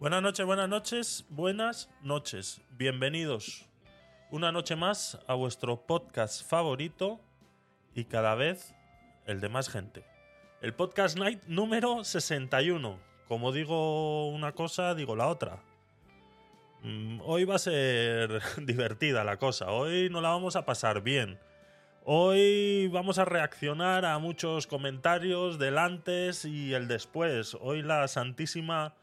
Buenas noches, buenas noches, buenas noches. Bienvenidos una noche más a vuestro podcast favorito y cada vez el de más gente. El podcast Night número 61. Como digo una cosa, digo la otra. Mm, Hoy va a ser divertida la cosa, hoy no la vamos a pasar bien. Hoy vamos a reaccionar a muchos comentarios del antes y el después. Hoy la santísima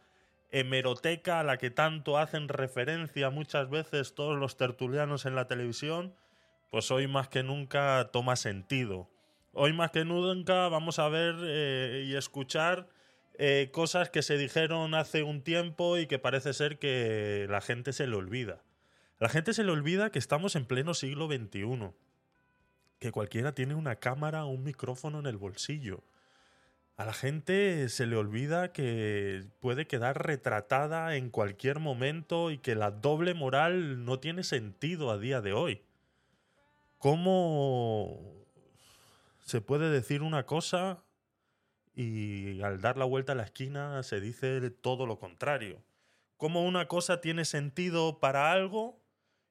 hemeroteca a la que tanto hacen referencia muchas veces todos los tertulianos en la televisión, pues hoy más que nunca toma sentido. Hoy más que nunca vamos a ver eh, y escuchar eh, cosas que se dijeron hace un tiempo y que parece ser que la gente se le olvida. La gente se le olvida que estamos en pleno siglo XXI, que cualquiera tiene una cámara o un micrófono en el bolsillo. A la gente se le olvida que puede quedar retratada en cualquier momento y que la doble moral no tiene sentido a día de hoy. ¿Cómo se puede decir una cosa y al dar la vuelta a la esquina se dice todo lo contrario? ¿Cómo una cosa tiene sentido para algo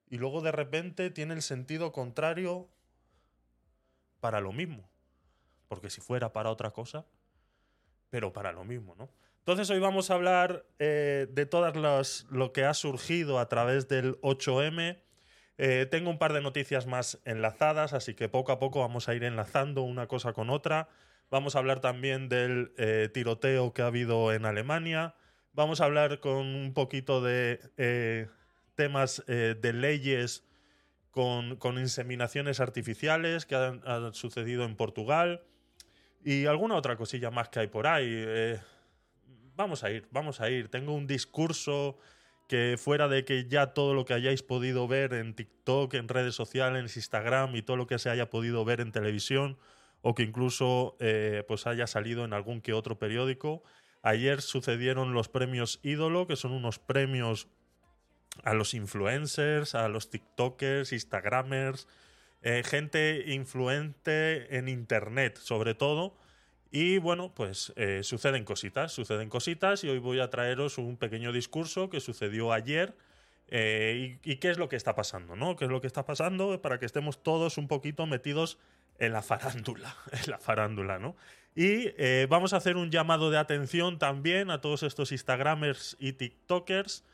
y luego de repente tiene el sentido contrario para lo mismo? Porque si fuera para otra cosa, pero para lo mismo, ¿no? Entonces hoy vamos a hablar eh, de todas las lo que ha surgido a través del 8M. Eh, tengo un par de noticias más enlazadas, así que poco a poco vamos a ir enlazando una cosa con otra. Vamos a hablar también del eh, tiroteo que ha habido en Alemania. Vamos a hablar con un poquito de temas de leyes con, con inseminaciones artificiales que han sucedido en Portugal y alguna otra cosilla más que hay por ahí. Eh, vamos a ir, vamos a ir. Tengo un discurso que fuera de que ya todo lo que hayáis podido ver en TikTok, en redes sociales, en Instagram y todo lo que se haya podido ver en televisión o que incluso eh, pues haya salido en algún que otro periódico. Ayer sucedieron los premios Ídolo, que son unos premios a los influencers, a los TikTokers, Instagramers, eh, gente influente en Internet, sobre todo. Y bueno, pues eh, suceden cositas, suceden cositas y hoy voy a traeros un pequeño discurso que sucedió ayer. eh, y, y qué es lo que está pasando, ¿no? ¿Qué es lo que está pasando para que estemos todos un poquito metidos en la farándula, en la farándula, ¿no? Y eh, vamos a hacer un llamado de atención también a todos estos Instagramers y TikTokers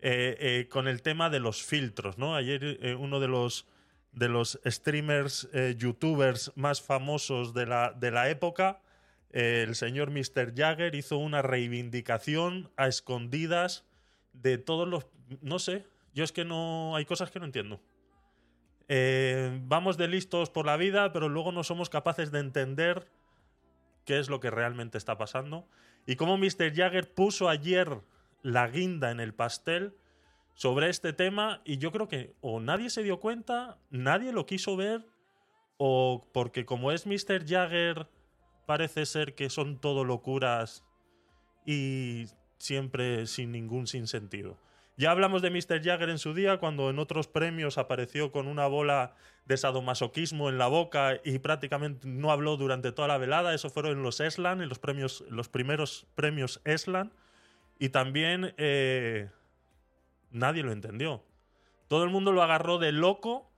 eh, eh, con el tema de los filtros, ¿no? Ayer eh, uno de los, de los streamers, eh, youtubers más famosos de la, de la época, el señor Mr. Jagger, hizo una reivindicación a escondidas de todos los... No sé, yo es que no... Hay cosas que no entiendo. Eh, vamos de listos por la vida, pero luego no somos capaces de entender qué es lo que realmente está pasando. Y cómo Mr. Jagger puso ayer la guinda en el pastel sobre este tema y yo creo que o nadie se dio cuenta, nadie lo quiso ver, o porque como es Mr. Jagger, parece ser que son todo locuras y siempre sin ningún sinsentido. Ya hablamos de Mr. Jagger en su día, cuando en otros premios apareció con una bola de sadomasoquismo en la boca y prácticamente no habló durante toda la velada. Eso fueron en los Eslan, en los, premios, los primeros premios Eslan. Y también eh, nadie lo entendió. Todo el mundo lo agarró de loco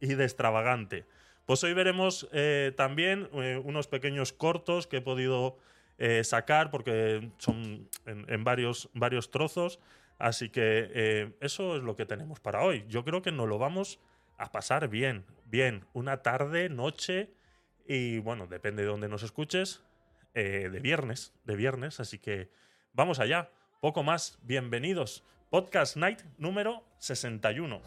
y de extravagante. Pues hoy veremos eh, también eh, unos pequeños cortos que he podido eh, sacar porque son en, varios, varios trozos. Así que eso es lo que tenemos para hoy. Yo creo que nos lo vamos a pasar bien, bien. Una tarde, noche y bueno, depende de dónde nos escuches, de viernes, de viernes. Así que vamos allá. Poco más. Bienvenidos. Podcast Night número 61.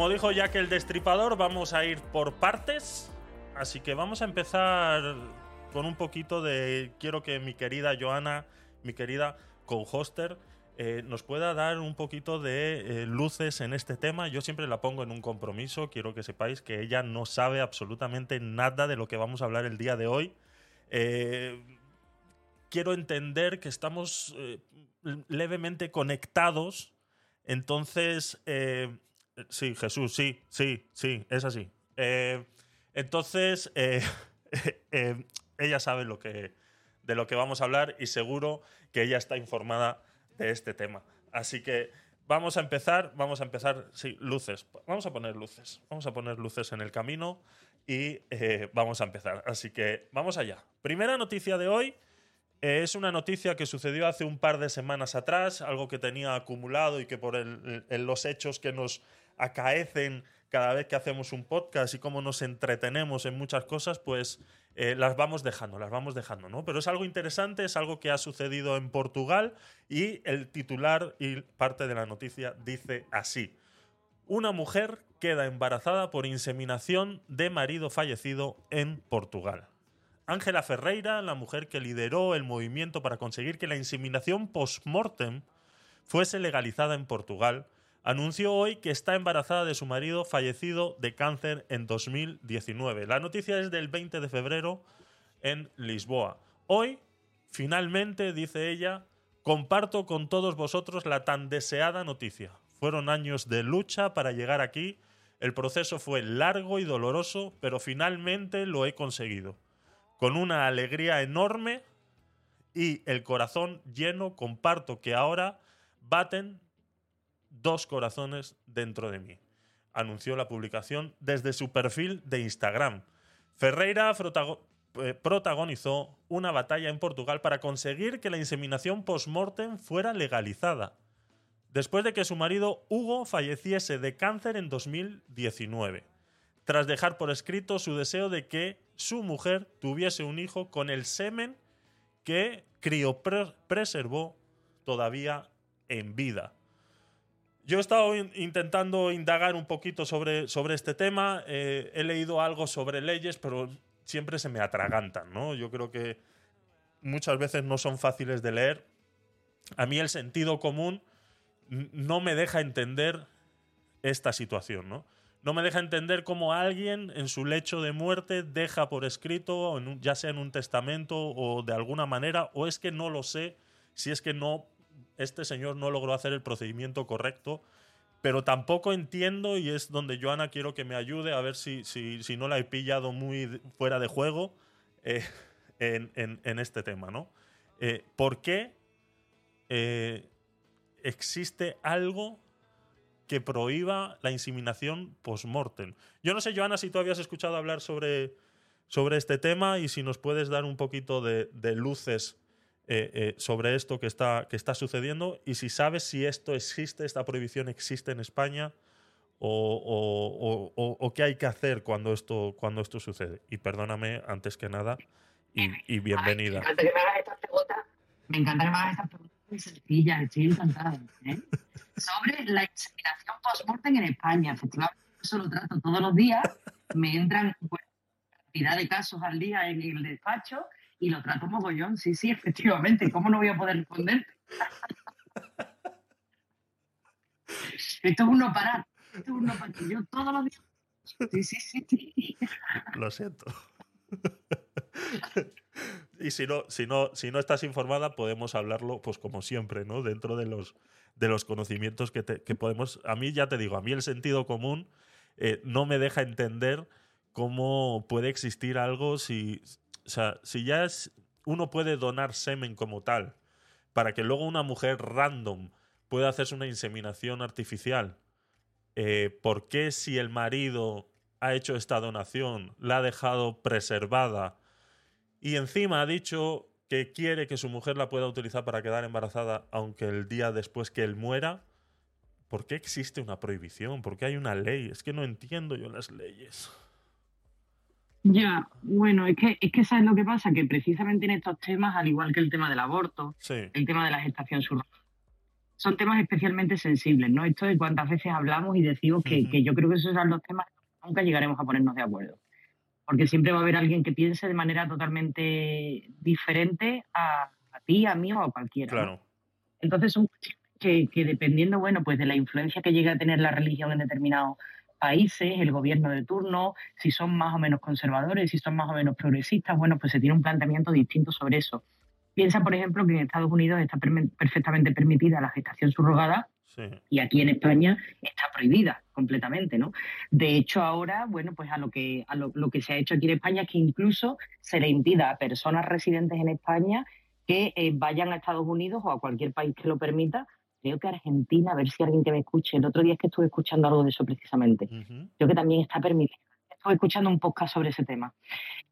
Como dijo Jack el Destripador, vamos a ir por partes. Así que vamos a empezar con un poquito de. Quiero que mi querida Joana, mi querida co-hoster, eh, nos pueda dar un poquito de eh, luces en este tema. Yo siempre la pongo en un compromiso. Quiero que sepáis que ella no sabe absolutamente nada de lo que vamos a hablar el día de hoy. eh, quiero entender que estamos eh, levemente conectados. Entonces, eh, sí, Jesús, sí, sí, sí, es así. Eh, entonces, eh, eh, ella sabe lo que, de lo que vamos a hablar y seguro que ella está informada de este tema. Así que vamos a empezar, vamos a empezar, sí, luces. Vamos a poner luces. Vamos a poner luces en el camino y vamos a empezar. Así que vamos allá. Primera noticia de hoy. Es una noticia que sucedió hace un par de semanas atrás, algo que tenía acumulado y que por los hechos que nos acaecen cada vez que hacemos un podcast y cómo nos entretenemos en muchas cosas, pues eh, las vamos dejando, las vamos dejando, ¿no? Pero es algo interesante, es algo que ha sucedido en Portugal y el titular y parte de la noticia dice así. Una mujer queda embarazada por inseminación de marido fallecido en Portugal. Ángela Ferreira, la mujer que lideró el movimiento para conseguir que la inseminación post-mortem fuese legalizada en Portugal, anunció hoy que está embarazada de su marido fallecido de cáncer en 2019. La noticia es del 20 de febrero en Lisboa. Hoy, finalmente, dice ella, comparto con todos vosotros la tan deseada noticia. Fueron años de lucha para llegar aquí. El proceso fue largo y doloroso, pero finalmente lo he conseguido. Con una alegría enorme y el corazón lleno, comparto que ahora baten dos corazones dentro de mí. Anunció la publicación desde su perfil de Instagram. Ferreira eh, protagonizó una batalla en Portugal para conseguir que la inseminación post-mortem fuera legalizada, después de que su marido Hugo falleciese de cáncer en 2019, tras dejar por escrito su deseo de que su mujer tuviese un hijo con el semen que criopreservó todavía en vida. Yo he estado in- intentando indagar un poquito sobre, sobre este tema. eh, he leído algo sobre leyes, pero siempre se me atragantan, ¿no? Yo creo que muchas veces no son fáciles de leer. A mí el sentido común no me deja entender esta situación, ¿no? No me deja entender cómo alguien en su lecho de muerte deja por escrito, ya sea en un testamento o de alguna manera, o es que no lo sé, si es que no, este señor no logró hacer el procedimiento correcto, pero tampoco entiendo, y es donde Joana quiero que me ayude a ver si, si, si no la he pillado muy fuera de juego eh, en, en- este tema, ¿no? Eh, ¿Por qué eh, existe algo que prohíba la inseminación post-mortem. Yo no sé, Joana, si tú habías escuchado hablar sobre, sobre este tema y si nos puedes dar un poquito de luces eh, eh, sobre esto que está, que está sucediendo y si sabes si esto existe, esta prohibición existe en España o, o- o- o- qué hay que hacer cuando esto, cuando esto sucede. Y perdóname antes que nada y, y bienvenida. Ay, me encanta que me hagas estas preguntas. Me encanta que me hagas estas preguntas muy sencillas, estoy encantada. ¿eh? Sobre la inseminación post-mortem en España. Efectivamente, eso lo trato todos los días. Me entran pues, cantidad de casos al día en el despacho y lo trato mogollón. Sí, sí, efectivamente. ¿Cómo no voy a poder responder? Esto es un no parar. Esto es un no parar. Yo todos los días. Sí, sí, sí. sí. Lo siento. y si no, si no, si no estás informada, podemos hablarlo, pues como siempre, ¿no? Dentro de los, de los conocimientos que, te- que podemos. A mí, ya te digo, a mí el sentido común eh, no me deja entender cómo puede existir algo si. O sea, si ya es. Uno puede donar semen como tal, para que luego una mujer random pueda hacerse una inseminación artificial. eh, ¿Por qué si el marido ha hecho esta donación, la ha dejado preservada y encima ha dicho que quiere que su mujer la pueda utilizar para quedar embarazada, aunque el día después que él muera, ¿por qué existe una prohibición? ¿Por qué hay una ley? Es que no entiendo yo las leyes. Ya, bueno, es que, es que sabes lo que pasa, que precisamente en estos temas, al igual que el tema del aborto, Sí, el tema de la gestación subrogada, son temas especialmente sensibles, ¿no? Esto de cuántas veces hablamos y decimos que, que yo creo que esos son los temas que nunca llegaremos a ponernos de acuerdo. Porque siempre va a haber alguien que piense de manera totalmente diferente a, a ti, a mí o a cualquiera. ¿no? claro. Entonces son cuestiones que, que dependiendo, bueno, pues de la influencia que llegue a tener la religión en determinados países, el gobierno de turno, si son más o menos conservadores, si son más o menos progresistas, bueno, pues se tiene un planteamiento distinto sobre eso. Piensa, por ejemplo, que en Estados Unidos está perfectamente permitida la gestación subrogada Sí. y aquí en España está prohibida completamente, ¿no? De hecho, ahora, bueno, pues a lo que a lo, lo que se ha hecho aquí en España es que incluso se le impida a personas residentes en España que eh, vayan a Estados Unidos o a cualquier país que lo permita. Creo que Argentina, a ver si alguien que me escuche. El otro día es que estuve escuchando algo de eso precisamente. Ujú. Creo que también está permitido. Estuve escuchando un podcast sobre ese tema.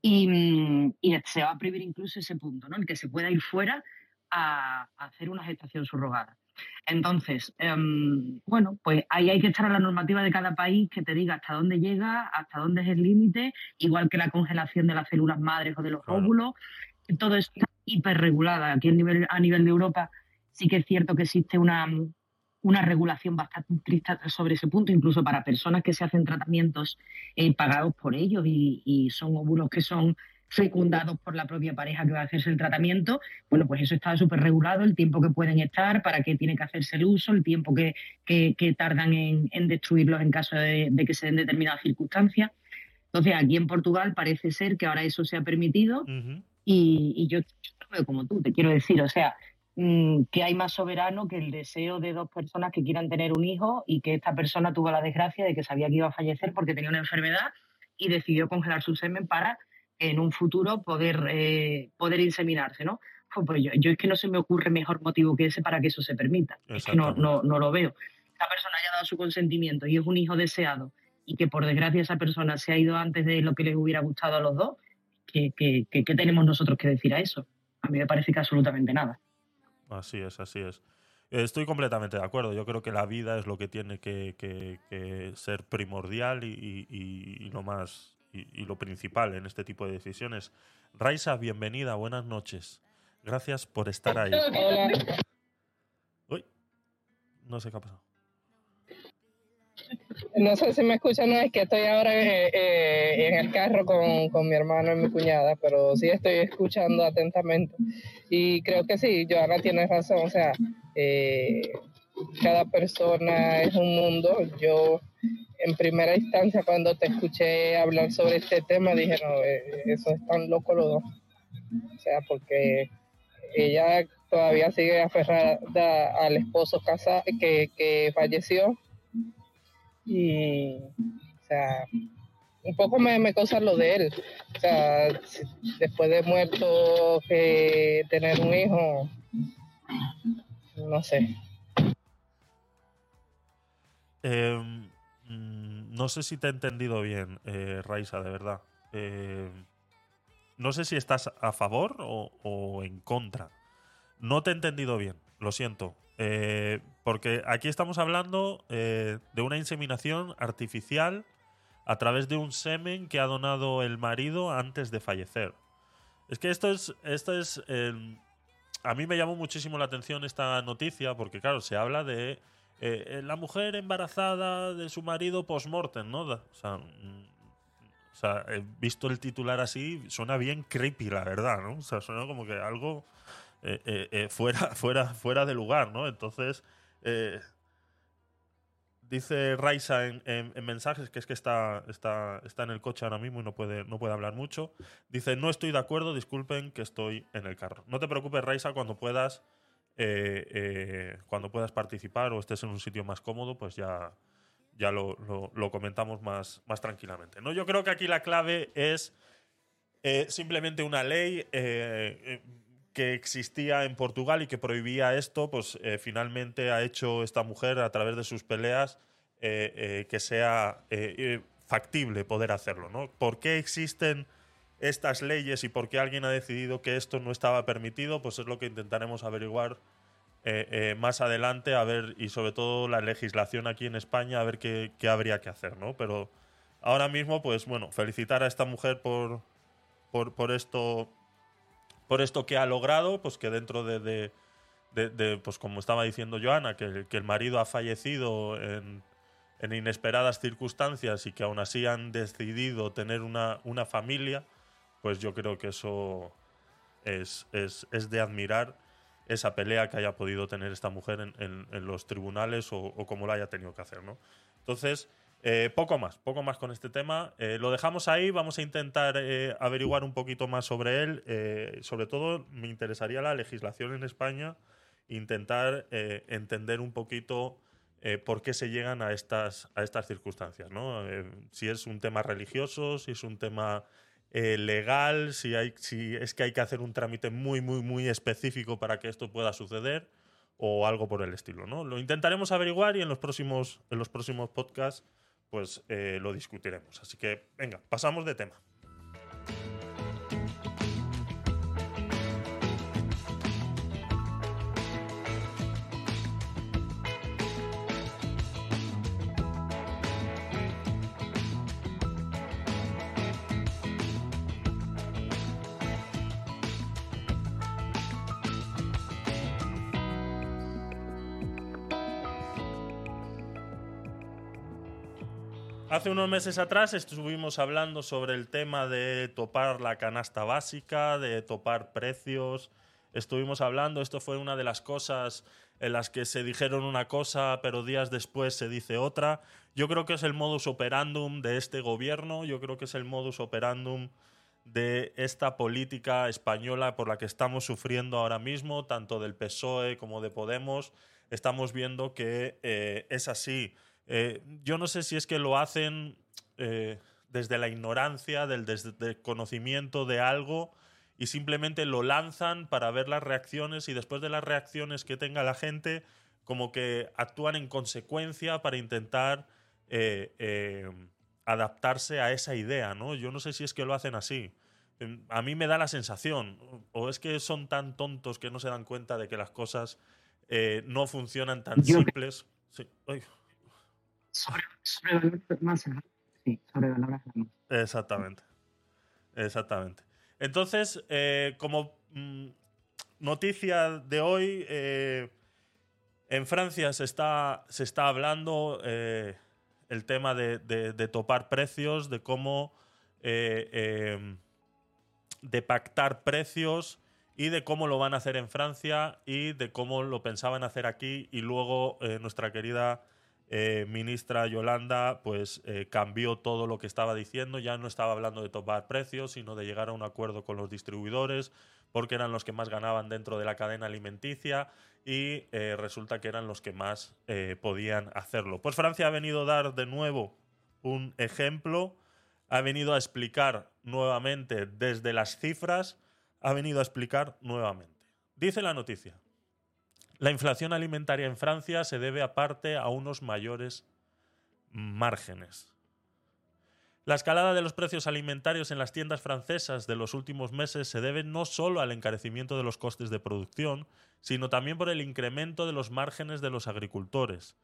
Y, mm, y se va a prohibir incluso ese punto, ¿no? El que se pueda ir fuera a, a hacer una gestación subrogada. Entonces, em, bueno, pues ahí hay que estar a la normativa de cada país que te diga hasta dónde llega, hasta dónde es el límite, igual que la congelación de las células madres o de los Claro. óvulos. Todo eso está hiperregulada. Aquí a nivel, a nivel de Europa sí que es cierto que existe una, una regulación bastante estricta sobre ese punto, incluso para personas que se hacen tratamientos eh, pagados por ellos y, y son óvulos que son fecundados por la propia pareja que va a hacerse el tratamiento, bueno, pues eso está súper regulado, el tiempo que pueden estar, para qué tiene que hacerse el uso, el tiempo que, que- que tardan en, en destruirlos en caso de, de que se den determinadas circunstancias. Entonces, aquí en Portugal parece ser que ahora eso se ha permitido y, y yo, yo lo veo como tú, te quiero decir, o sea, que hay más soberano que el deseo de dos personas que quieran tener un hijo y que esta persona tuvo la desgracia de que sabía que iba a fallecer porque tenía una enfermedad y decidió congelar su semen para en un futuro poder, eh, poder inseminarse, ¿no? Pues, pues yo, yo es que no se me ocurre mejor motivo que ese para que eso se permita. Es que no, no, no lo veo. Esta persona haya dado su consentimiento y es un hijo deseado y que por desgracia esa persona se ha ido antes de lo que les hubiera gustado a los dos, ¿qué, qué, qué- qué tenemos nosotros que decir a eso? A mí me parece que absolutamente nada. Así es, así es. Estoy completamente de acuerdo. Yo creo que la vida es lo que tiene que, que- que ser primordial y, y- y- y lo más y, y lo principal en este tipo de decisiones. Raisa, bienvenida, buenas noches. Gracias por estar ahí. Uy, no sé qué ha pasado. No sé si me escuchan, no es que estoy ahora eh, eh, en el carro con, con mi hermano y mi cuñada, pero sí estoy escuchando atentamente. Y creo que sí, Joana tiene razón, o sea, eh, cada persona es un mundo. Yo, en primera instancia, cuando te escuché hablar sobre este tema, dije, no, eh, eso es tan loco los dos. O sea, porque ella todavía sigue aferrada al esposo casa que, que falleció y o sea un poco me, me causa lo de él o sea después de muerto que tener un hijo no sé Eh, mm, no sé si te he entendido bien, eh, Raisa, de verdad. Eh, no sé si estás a favor o, o en contra. No te he entendido bien, lo siento. Eh, porque aquí estamos hablando eh, de una inseminación artificial a través de un semen que ha donado el marido antes de fallecer. Es que esto es, esto es eh, a mí me llamó muchísimo la atención esta noticia porque, claro, se habla de eh, la mujer embarazada de su marido post-mortem, ¿no? O sea, mm, o sea, visto el titular así, suena bien creepy, la verdad, ¿no? O sea, suena como que algo fuera, fuera, fuera de lugar, ¿no? Entonces, eh, dice Raisa en, en- en mensajes que es que está, está, está en el coche ahora mismo y no puede, no puede hablar mucho. Dice, no estoy de acuerdo, disculpen que estoy en el carro. No te preocupes, Raisa, cuando puedas, eh, eh, cuando puedas participar o estés en un sitio más cómodo, pues ya, ya lo, lo- comentamos más, más tranquilamente. ¿no? Yo creo que aquí la clave es eh, simplemente una ley eh, eh, que existía en Portugal y que prohibía esto, pues eh, finalmente ha hecho esta mujer a través de sus peleas eh, eh, que sea factible poder hacerlo. ¿no? ¿Por qué existen estas leyes y por qué alguien ha decidido que esto no estaba permitido? Pues es lo que intentaremos averiguar más adelante, a ver, y sobre todo la legislación aquí en España, a ver qué, habría que hacer, ¿no? Pero ahora mismo, pues bueno, felicitar a esta mujer por, por esto por esto que ha logrado, pues que dentro de, de- pues como estaba diciendo Joana, que, que el marido ha fallecido en, inesperadas circunstancias y que aún así han decidido tener una, una familia, pues yo creo que eso es, es- es de admirar esa pelea que haya podido tener esta mujer en, en- los tribunales o, o como lo haya tenido que hacer, ¿no? Entonces, Eh, poco más, poco más con este tema. Eh, lo dejamos ahí, vamos a intentar eh, averiguar un poquito más sobre él. Sobre todo me interesaría la legislación en España, intentar entender un poquito por qué se llegan a estas, a estas circunstancias. ¿no? Si es un tema religioso, si es un tema legal, si, si es que hay que hacer un trámite muy, muy, muy específico para que esto pueda suceder o algo por el estilo. ¿no? Lo intentaremos averiguar y en los próximos, en los próximos podcasts pues eh, lo discutiremos. Así que, venga, pasamos de tema. Hace unos meses atrás estuvimos hablando sobre el tema de topar la canasta básica, de topar precios. Estuvimos hablando, esto fue una de las cosas en las que se dijeron una cosa, pero días después se dice otra. Yo creo que es el modus operandum de este gobierno, yo creo que es el modus operandum de esta política española por la que estamos sufriendo ahora mismo, tanto del PSOE como de Podemos. Estamos viendo que eh, es así. Eh, yo no sé si es que lo hacen eh, desde la ignorancia, del desconocimiento de algo y simplemente lo lanzan para ver las reacciones y después de las reacciones que tenga la gente, como que actúan en consecuencia para intentar eh, eh, adaptarse a esa idea, ¿no? Yo no sé si es que lo hacen así. Em, A mí me da la sensación, o es que son tan tontos que no se dan cuenta de que las cosas no funcionan tan Yo- simples. Sí. Sobre, sobrevalorar más. Sí, sobrevalorar más. Exactamente. Exactamente. Entonces, eh, como mm, noticia de hoy, eh, en Francia se está, se está hablando eh, el tema de, de- de topar precios, de cómo de pactar precios y de cómo lo van a hacer en Francia y de cómo lo pensaban hacer aquí y luego nuestra querida eh, ministra Yolanda pues eh, cambió todo lo que estaba diciendo, ya no estaba hablando de topar precios, sino de llegar a un acuerdo con los distribuidores, porque eran los que más ganaban dentro de la cadena alimenticia y eh, resulta que eran los que más podían hacerlo. Pues Francia ha venido a dar de nuevo un ejemplo, ha venido a explicar nuevamente desde las cifras, ha venido a explicar nuevamente. Dice la noticia. La inflación alimentaria en Francia se debe aparte a unos mayores márgenes. La escalada de los precios alimentarios en las tiendas francesas de los últimos meses se debe no solo al encarecimiento de los costes de producción, sino también por el incremento de los márgenes de los agricultores,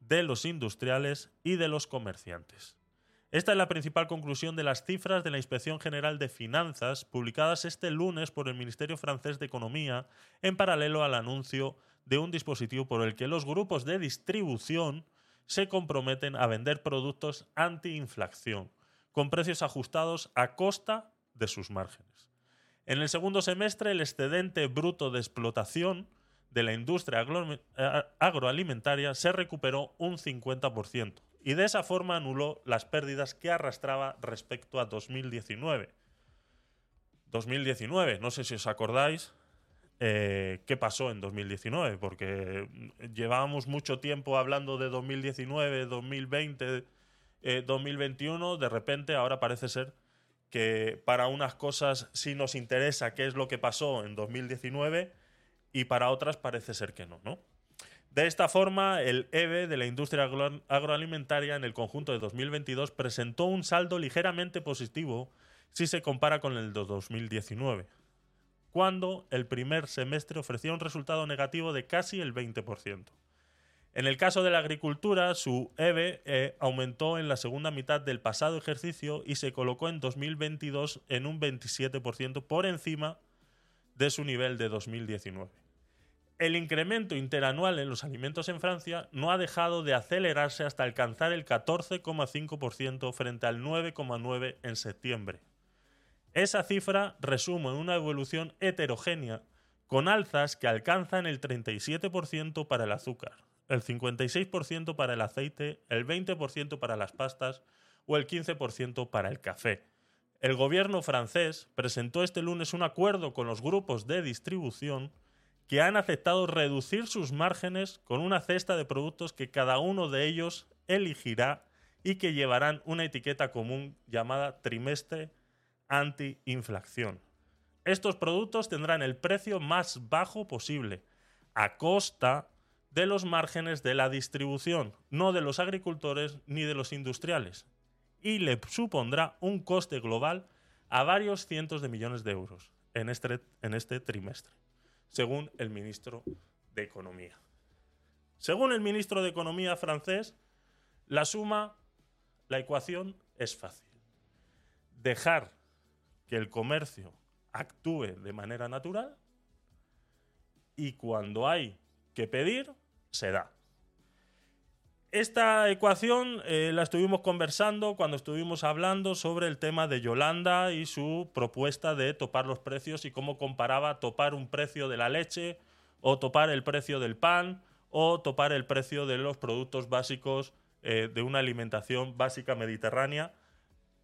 de los industriales y de los comerciantes. Esta es la principal conclusión de las cifras de la Inspección General de Finanzas publicadas este lunes por el Ministerio francés de Economía en paralelo al anuncio de un dispositivo por el que los grupos de distribución se comprometen a vender productos antiinflación con precios ajustados a costa de sus márgenes. En el segundo semestre, el excedente bruto de explotación de la industria a- agroalimentaria se recuperó un 50% y de esa forma anuló las pérdidas que arrastraba respecto a 2019. 2019, no sé si os acordáis eh, qué pasó en 2019, porque llevábamos mucho tiempo hablando de 2019, 2020, eh, 2021, de repente ahora parece ser que para unas cosas sí nos interesa qué es lo que pasó en 2019 y para otras parece ser que no. De esta forma, el EVE de la industria agro- agroalimentaria en el conjunto de 2022 presentó un saldo ligeramente positivo si se compara con el de 2019, cuando el primer semestre ofrecía un resultado negativo de casi el 20%. En el caso de la agricultura, su EVE eh, aumentó en la segunda mitad del pasado ejercicio y se colocó en 2022 en un 27% por encima de su nivel de 2019. El incremento interanual en los alimentos en Francia no ha dejado de acelerarse hasta alcanzar el 14,5% frente al 9,9% en septiembre. Esa cifra resume una evolución heterogénea con alzas que alcanzan el 37% para el azúcar, el 56% para el aceite, el 20% para las pastas o el 15% para el café. El gobierno francés presentó este lunes un acuerdo con los grupos de distribución que han aceptado reducir sus márgenes con una cesta de productos que cada uno de ellos elegirá y que llevarán una etiqueta común llamada trimestre anti-inflación. Estos productos tendrán el precio más bajo posible, a costa de los márgenes de la distribución, no de los agricultores ni de los industriales, y le supondrá un coste global a varios cientos de millones de euros en este, en este trimestre, según el ministro de Economía. Según el ministro de Economía francés, la suma, la ecuación es fácil. Dejar que el comercio actúe de manera natural y cuando hay que pedir, se da. Esta ecuación eh, la estuvimos conversando cuando estuvimos hablando sobre el tema de Yolanda y su propuesta de topar los precios y cómo comparaba topar un precio de la leche o topar el precio del pan o topar el precio de los productos básicos eh, de una alimentación básica mediterránea,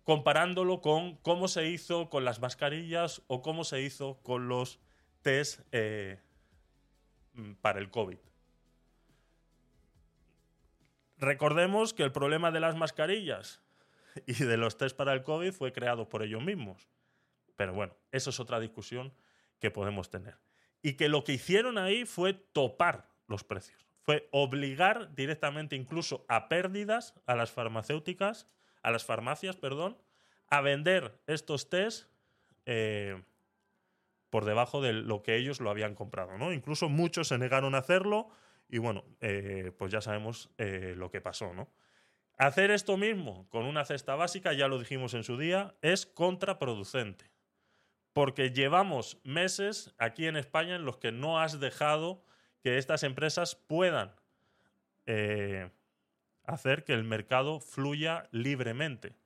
comparándolo con cómo se hizo con las mascarillas o cómo se hizo con los test eh, mm, para el COVID. Recordemos que el problema de las mascarillas y de los test para el COVID fue creado por ellos mismos. Pero bueno, eso es otra discusión que podemos tener. Y que lo que hicieron ahí fue topar los precios. Fue obligar directamente incluso a pérdidas a las farmacéuticas, a las farmacias, perdón, a vender estos test eh, por debajo de lo que ellos lo habían comprado. ¿no? Incluso muchos se negaron a hacerlo y bueno, eh, pues ya sabemos eh, lo que pasó, ¿no? Hacer esto mismo con una cesta básica, ya lo dijimos en su día, es contraproducente. Porque llevamos meses aquí en España en los que no has dejado que estas empresas puedan hacer que el mercado fluya libremente.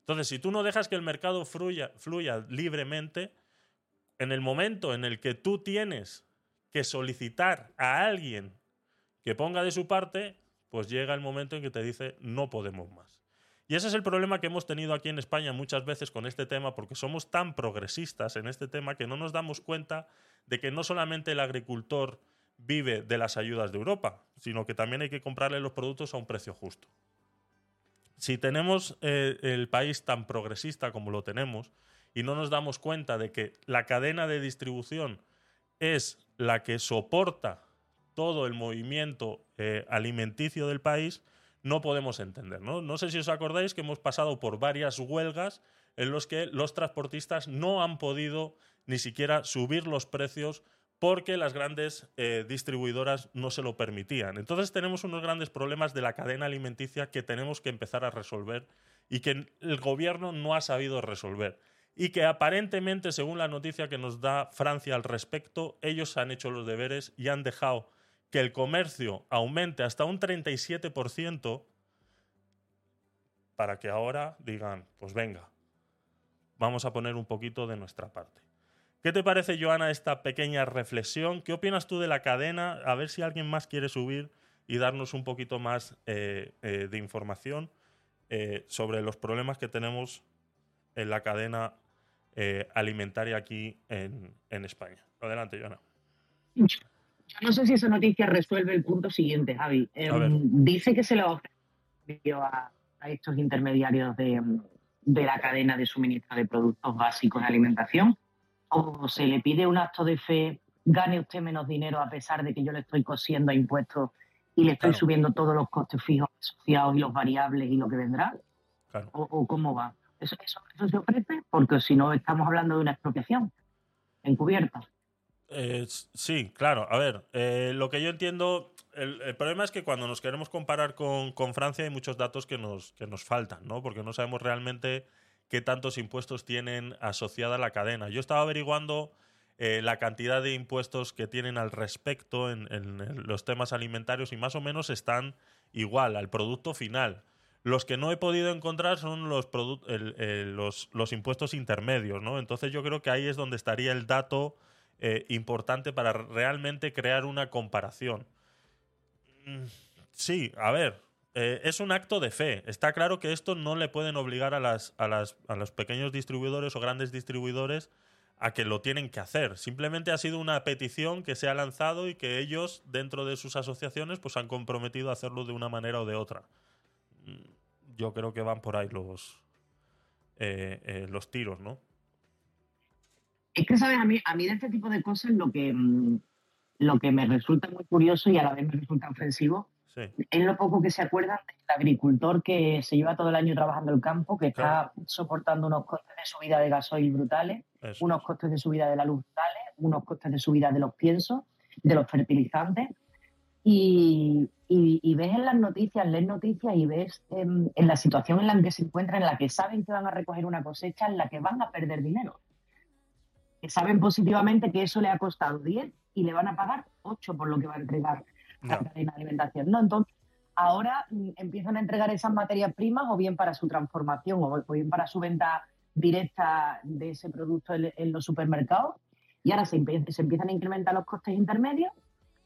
Entonces, si tú no dejas que el mercado fluya, fluya libremente, en el momento en el que tú tienes que solicitar a alguien que ponga de su parte, pues llega el momento en que te dice no podemos más. Y ese es el problema que hemos tenido aquí en España muchas veces con este tema, porque somos tan progresistas en este tema que no nos damos cuenta de que no solamente el agricultor vive de las ayudas de Europa, sino que también hay que comprarle los productos a un precio justo. Si tenemos eh, el país tan progresista como lo tenemos y no nos damos cuenta de que la cadena de distribución es la que soporta todo el movimiento eh, alimenticio del país, no podemos entender. ¿no? no sé si os acordáis que hemos pasado por varias huelgas en los que los transportistas no han podido ni siquiera subir los precios porque las grandes eh, distribuidoras no se lo permitían. Entonces tenemos unos grandes problemas de la cadena alimenticia que tenemos que empezar a resolver y que el gobierno no ha sabido resolver. Y que aparentemente, según la noticia que nos da Francia al respecto, ellos han hecho los deberes y han dejado que el comercio aumente hasta un 37% para que ahora digan, pues venga, vamos a poner un poquito de nuestra parte. ¿Qué te parece, Joana, esta pequeña reflexión? ¿Qué opinas tú de la cadena? A ver si alguien más quiere subir y darnos un poquito más eh, eh, de información eh, sobre los problemas que tenemos en la cadena alimentaria aquí en, en España. Adelante, Joana. No sé si esa noticia resuelve el punto siguiente, Javi. Ver. dice que se le ofreció a, a estos intermediarios de, de la cadena de suministro de productos básicos de alimentación o se le pide un acto de fe, gane usted menos dinero a pesar de que yo le estoy cosiendo a impuestos y le estoy Claro. subiendo todos los costes fijos asociados y los variables y lo que vendrá. Claro. ¿O, o cómo va? ¿Eso, eso, eso se ofrece? Porque si no, estamos hablando de una expropiación encubierta. Eh, sí, claro. A ver, eh, lo que yo entiendo, el, el problema es que cuando nos queremos comparar con, con Francia hay muchos datos que nos, que nos faltan, ¿no? Porque no sabemos realmente qué tantos impuestos tienen asociada la cadena. Yo estaba averiguando eh, la cantidad de impuestos que tienen al respecto en, los temas alimentarios y más o menos están igual al producto final. Los que no he podido encontrar son los impuestos intermedios, ¿no? Entonces yo creo que ahí es donde estaría el dato eh, importante para realmente crear una comparación. Mm, Sí, a ver. Eh, es un acto de fe. Está claro que esto no le pueden obligar a, las, a, las, a los pequeños distribuidores o grandes distribuidores a que lo tienen que hacer. Simplemente ha sido una petición que se ha lanzado y que ellos, dentro de sus asociaciones, pues han comprometido a hacerlo de una manera o de otra. Mm, Yo creo que van por ahí los, eh, eh, los tiros, ¿no? Es que, ¿sabes? A mí, a mí de este tipo de cosas lo que, mm, lo que me resulta muy curioso y a la vez me resulta ofensivo Sí, es lo poco que se acuerdan del agricultor que se lleva todo el año trabajando el campo, que está soportando unos costes de subida de gasoil brutales, eso. unos costes de subida de la luz brutales, unos costes de subida de los piensos, de los fertilizantes. Y, y- y ves en las noticias, lees noticias y ves em, en la situación en la que se encuentran, en la que saben que van a recoger una cosecha, en la que van a perder dinero. Que saben positivamente que eso le ha costado 10 y le van a pagar 8 por lo que va a entregar La cadena de alimentación. ¿no? Entonces, ahora mm, empiezan a entregar esas materias primas o bien para su transformación o bien para su venta directa de ese producto en, en los supermercados y ahora se, se empiezan a incrementar los costes intermedios,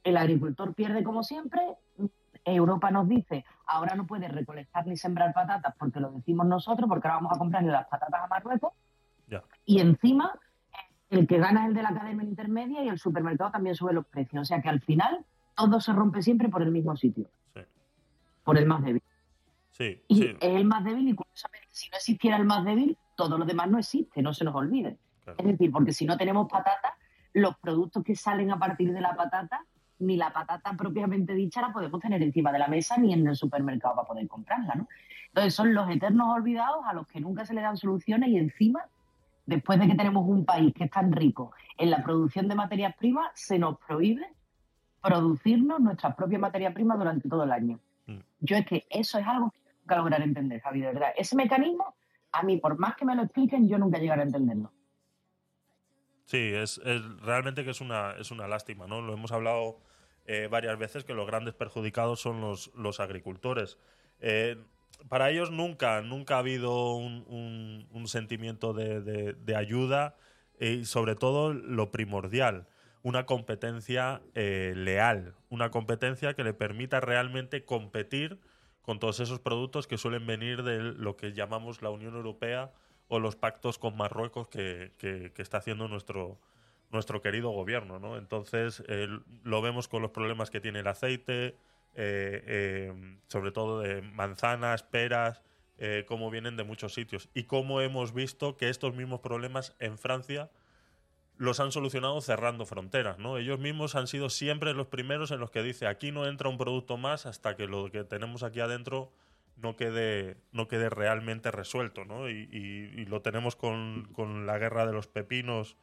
el agricultor pierde como siempre, Europa nos dice, ahora no puede recolectar ni sembrar patatas porque lo decimos nosotros, porque ahora vamos a comprarle las patatas a Marruecos, y encima el que gana es el de la cadena intermedia y el supermercado también sube los precios. O sea que al final todo se rompe siempre por el mismo sitio, Sí, por el más débil. sí, Y sí, es el más débil y curiosamente, si no existiera el más débil, todo lo demás no existe, no se nos olvide. claro. Es decir, porque si no tenemos patata, los productos que salen a partir de la patata, ni la patata propiamente dicha la podemos tener encima de la mesa ni en el supermercado para poder comprarla, ¿no? Entonces son los eternos olvidados a los que nunca se le dan soluciones y encima, después de que tenemos un país que es tan rico en la producción de materias primas, se nos prohíbe producirnos nuestras propias materias primas durante todo el año. Mm. Yo es que eso es algo que nunca lograré entender, Javi, de verdad. Ese mecanismo, a mí, por más que me lo expliquen, yo nunca llegaré a entenderlo. Sí, es, es- realmente que es una, es una lástima, ¿no? Lo hemos hablado eh, varias veces que los grandes perjudicados son los, los agricultores. Eh, para ellos nunca, nunca ha habido un, un- un sentimiento de, de- de ayuda y sobre todo lo primordial, una competencia eh, leal, una competencia que le permita realmente competir con todos esos productos que suelen venir de lo que llamamos la Unión Europea o los pactos con Marruecos que, que- está haciendo nuestro, nuestro querido gobierno. ¿no? Entonces, lo vemos con los problemas que tiene el aceite, eh, eh, sobre todo de manzanas, peras, cómo vienen de muchos sitios. Y cómo hemos visto que estos mismos problemas en Francia los han solucionado cerrando fronteras, ¿no? Ellos mismos han sido siempre los primeros en los que dice aquí no entra un producto más hasta que lo que tenemos aquí adentro no quede, no quede realmente resuelto, ¿no? Y, y- y lo tenemos con, con la guerra de los pepinos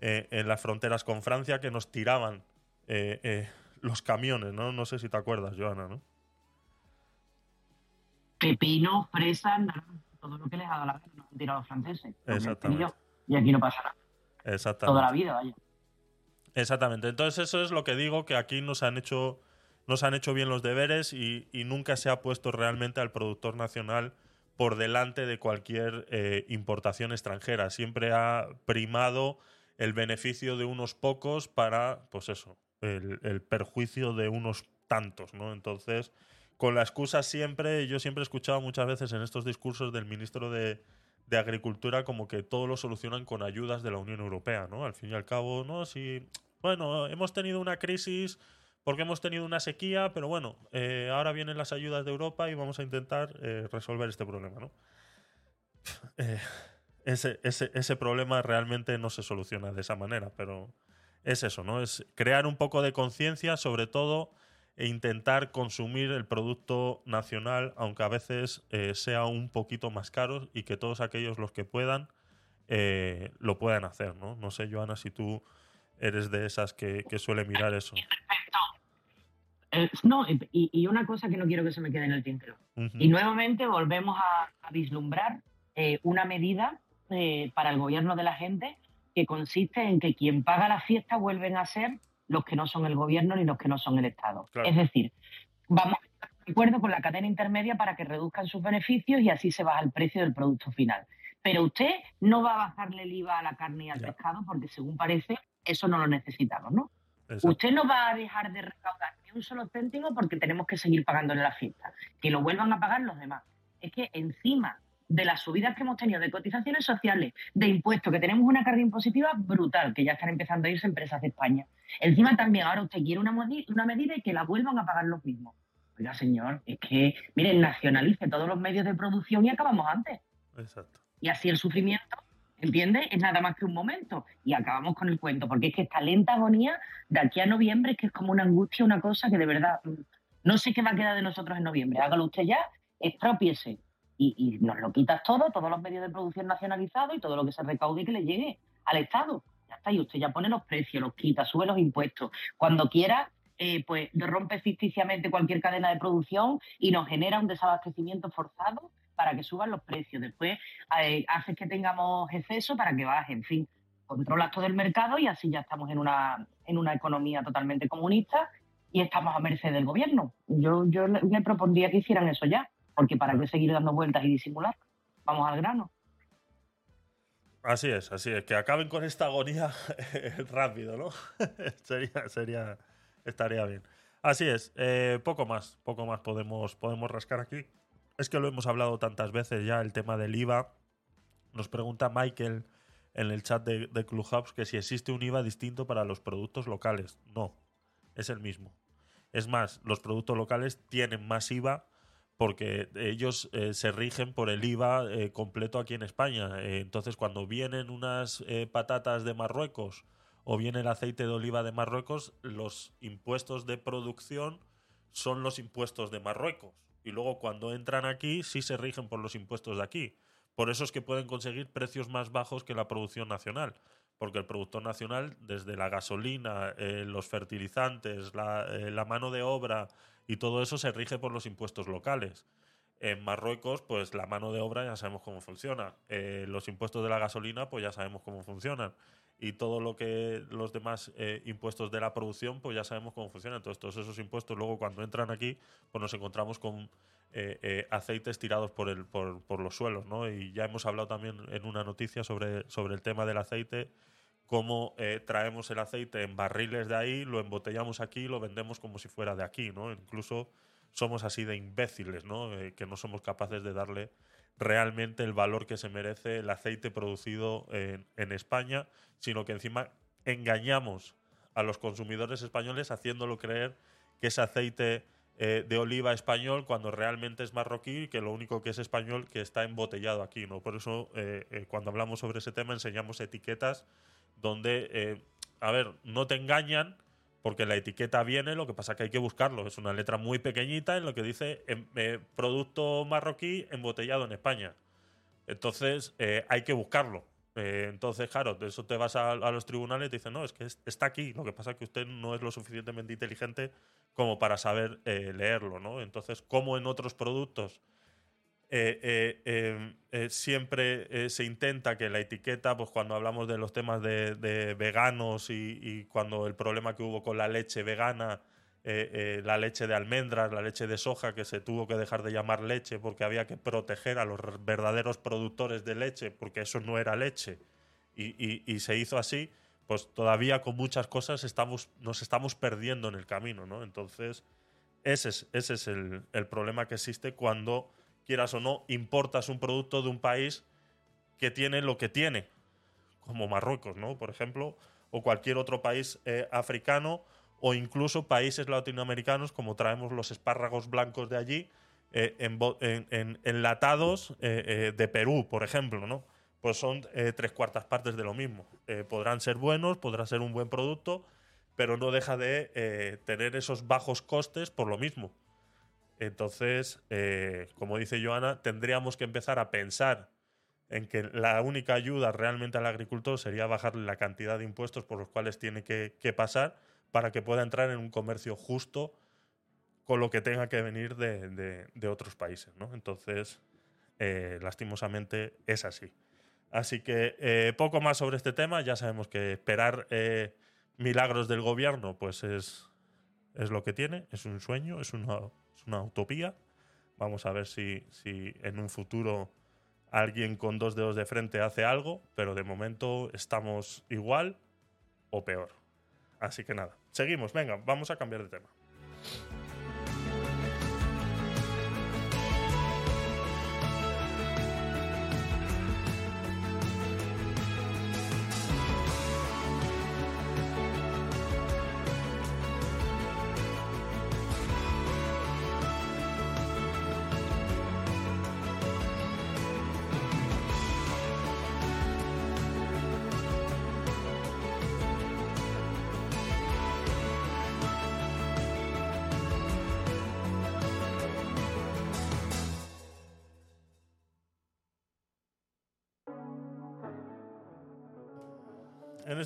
eh, en las fronteras con Francia que nos tiraban eh, eh, los camiones, ¿no? No sé si te acuerdas, Joana, ¿no? Pepino, fresa, naranja, todo lo que les ha dado la gana nos han tirado los franceses. Exactamente. Y aquí no pasa nada. Exactamente. Toda la vida, vaya. Exactamente. Entonces eso es lo que digo, que aquí nos han hecho, nos han hecho bien los deberes y, y nunca se ha puesto realmente al productor nacional por delante de cualquier eh, importación extranjera. Siempre ha primado el beneficio de unos pocos para, pues eso, el, el perjuicio de unos tantos, ¿no? Entonces, con la excusa siempre, yo siempre he escuchado muchas veces en estos discursos del ministro de, de Agricultura como que todo lo solucionan con ayudas de la Unión Europea, ¿no? Al fin y al cabo, ¿no? Si, bueno, hemos tenido una crisis porque hemos tenido una sequía, pero bueno, eh, ahora vienen las ayudas de Europa y vamos a intentar eh, resolver este problema, ¿no? Eh, ese, ese, ese problema realmente no se soluciona de esa manera, pero es eso, ¿no? Es crear un poco de conciencia, sobre todo, e intentar consumir el producto nacional, aunque a veces eh, sea un poquito más caro y que todos aquellos los que puedan eh, lo puedan hacer, ¿no? No sé, Joana, si tú eres de esas que, que suele mirar eso. Eh, no, y, y una cosa que no quiero que se me quede en el tintero. Y nuevamente volvemos a, a vislumbrar una medida para el gobierno de la gente que consiste en que quien paga la fiesta vuelven a ser los que no son el gobierno ni los que no son el Estado. Claro. Es decir, vamos a estar de acuerdo con la cadena intermedia para que reduzcan sus beneficios y así se baja el precio del producto final. Pero usted no va a bajarle el IVA a la carne y al Ya. pescado porque según parece eso no lo necesitamos, ¿no? Exacto. Usted no va a dejar de recaudar ni un solo céntimo porque tenemos que seguir pagándole la fiesta. Que lo vuelvan a pagar los demás. Es que encima de las subidas que hemos tenido de cotizaciones sociales, de impuestos, que tenemos una carga impositiva brutal, que ya están empezando a irse empresas de España. Encima también ahora usted quiere una, medida y que la vuelvan a pagar los mismos. Oiga, señor, es que, miren, nacionalice todos los medios de producción y acabamos antes. Exacto. Y así el sufrimiento, ¿entiendes? Es nada más que un momento. Y acabamos con el cuento, porque es que esta lenta agonía de aquí a noviembre es que es como una angustia, una cosa que de verdad mm, no sé qué va a quedar de nosotros en noviembre. Hágalo usted ya, expropiese. Y, y nos lo quitas todo, todos los medios de producción nacionalizados y todo lo que se recaude y que le llegue al Estado. Ya está, y usted ya pone los precios, los quita, sube los impuestos. Cuando quiera, eh, pues rompe ficticiamente cualquier cadena de producción y nos genera un desabastecimiento forzado para que suban los precios. Después eh, haces que tengamos exceso para que baje. En fin, controlas todo el mercado y así ya estamos en una, en una economía totalmente comunista y estamos a merced del gobierno. Yo, yo le, propondría que hicieran eso ya, porque para qué seguir dando vueltas y disimular. Vamos al grano. Así es, así es. Que acaben con esta agonía rápido, ¿no? sería, sería, estaría bien. Así es, eh, poco más, poco más podemos, podemos rascar aquí. Es que lo hemos hablado tantas veces ya, el tema del IVA. Nos pregunta Michael en el chat de, de Clubhouse que si existe un IVA distinto para los productos locales. No, es el mismo. Es más, los productos locales tienen más IVA porque ellos eh, se rigen por el IVA eh, completo aquí en España. Eh, entonces, cuando vienen unas eh, patatas de Marruecos o viene el aceite de oliva de Marruecos, los impuestos de producción son los impuestos de Marruecos. Y luego cuando entran aquí, sí se rigen por los impuestos de aquí. Por eso es que pueden conseguir precios más bajos que la producción nacional. Porque el productor nacional, desde la gasolina, eh, los fertilizantes, la, la mano de obra y todo eso se rige por los impuestos locales. En Marruecos, pues la mano de obra ya sabemos cómo funciona. Eh, los impuestos de la gasolina, pues ya sabemos cómo funcionan. Y todo lo que los demás eh, impuestos de la producción, pues ya sabemos cómo funcionan. Entonces, todos esos impuestos, luego cuando entran aquí, pues nos encontramos con eh, eh, aceites tirados por, el, por, por los suelos, ¿no? Y ya hemos hablado también en una noticia sobre, sobre el tema del aceite, cómo eh, traemos el aceite en barriles de ahí, lo embotellamos aquí y lo vendemos como si fuera de aquí, ¿no? Incluso somos así de imbéciles, ¿no? Eh, que no somos capaces de darle realmente el valor que se merece el aceite producido en, en España, sino que encima engañamos a los consumidores españoles haciéndolo creer que es aceite eh, de oliva español cuando realmente es marroquí que lo único que es español que está embotellado aquí, ¿no? Por eso eh, eh, cuando hablamos sobre ese tema enseñamos etiquetas donde, eh, a ver, no te engañan porque la etiqueta viene, lo que pasa que hay que buscarlo. Es una letra muy pequeñita en lo que dice em, eh, producto marroquí embotellado en España. Entonces eh, hay que buscarlo. Entonces, claro, de eso te vas a, los tribunales y te dicen, no, es que es- está aquí. Lo que pasa es que usted no es lo suficientemente inteligente como para saber leerlo, ¿no? Entonces, como en otros productos eh, eh, eh, eh, siempre eh, se intenta que la etiqueta, pues cuando hablamos de los temas de, de veganos y, y cuando el problema que hubo con la leche vegana, eh, eh, la leche de almendras, la leche de soja, que se tuvo que dejar de llamar leche porque había que proteger a los verdaderos productores de leche, porque eso no era leche, y, y- y se hizo así, pues todavía con muchas cosas estamos, nos estamos perdiendo en el camino, ¿no? Entonces, ese es, ese es el, el problema que existe cuando, quieras o no, importas un producto de un país que tiene lo que tiene, como Marruecos, ¿no? Por ejemplo, o cualquier otro país eh, africano, o incluso países latinoamericanos, como traemos los espárragos blancos de allí, eh, envo- en- en- enlatados eh, de Perú, por ejemplo, ¿no? Pues son tres cuartas partes de lo mismo. Podrán ser buenos, podrá ser un buen producto, pero no deja de tener esos bajos costes por lo mismo. Entonces, eh, como dice Joana, tendríamos que empezar a pensar en que la única ayuda realmente al agricultor sería bajarle la cantidad de impuestos por los cuales tiene que, pasar para que pueda entrar en un comercio justo con lo que tenga que venir de, otros países. ¿no? Entonces, eh, lastimosamente es así. Así que eh, poco más sobre este tema. Ya sabemos que esperar milagros del gobierno pues es, es lo que tiene, es un sueño, es una, una utopía. Vamos a ver si, si en un futuro alguien con dos dedos de frente hace algo, pero de momento estamos igual o peor. Así que nada, seguimos, venga, vamos a cambiar de tema.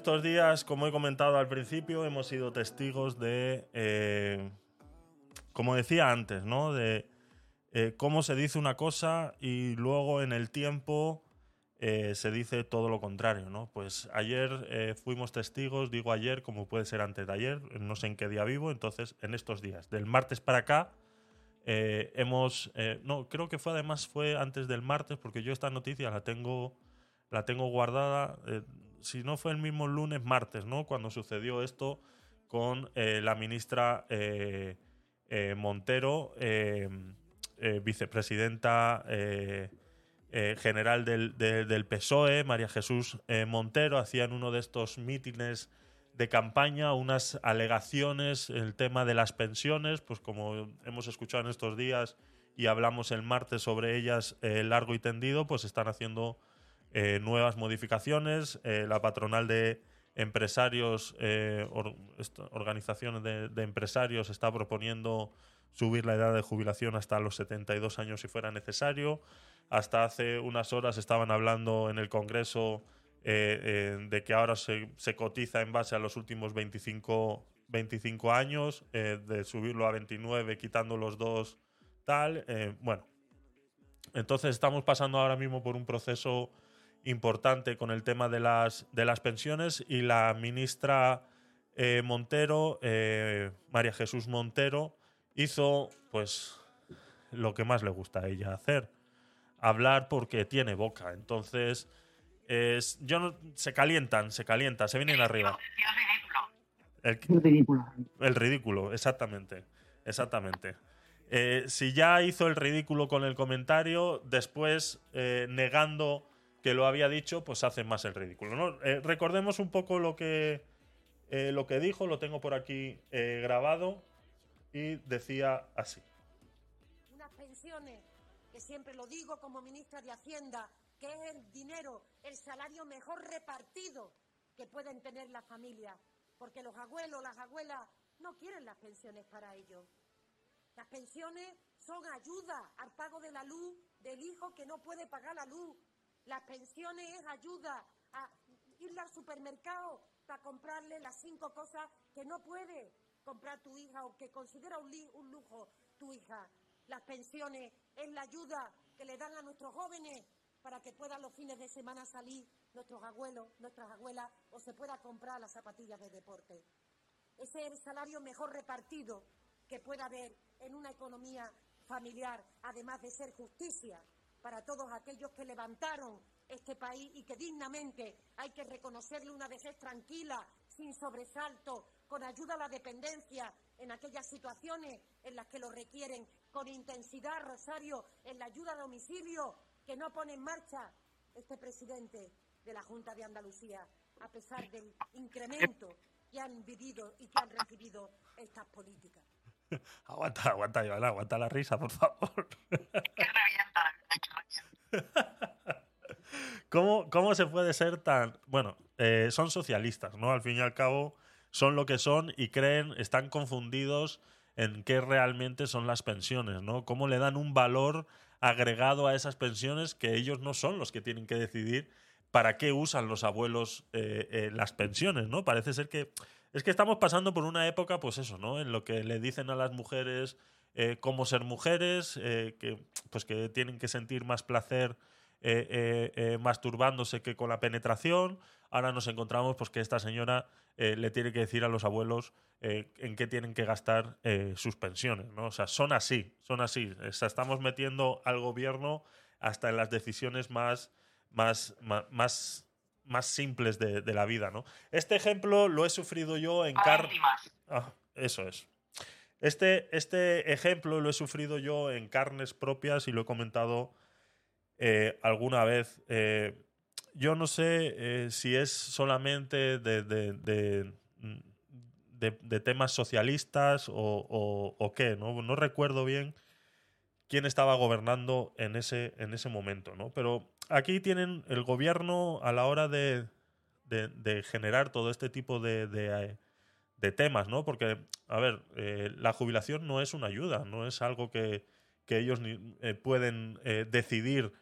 Estos días, como he comentado al principio, hemos sido testigos de, eh, como decía antes, ¿no? De eh, cómo se dice una cosa y luego en el tiempo eh, se dice todo lo contrario, ¿no? Pues ayer eh, fuimos testigos, digo ayer, como puede ser antes de ayer, no sé en qué día vivo, entonces en estos días, del martes para acá, eh, hemos, eh, no, creo que fue además fue antes del martes, porque yo esta noticia la tengo, la tengo guardada, si no fue el mismo lunes, martes, ¿no? Cuando sucedió esto con eh, la ministra eh, eh, Montero, eh, vicepresidenta general del, de- del PSOE, María Jesús Montero, hacía en uno de estos mítines de campaña unas alegaciones, el tema de las pensiones, pues como hemos escuchado en estos días y hablamos el martes sobre ellas largo y tendido, pues están haciendo eh, nuevas modificaciones. Eh, la patronal de empresarios, eh, or- organizaciones de, empresarios está proponiendo subir la edad de jubilación hasta los 72 años si fuera necesario. Hasta hace unas horas estaban hablando en el Congreso de que ahora se, se cotiza en base a los últimos 25, 25 años, de subirlo a 29 quitando los dos tal. bueno, entonces estamos pasando ahora mismo por un proceso importante con el tema de las, de las pensiones y la ministra eh, Montero, eh, María Jesús Montero, hizo pues lo que más le gusta a ella hacer, hablar porque tiene boca. Entonces, es, yo no- se calientan, se calientan, se vienen arriba. El, ridículo. el ridículo, exactamente. Exactamente. Eh, si ya hizo el ridículo con el comentario, después eh, negando que lo había dicho, pues hace más el ridículo. ¿no? Eh, recordemos un poco lo que, eh, lo que dijo, lo tengo por aquí eh, grabado y decía así. unas pensiones, que siempre lo digo como ministra de Hacienda, que es el dinero, el salario mejor repartido que pueden tener las familias, porque los abuelos, las abuelas no quieren las pensiones para ellos. Las pensiones son ayuda al pago de la luz del hijo que no puede pagar la luz. Las pensiones es ayuda a ir al supermercado para comprarle las cinco cosas que no puede comprar tu hija o que considera un, lujo tu hija. Las pensiones es la ayuda que le dan a nuestros jóvenes para que puedan los fines de semana salir nuestros abuelos, nuestras abuelas o se pueda comprar las zapatillas de deporte. Ese es el salario mejor repartido que pueda haber en una economía familiar, además de ser justicia para todos aquellos que levantaron este país y que dignamente hay que reconocerle una vejez tranquila, sin sobresalto, con ayuda a la dependencia en aquellas situaciones en las que lo requieren, con intensidad, Rosario, en la ayuda a domicilio que no pone en marcha este presidente de la Junta de Andalucía, a pesar del incremento que han vivido y que han recibido estas políticas. Aguanta, aguanta, Joana, aguanta la risa, por favor. Que revienta, que revienta. ¿Cómo, ¿Cómo se puede ser tan.? Bueno, eh, son socialistas, ¿no? Al fin y al cabo, son lo que son y creen, están confundidos en qué realmente son las pensiones, ¿no? Cómo le dan un valor agregado a esas pensiones que ellos no son los que tienen que decidir para qué usan los abuelos eh, eh, las pensiones, ¿no? Parece ser que. Es que estamos pasando por una época, pues eso, ¿no? En lo que le dicen a las mujeres eh, cómo ser mujeres, eh, que, pues que tienen que sentir más placer eh, eh, masturbándose que con la penetración. Ahora nos encontramos pues, que esta señora le tiene que decir a los abuelos en qué tienen que gastar sus pensiones. ¿no? O sea, son así, son así. O sea, estamos metiendo al gobierno hasta en las decisiones más, más, más, más, simples de, de la vida. ¿no? Este ejemplo lo he sufrido yo en car Íntimas. Ah, eso es. Este, este ejemplo lo he sufrido yo en carnes propias y lo he comentado eh, alguna vez. Eh, yo no sé eh, si es solamente de, de- de- temas socialistas o, qué, ¿no? No recuerdo bien quién estaba gobernando en ese, en ese momento, ¿no? Pero aquí tienen el gobierno a la hora de generar todo este tipo de, de, temas, ¿no? Porque, a ver, eh, la jubilación no es una ayuda, no es algo que, que ellos ni- eh, pueden eh, decidir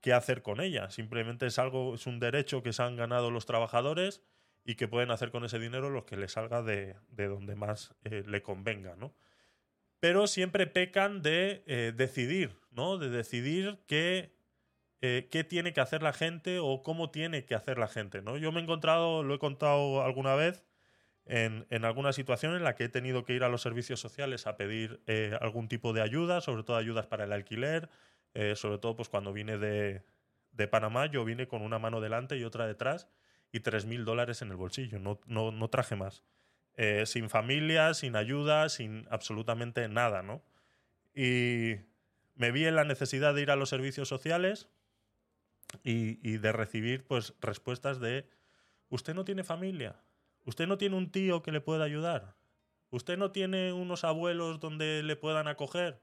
qué hacer con ella. Simplemente es algo, es un derecho que se han ganado los trabajadores y que pueden hacer con ese dinero lo que les salga de, de donde más le convenga, ¿no? Pero siempre pecan de decidir, ¿no? De decidir qué, qué tiene que hacer la gente o cómo tiene que hacer la gente, ¿no? Yo me he encontrado, lo he contado alguna vez, en, en alguna situación en la que he tenido que ir a los servicios sociales a pedir eh, algún tipo de ayuda, sobre todo ayudas para el alquiler, eh, sobre todo pues cuando vine de, de Panamá, yo vine con una mano delante y otra detrás y 3.000 dólares en el bolsillo, no, no, no traje más. Eh, sin familia, sin ayuda, sin absolutamente nada, ¿no? Y me vi en la necesidad de ir a los servicios sociales y, y de recibir pues respuestas de usted no tiene familia, usted no tiene un tío que le pueda ayudar, usted no tiene unos abuelos donde le puedan acoger,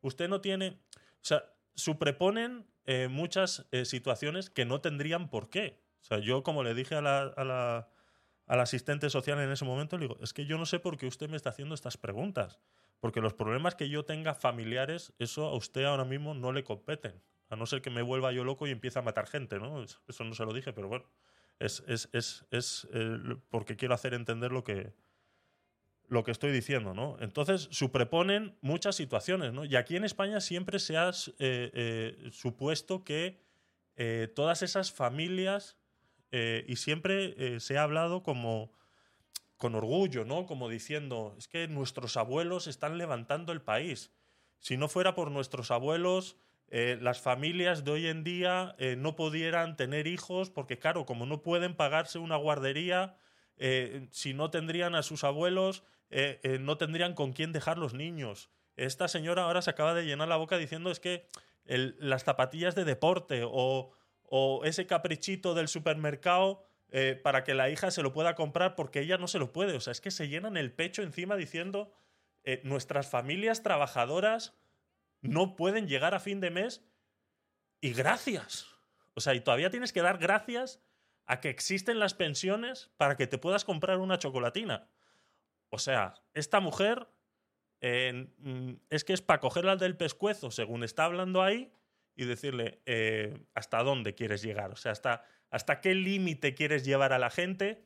usted no tiene... O sea, superponen eh, muchas eh, situaciones que no tendrían por qué. O sea, yo como le dije a la, asistente social en ese momento, le digo, es que yo no sé por qué usted me está haciendo estas preguntas. Porque los problemas que yo tenga familiares, eso a usted ahora mismo no le competen. A no ser que me vuelva yo loco y empiece a matar gente, ¿no? Es- Eso no se lo dije, pero bueno. Es, es, es, es eh, porque quiero hacer entender lo que, lo que estoy diciendo, ¿no? Entonces, superponen muchas situaciones, ¿no? Y aquí en España siempre se ha eh, eh, supuesto que todas esas familias, y siempre se ha hablado como con orgullo, ¿no? Como diciendo, es que nuestros abuelos están levantando el país. Si no fuera por nuestros abuelos, eh, las familias de hoy en día eh, no pudieran tener hijos, porque claro, como no pueden pagarse una guardería, eh, si no tendrían a sus abuelos, no tendrían con quién dejar los niños. Esta señora ahora se acaba de llenar la boca diciendo es que las zapatillas de deporte o, o ese caprichito del supermercado para que la hija se lo pueda comprar porque ella no se lo puede. O sea, es que se llenan el pecho encima diciendo nuestras familias trabajadoras no pueden llegar a fin de mes y gracias. O sea, y todavía tienes que dar gracias a que existen las pensiones para que te puedas comprar una chocolatina. O sea, esta mujer eh, mm, es que es para cogerla del pescuezo, según está hablando ahí, y decirle eh, hasta dónde quieres llegar. O sea, hasta, hasta qué límite quieres llevar a la gente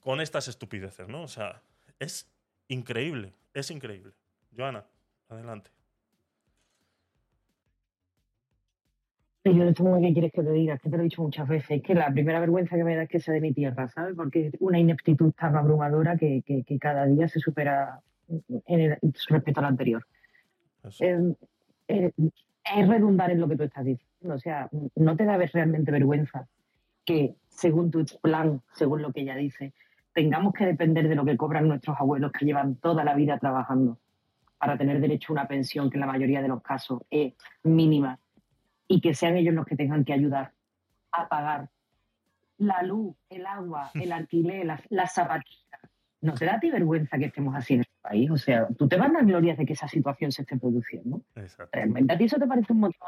con estas estupideces, ¿no? O sea, es increíble, es increíble. Joana, adelante. Y Yo de esto ¿qué quieres que te diga? Es que te lo he dicho muchas veces. Es que la primera vergüenza que me da es que sea de mi tierra, ¿sabes? Porque es una ineptitud tan abrumadora que, que- que cada día se supera en el- respecto al anterior. Eso. Eh, eh, es redundar en lo que tú estás diciendo. O sea, no te da realmente vergüenza que, según tu plan, según lo que ella dice, tengamos que depender de lo que cobran nuestros abuelos que llevan toda la vida trabajando para tener derecho a una pensión que en la mayoría de los casos es mínima y que sean ellos los que tengan que ayudar a pagar la luz, el agua, el alquiler, las, las zapatillas. ¿No te da a ti vergüenza que estemos así en este país? O sea, tú te vas a glorias de que esa situación se esté produciendo. Exacto. ¿Realmente a ti eso te parece un motivo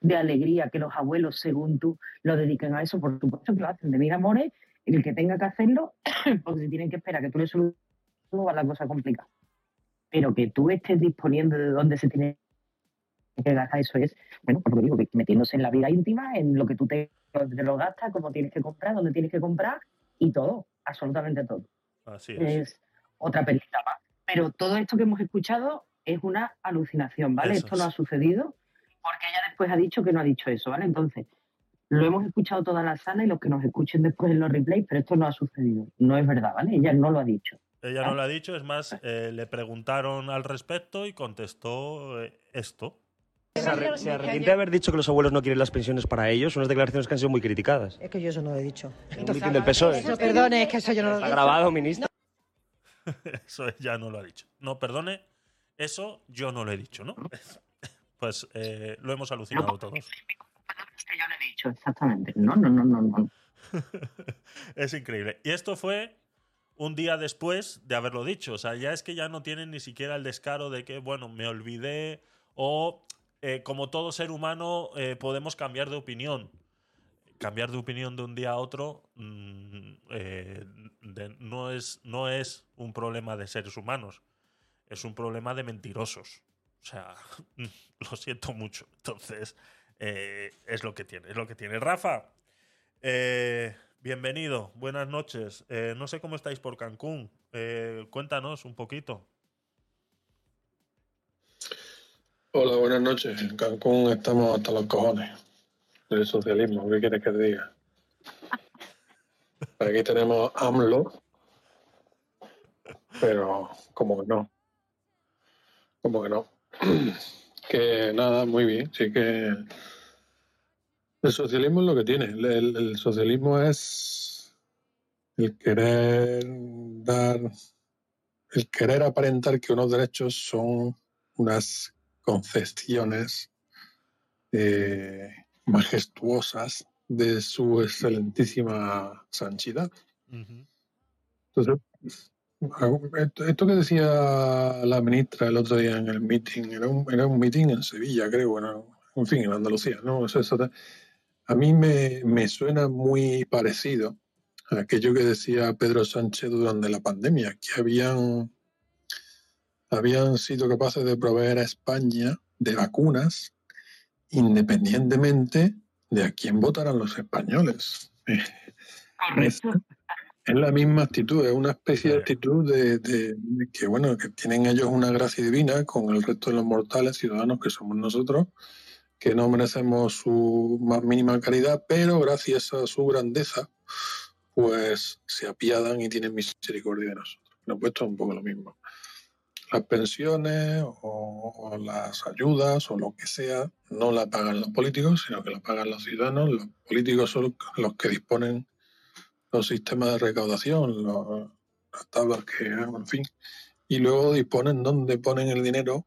de alegría, que los abuelos, según tú, lo dediquen a eso? Por supuesto que lo hacen. De mil amores, el que tenga que hacerlo, porque si tienen que esperar a que tú le soluciones, va la cosa complicada. Pero que tú estés disponiendo de dónde se tiene que gastar, eso es, bueno, por lo que digo, que metiéndose en la vida íntima, en lo que tú te, te lo gastas, cómo tienes que comprar, dónde tienes que comprar y todo, absolutamente todo Así es. es otra película más. Pero todo esto que hemos escuchado es una alucinación, ¿vale? Eso esto no es. ha sucedido porque ella después ha dicho que no ha dicho eso, ¿vale? Entonces, lo hemos escuchado toda la sala y los que nos escuchen después en los replays, pero esto no ha sucedido. No es verdad, ¿vale? Ella no lo ha dicho. Ella no lo ha dicho, es más, eh, le preguntaron al respecto y contestó eh, esto. Se, arre- se arrepiente de haber dicho que los abuelos no quieren las pensiones para ellos, unas declaraciones que han sido muy criticadas. Es que yo eso no lo he dicho. Un mitin del PSOE. Eso, perdone, es que eso yo no lo he grabado, ministro. Eso ya no lo ha dicho. No, perdone, eso yo no lo he dicho, ¿no? Pues eh, lo hemos alucinado todos. Es que yo le he dicho, exactamente. No, no, no, no, no. es increíble. Y esto fue un día después de haberlo dicho. O sea, ya es que ya no tienen ni siquiera el descaro de que, bueno, me olvidé o eh, como todo ser humano eh, podemos cambiar de opinión. Cambiar de opinión de un día a otro mm, eh, no, es, no es un problema de seres humanos, es un problema de mentirosos. O sea, lo siento mucho. Entonces, es lo que tiene, es lo que tiene. Rafa, bienvenido, buenas noches. No sé cómo estáis por Cancún. Cuéntanos un poquito. Hola, buenas noches. En Cancún estamos hasta los cojones del socialismo. ¿Qué quieres que te diga? Aquí tenemos AMLO, pero como que no. Como que no. Que nada, muy bien. Sí que el socialismo es lo que tiene. El, socialismo es el querer dar, el querer aparentar que unos derechos son unas concesiones eh, majestuosas de su excelentísima sanchidad. Entonces, esto, que decía la ministra el otro día en el meeting, era un, era un meeting en Sevilla, creo, bueno, en fin, en Andalucía, ¿no? Eso- eso- a mí me, me suena muy parecido a aquello que decía Pedro Sánchez durante la pandemia, que habían habían sido capaces de proveer a España de vacunas independientemente de a quién votaran los españoles. Es, es la misma actitud, es una especie de actitud de, de- de que, bueno, que tienen ellos una gracia divina con el resto de los mortales ciudadanos que somos nosotros, que no merecemos su más mínima caridad, pero gracias a su grandeza, pues se apiadan y tienen misericordia de nosotros. Nos puesto un poco lo mismo las pensiones o, o las ayudas o lo que sea no la pagan los políticos, sino que la pagan los ciudadanos. Los políticos son los que disponen los sistemas de recaudación, los- las tablas que, en fin, y luego disponen dónde ponen el dinero,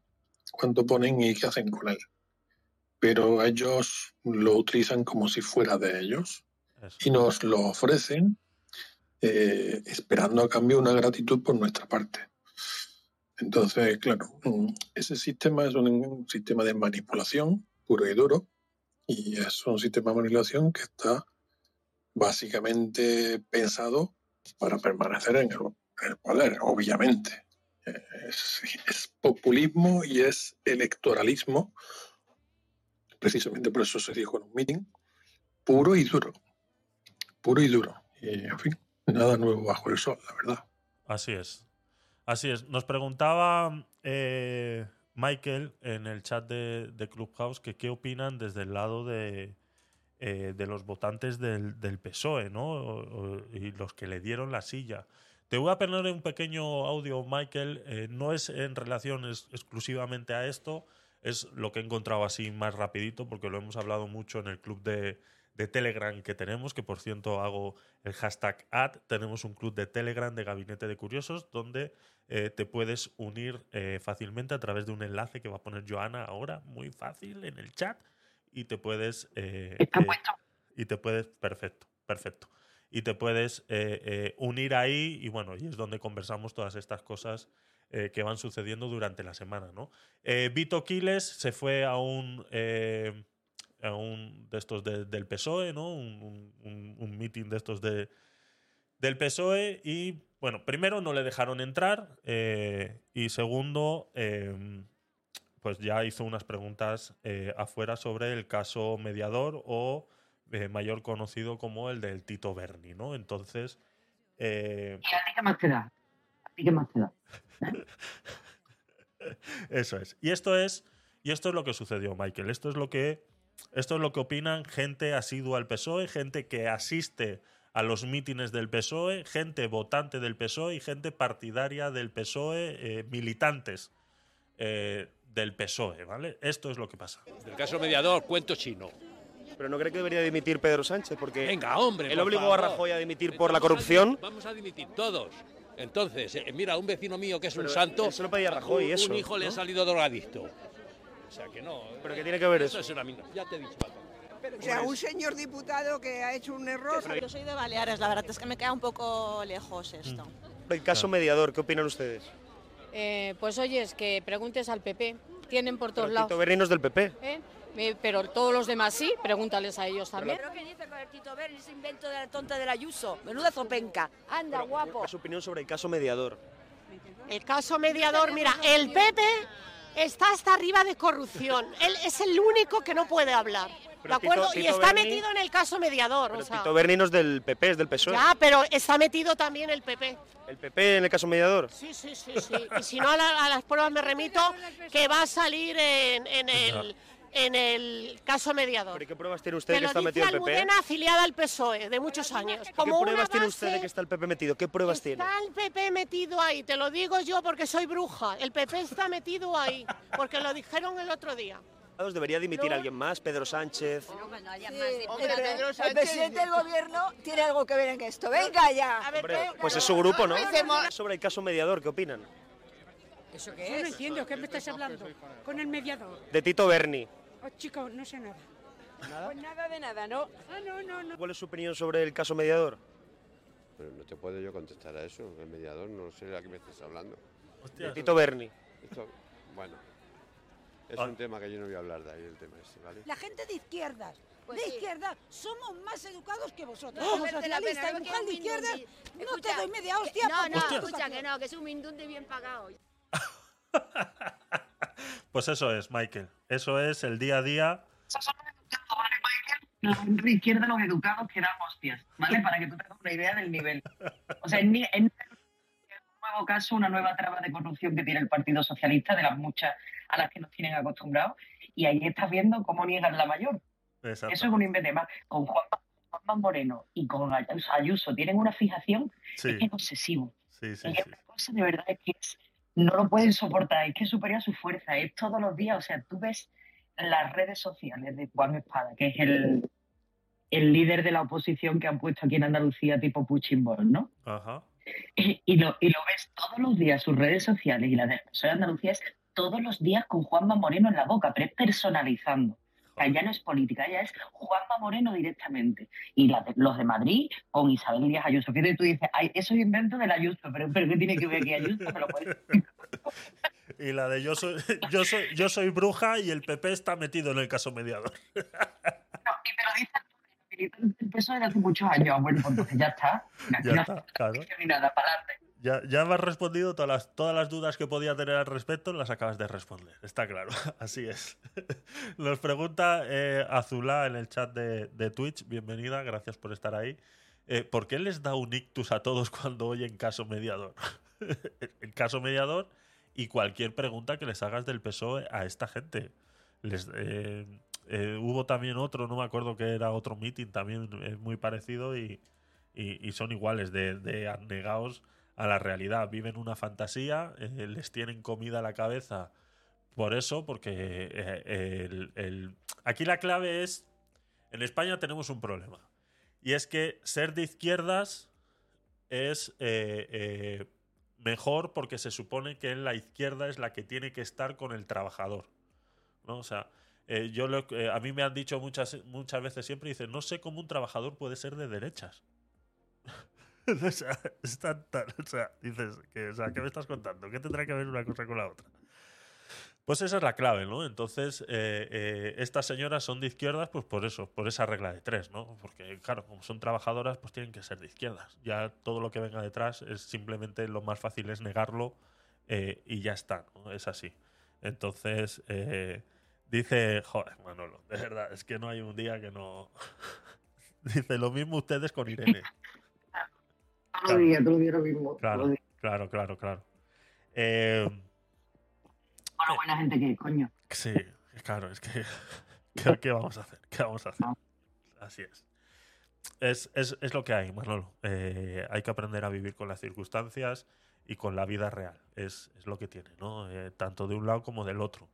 cuánto ponen y qué hacen con él. Pero ellos lo utilizan como si fuera de ellos Eso. y nos lo ofrecen eh, esperando a cambio una gratitud por nuestra parte. Entonces, claro, mm, ese sistema es un, sistema de manipulación puro y duro y es un sistema de manipulación que está básicamente pensado para permanecer en el, poder, obviamente. Es, es populismo y es electoralismo, precisamente por eso se dijo en un meeting, puro y duro, puro y duro. Y, en fin, nada nuevo bajo el sol, la verdad. Así es. Así es. Nos preguntaba eh, Michael en el chat de, Clubhouse que qué opinan desde el lado de, eh, de los votantes del, PSOE, ¿no? Y los que le dieron la silla. Te voy a poner un pequeño audio, Michael. eh, no es en relación exclusivamente a esto, es lo que he encontrado así más rapidito, porque lo hemos hablado mucho en el club de, de Telegram que tenemos, que por cierto hago el hashtag ad. Tenemos un club de Telegram de Gabinete de Curiosos donde eh, te puedes unir eh, fácilmente a través de un enlace que va a poner Joana ahora, muy fácil, en el chat. Y te puedes... eh, Está puesto. y te puedes, perfecto, perfecto. Y te puedes unir ahí y bueno, y es donde conversamos todas estas cosas que van sucediendo durante la semana, ¿no? Vito Quiles se fue a un, a un de estos de- del PSOE, ¿no? Un, un, un- meeting de estos de, del PSOE y bueno, primero no le dejaron entrar eh, y segundo, eh, pues ya hizo unas preguntas eh, afuera sobre el caso mediador o eh, mayor conocido como el del Tito Berni, ¿no? Entonces, ¿Y a ti qué más te da? ¿A ti qué más te da? eso es. Y esto es, y esto es lo que sucedió, Michael. Esto es lo que, esto es lo que opinan gente asidua al PSOE, gente que asiste a los mítines del PSOE, gente votante del PSOE y gente partidaria del PSOE, eh, militantes eh, del PSOE, ¿vale? Esto es lo que pasa. El caso mediador, cuento chino. Pero no cree que debería dimitir Pedro Sánchez porque Venga, hombre. él obligó a. Rajoy a dimitir por la corrupción. Vamos a dimitir todos. Entonces, eh, mira, un vecino mío que es un santo, eso lo pedía Rajoy, un, eso, un hijo le ha salido drogadicto. O sea que no. ¿Pero qué tiene que ver eso? es una mina. Ya te he dicho. O sea, un señor diputado que ha hecho un error. Yo soy de Baleares, la verdad es que me queda un poco lejos esto. El caso mediador, ¿qué opinan ustedes? Eh, pues oye, es que preguntes al PP. Tienen por todos Pero lados. Tito Berni no es del PP. ¿eh? Eh, Pero todos los demás sí, pregúntales a ellos también. ¿Pero qué dice con el Tito Berni, ese invento de la tonta del Ayuso? Menuda zopenca. Anda, guapo. ¿Cuál es su opinión sobre el caso mediador? El caso mediador, mira, el PP está hasta arriba de corrupción. Él es el único que no puede hablar. ¿De acuerdo? Tito- y está Berni- metido en el caso mediador. Pero o sea, Tito Berni no es del PP, es del PSOE. ya, pero está metido también el PP. ¿El PP en el caso mediador? Sí, sí, sí, sí. Y si no, a, la- a las pruebas me remito que va a salir en, en el, en el caso mediador. ¿Pero qué pruebas tiene usted Te que está metido el PP? Almudena, afiliada al PSOE, de muchos años. ¿Qué Como una pruebas tiene usted de que está el PP metido? ¿Qué pruebas tiene? Está el PP metido ahí, te lo digo yo porque soy bruja. El PP está metido ahí, porque lo dijeron el otro día. ¿Debería dimitir alguien más? ¿Pedro Sánchez? el, el presidente del gobierno tiene algo que ver en esto. Venga ya. Hombre, pues es su grupo, ¿no? Sobre el caso mediador, ¿qué opinan? ¿Eso Yo no entiendo, ¿qué me estás hablando? Con el mediador. De Tito Berni. Oh, chico, no sé nada. Pues nada de nada, ¿no? Ah, no, no, no. ¿Cuál es su opinión sobre el caso mediador? Pero no te puedo yo contestar a eso, el mediador, no sé a qué me estás hablando. De Tito Berni. Esto, bueno, es Ah. un tema que yo no voy a hablar de ahí, el tema ese, ¿vale? La gente de izquierdas, Pues de sí. izquierdas, somos más educados que vosotros. No, Como socialista y no mujer de izquierdas, no Escucha, te doy media que- hostia. No, por no, tu escucha, que no, que es un mindundi bien pagado. Pues eso es, Michael. Eso es el día a día. La gente de izquierda, los educados que dan hostias, ¿vale? Para que tú tengas una idea del nivel. O sea, en, en un nuevo caso, una nueva trama de corrupción que tiene el Partido Socialista, de las muchas a las que nos tienen acostumbrados, y ahí estás viendo cómo niegan la mayor. Exacto. Eso es un invento más. Con Juan Juanma Moreno y con Ayuso, tienen una fijación Sí. es que es obsesivo. Sí, sí, Y sí. es una cosa de verdad es que es- no lo pueden soportar, es que es superior a su fuerza, es todos los días. O sea, tú ves las redes sociales de Juan Espada, que es el, el líder de la oposición que han puesto aquí en Andalucía, tipo Puchimbol, ¿no? Ajá. Y, y lo, y lo ves todos los días, sus redes sociales y las del PSOE de Andalucía es todos los días con Juanma Moreno en la boca, pero es personalizando. Sea, ya no es política, ya es Juanma Moreno directamente. Y la de- los de Madrid con Isabel Díaz Ayuso. Fíjate, tú dices, Ay, eso es invento del Ayuso, pero, pero ¿qué tiene que ver aquí Ayuso? Me lo puedes Y la de yo soy, yo soy, yo soy bruja y el PP está metido en el caso mediador. el PSOE de hace muchos años. Bueno, pues entonces ya está. Aquí Ya no está, claro. ni nada, para adelante. Ya, ya me has respondido todas las, todas las dudas que podía tener al respecto, las acabas de responder. Está claro, así es. Nos pregunta eh, Azulá en el chat de, de Twitch, bienvenida, gracias por estar ahí. Eh, ¿Por qué les da un ictus a todos cuando oyen caso mediador? el caso mediador y cualquier pregunta que les hagas del PSOE a esta gente. Les, eh, eh, hubo también otro, no me acuerdo que era otro meeting también eh, muy parecido y, y- y son iguales de, de anegados a la realidad. Viven una fantasía, eh, les tienen comida a la cabeza por eso, porque eh, aquí la clave es, en España tenemos un problema, y es que ser de izquierdas es eh, mejor porque se supone que la izquierda es la que tiene que estar con el trabajador. ¿no? O sea, yo lo- a mí me han dicho muchas, muchas veces siempre, dicen, no sé cómo un trabajador puede ser de derechas. o sea, es tan- tan- o sea, dices, que, o sea, ¿qué me estás contando? ¿Qué tendrá que ver una cosa con la otra? Pues esa es la clave, ¿no? Entonces, eh, eh, estas señoras son de izquierdas, pues por eso, por esa regla de tres, ¿no? Porque, claro, como son trabajadoras, pues tienen que ser de izquierdas. Ya todo lo que venga detrás es simplemente lo más fácil es negarlo eh, y ya está, ¿no? Es así. Entonces, eh, dice, joder, Manolo, de verdad, es que no hay un día que no. dice lo mismo ustedes con Irene. Mismo. Claro, claro, claro, claro. Eh, Bueno, buena gente que, coño. Sí, claro, es que. ¿Qué, qué vamos a hacer? ¿Qué vamos a hacer? Así es. Es, es, es lo que hay, Manolo. Eh, hay que aprender a vivir con las circunstancias y con la vida real. Es, es lo que tiene, ¿no? Eh, tanto de un lado como del otro.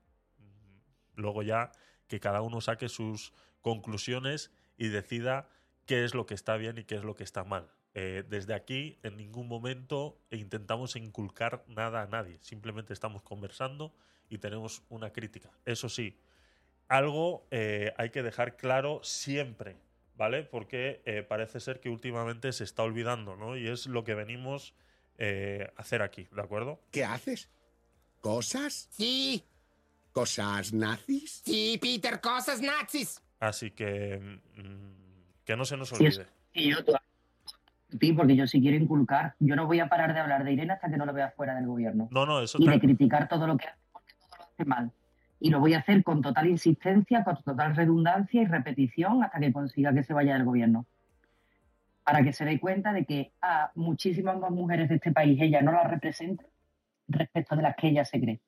Luego ya que cada uno saque sus conclusiones y decida qué es lo que está bien y qué es lo que está mal. Eh, desde aquí en ningún momento intentamos inculcar nada a nadie. Simplemente estamos conversando y tenemos una crítica. Eso sí, algo eh, hay que dejar claro siempre, ¿vale? Porque eh, parece ser que últimamente se está olvidando, ¿no? Y es lo que venimos eh, a hacer aquí, ¿de acuerdo? ¿Qué haces? ¿Cosas? Sí. ¿Cosas nazis? Sí, Peter, cosas nazis. Así que mm, que no se nos Sí, olvide. y yo Sí, porque yo si quiero inculcar, yo no voy a parar de hablar de Irene hasta que no lo vea fuera del gobierno. No, no, eso y de criticar todo lo que hace, porque todo lo hace mal. Y lo voy a hacer con total insistencia, con total redundancia y repetición hasta que consiga que se vaya del gobierno. Para que se dé cuenta de que a muchísimas más mujeres de este país ella no las representa respecto de las que ella se cree.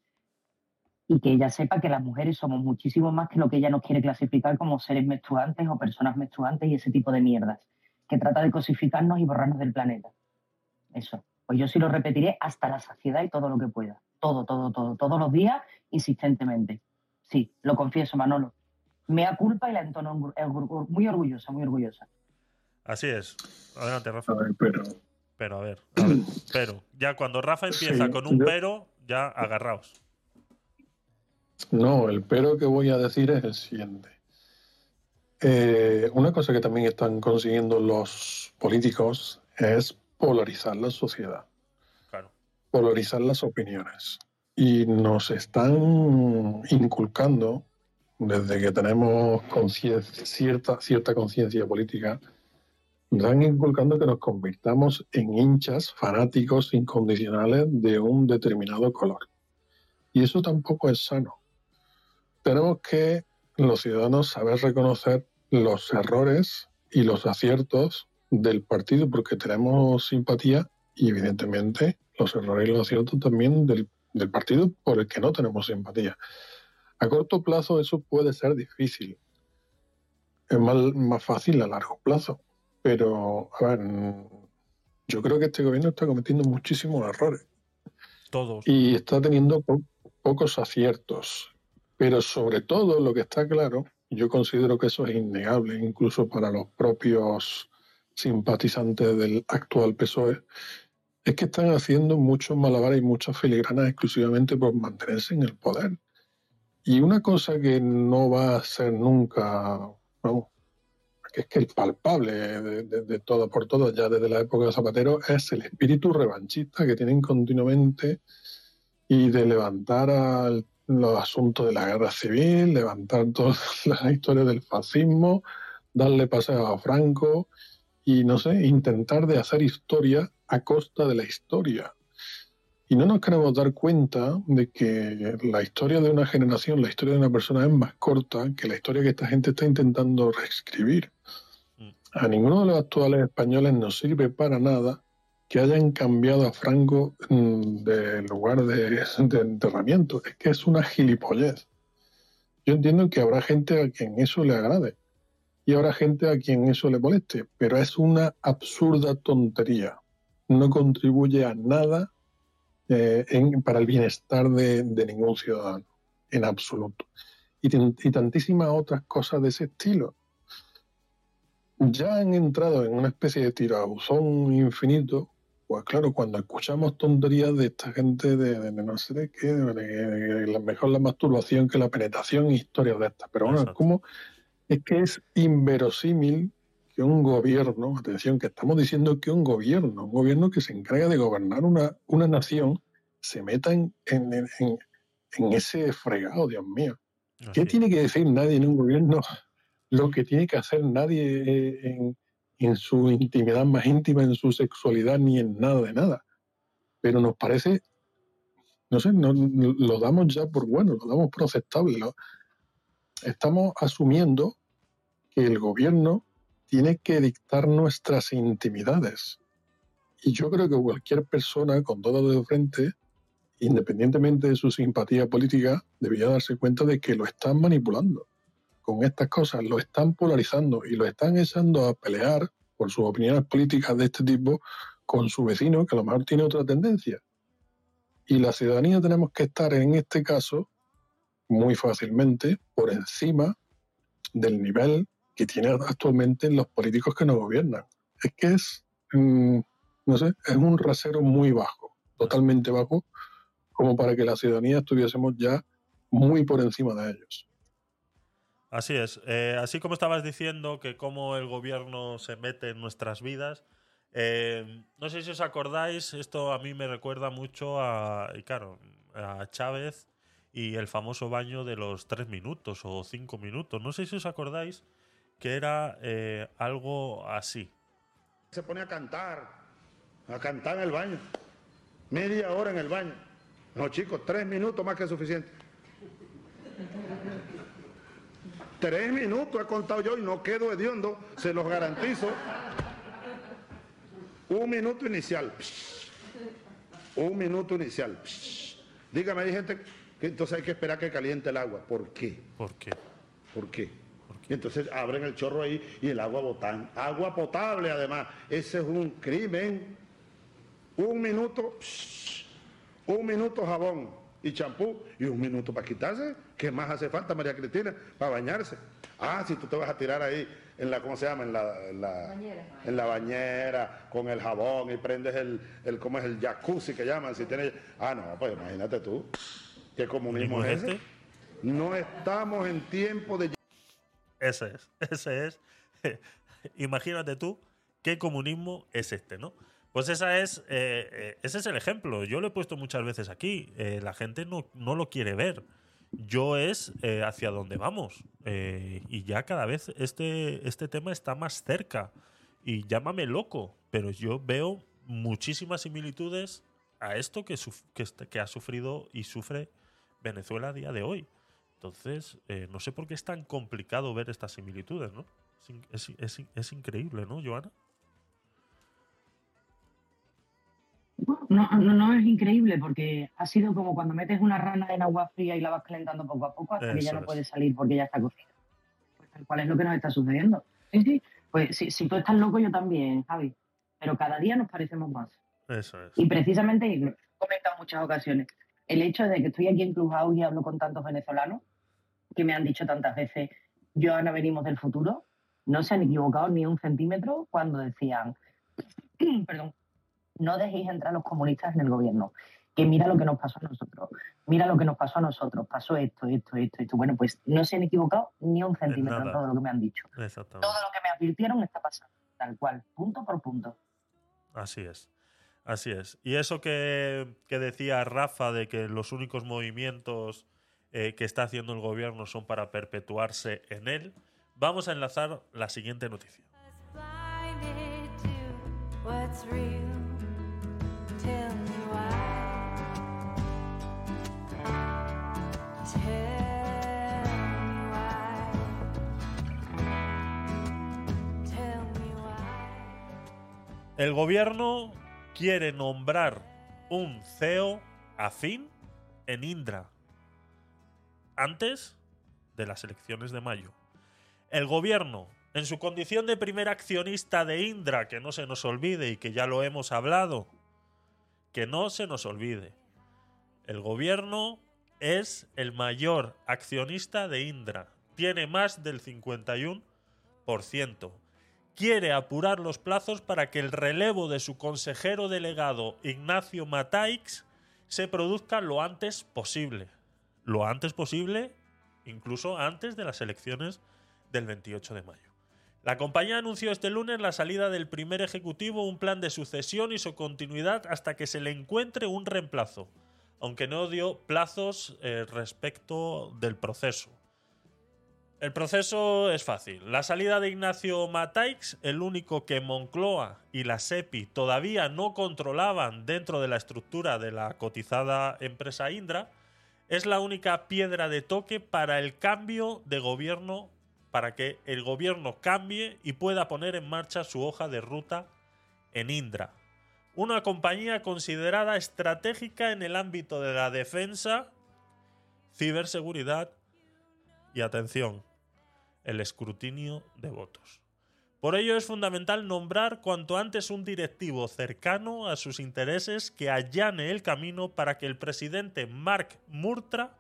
Y que ella sepa que las mujeres somos muchísimo más que lo que ella nos quiere clasificar como seres menstruantes o personas menstruantes y ese tipo de mierdas, que trata de cosificarnos y borrarnos del planeta. Eso. Pues yo sí lo repetiré hasta la saciedad y todo lo que pueda. Todo, todo, todo. Todos los días, insistentemente. Sí, lo confieso, Manolo. Me da culpa y la entono orgu- muy orgullosa, muy orgullosa. Así es. Adelante, Rafa. pero... Pero, a ver, a ver. Pero, ya cuando Rafa empieza Sí, con un yo- pero, ya agarraos. No, el pero que voy a decir es el siguiente. Eh, una cosa que también están consiguiendo los políticos es polarizar la sociedad, Claro. polarizar las opiniones. Y nos están inculcando, desde que tenemos cierta, cierta conciencia política, nos están inculcando que nos convirtamos en hinchas fanáticos incondicionales de un determinado color. Y eso tampoco es sano tenemos que los ciudadanos saber reconocer los errores y los aciertos del partido porque tenemos simpatía y evidentemente los errores y los aciertos también del, del partido por el que no tenemos simpatía. A corto plazo eso puede ser difícil. Es más, más fácil a largo plazo. Pero, a ver, yo creo que este gobierno está cometiendo muchísimos errores Todos. y está teniendo po- pocos aciertos. Pero sobre todo lo que está claro, yo considero que eso es innegable, incluso para los propios simpatizantes del actual PSOE, es que están haciendo muchos malabares y muchas filigranas exclusivamente por mantenerse en el poder. Y una cosa que no va a ser nunca, vamos, que es que el palpable de todo por todo, ya desde la época de Zapatero, es el espíritu revanchista que tienen continuamente y de levantar al- los asuntos de la guerra civil, levantar todas las historias del fascismo, darle paseo a Franco y, no sé, intentar de hacer historia a costa de la historia. Y no nos queremos dar cuenta de que la historia de una generación, la historia de una persona es más corta que la historia que esta gente está intentando reescribir. A ninguno de los actuales españoles nos sirve para nada que hayan cambiado a Franco mm, de lugar de, enterramiento. Es que es una gilipollez. Yo entiendo que habrá gente a quien eso le agrade y habrá gente a quien eso le moleste, pero es una absurda tontería. No contribuye a nada eh, para el bienestar de, ningún ciudadano, en absoluto. Y tantísimas otras cosas de ese estilo. Ya han entrado en una especie de tirabuzón infinito, pues claro, cuando escuchamos tonterías de esta gente de, de no sé de qué, de, mejor la masturbación que la penetración y historias de estas. Pero bueno, Exacto. ¿cómo? Es que es inverosímil que un gobierno, atención, que estamos diciendo que un gobierno, un gobierno que se encarga de gobernar una, una nación, se meta en, en- en- ese fregado, Dios mío. ¿Qué tiene que decir nadie en un gobierno? Lo que tiene que hacer nadie en, en su intimidad más íntima, en su sexualidad, ni en nada de nada. Pero nos parece, no sé, no, lo damos ya por bueno, lo damos por aceptable. estamos asumiendo que el gobierno tiene que dictar nuestras intimidades. Y yo creo que cualquier persona con todo de frente, independientemente de su simpatía política, debería darse cuenta de que lo están manipulando con estas cosas, lo están polarizando y lo están echando a pelear por sus opiniones políticas de este tipo con su vecino, que a lo mejor tiene otra tendencia. Y la ciudadanía tenemos que estar en este caso muy fácilmente por encima del nivel que tienen actualmente los políticos que nos gobiernan. Es que es, mm, no sé, es un rasero muy bajo, totalmente bajo, como para que la ciudadanía estuviésemos ya muy por encima de ellos. Así es. Eh, así como estabas diciendo que cómo el gobierno se mete en nuestras vidas, eh, no sé si os acordáis, esto a mí me recuerda mucho a, claro, a Chávez y el famoso baño de los tres minutos o cinco minutos. No sé si os acordáis que era eh, algo así. Se pone a cantar, a cantar en el baño. Media hora en el baño. No, chicos, tres minutos más que suficiente. Tres minutos he contado yo y no quedo hediondo, se los garantizo. Un minuto inicial. Un minuto inicial. Dígame, hay gente que entonces hay que esperar que caliente el agua. ¿Por qué? ¿Por qué? ¿Por qué? Y entonces abren el chorro ahí y el agua botan. Agua potable además. Ese es un crimen. Un minuto, un minuto jabón y champú y un minuto para quitarse. ¿Qué más hace falta, María Cristina? Para bañarse. Ah, si tú te vas a tirar ahí en la, ¿cómo se llama? En la, en la, en la bañera, con el jabón y prendes el, el, ¿cómo es? El jacuzzi que llaman. Si tienes, ah, no, pues imagínate tú. ¿Qué comunismo es ese? No estamos en tiempo de Ese es, ese es. Imagínate tú qué comunismo es este, ¿no? Pues esa es, eh, eh, ese es el ejemplo. Yo lo he puesto muchas veces aquí. Eh, la gente no, no lo quiere ver. Yo es hacia dónde vamos. Y ya cada vez este, este tema está más cerca. Y llámame loco, pero yo veo muchísimas similitudes a esto que, que, est- que ha sufrido y sufre Venezuela a día de hoy. Entonces, no sé por qué es tan complicado ver estas similitudes, ¿no? Es, es, es, es increíble, ¿no, Joana? No, no, no es increíble porque ha sido como cuando metes una rana en agua fría y la vas calentando poco a poco hasta que ya no es. puede salir porque ya está cocida. Pues tal cual es lo que nos está sucediendo. Sí, sí. Pues si, si tú estás loco, yo también, Javi. Pero cada día nos parecemos más. Eso es. Y precisamente, y lo he comentado en muchas ocasiones, el hecho de que estoy aquí en Clubhouse y hablo con tantos venezolanos que me han dicho tantas veces, Joana, venimos del futuro, no se han equivocado ni un centímetro cuando decían, perdón, no dejéis entrar a los comunistas en el gobierno, que mira lo que nos pasó a nosotros, mira lo que nos pasó a nosotros, pasó esto, esto, esto, esto. Bueno, pues no se han equivocado ni un centímetro en todo lo que me han dicho. Todo lo que me advirtieron está pasando, tal cual, punto por punto. Así es. Así es. Y eso que, que decía Rafa de que los únicos movimientos eh, que está haciendo el gobierno son para perpetuarse en él, vamos a enlazar la siguiente noticia. El gobierno quiere nombrar un CEO afín en Indra antes de las elecciones de mayo. El gobierno, en su condición de primer accionista de Indra, que no se nos olvide y que ya lo hemos hablado, que no se nos olvide, el gobierno es el mayor accionista de Indra, tiene más del 51%. Quiere apurar los plazos para que el relevo de su consejero delegado Ignacio Mataix se produzca lo antes posible. Lo antes posible, incluso antes de las elecciones del 28 de mayo. La compañía anunció este lunes la salida del primer ejecutivo, un plan de sucesión y su continuidad hasta que se le encuentre un reemplazo, aunque no dio plazos eh, respecto del proceso. El proceso es fácil. La salida de Ignacio Mataix, el único que Moncloa y la SEPI todavía no controlaban dentro de la estructura de la cotizada empresa Indra, es la única piedra de toque para el cambio de gobierno, para que el gobierno cambie y pueda poner en marcha su hoja de ruta en Indra. Una compañía considerada estratégica en el ámbito de la defensa, ciberseguridad y atención, el escrutinio de votos. Por ello es fundamental nombrar cuanto antes un directivo cercano a sus intereses que allane el camino para que el presidente Mark Murtra,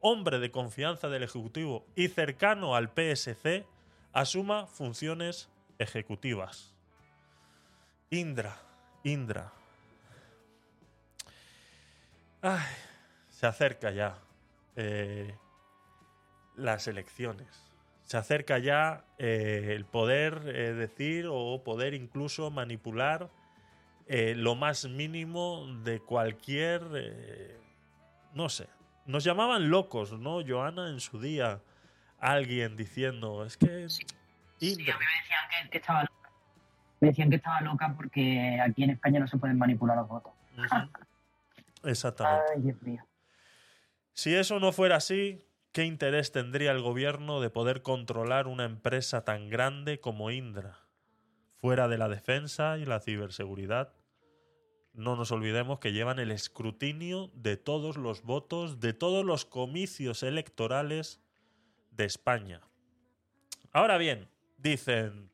hombre de confianza del Ejecutivo y cercano al PSC, asuma funciones ejecutivas. Indra, Indra. Ay, se acerca ya eh, las elecciones. Se acerca ya eh, el poder eh, decir o poder incluso manipular lo más mínimo de cualquier... no sé. Nos llamaban locos, ¿no? Joana en su día. Alguien diciendo, es que... Sí, Indra. a mí me decían que, que estaba loca. Me decían que estaba loca porque aquí en España no se pueden manipular los votos. Ujú. Exactamente. Ay, Dios mío. Si eso no fuera así, ¿qué interés tendría el gobierno de poder controlar una empresa tan grande como Indra? Fuera de la defensa y la ciberseguridad, no nos olvidemos que llevan el escrutinio de todos los votos, de todos los comicios electorales de España. Ahora bien, dicen,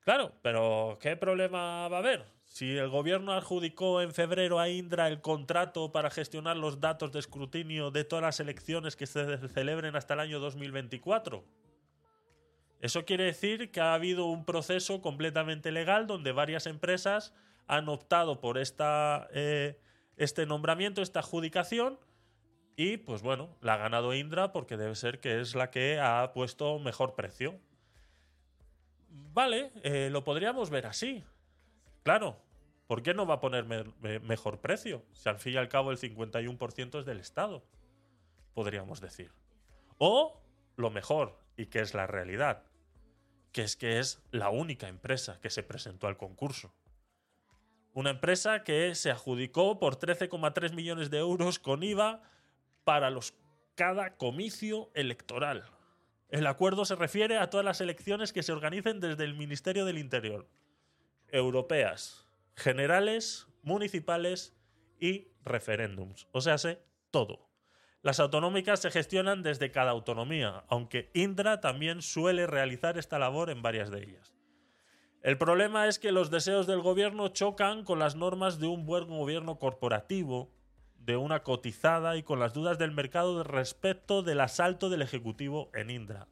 claro, pero ¿qué problema va a haber? Si el gobierno adjudicó en febrero a Indra el contrato para gestionar los datos de escrutinio de todas las elecciones que se celebren hasta el año 2024. Eso quiere decir que ha habido un proceso completamente legal donde varias empresas han optado por esta, eh, este nombramiento, esta adjudicación, y pues bueno, la ha ganado Indra porque debe ser que es la que ha puesto mejor precio. Vale, eh, lo podríamos ver así. Claro, ¿por qué no va a poner me- me- mejor precio? Si al fin y al cabo el 51% es del Estado, podríamos decir. O lo mejor, y que es la realidad, que es que es la única empresa que se presentó al concurso. Una empresa que se adjudicó por 13,3 millones de euros con IVA para los, cada comicio electoral. El acuerdo se refiere a todas las elecciones que se organicen desde el Ministerio del Interior. Europeas, generales, municipales y referéndums. O sea, sé todo. Las autonómicas se gestionan desde cada autonomía, aunque Indra también suele realizar esta labor en varias de ellas. El problema es que los deseos del gobierno chocan con las normas de un buen gobierno corporativo, de una cotizada y con las dudas del mercado respecto del asalto del Ejecutivo en Indra.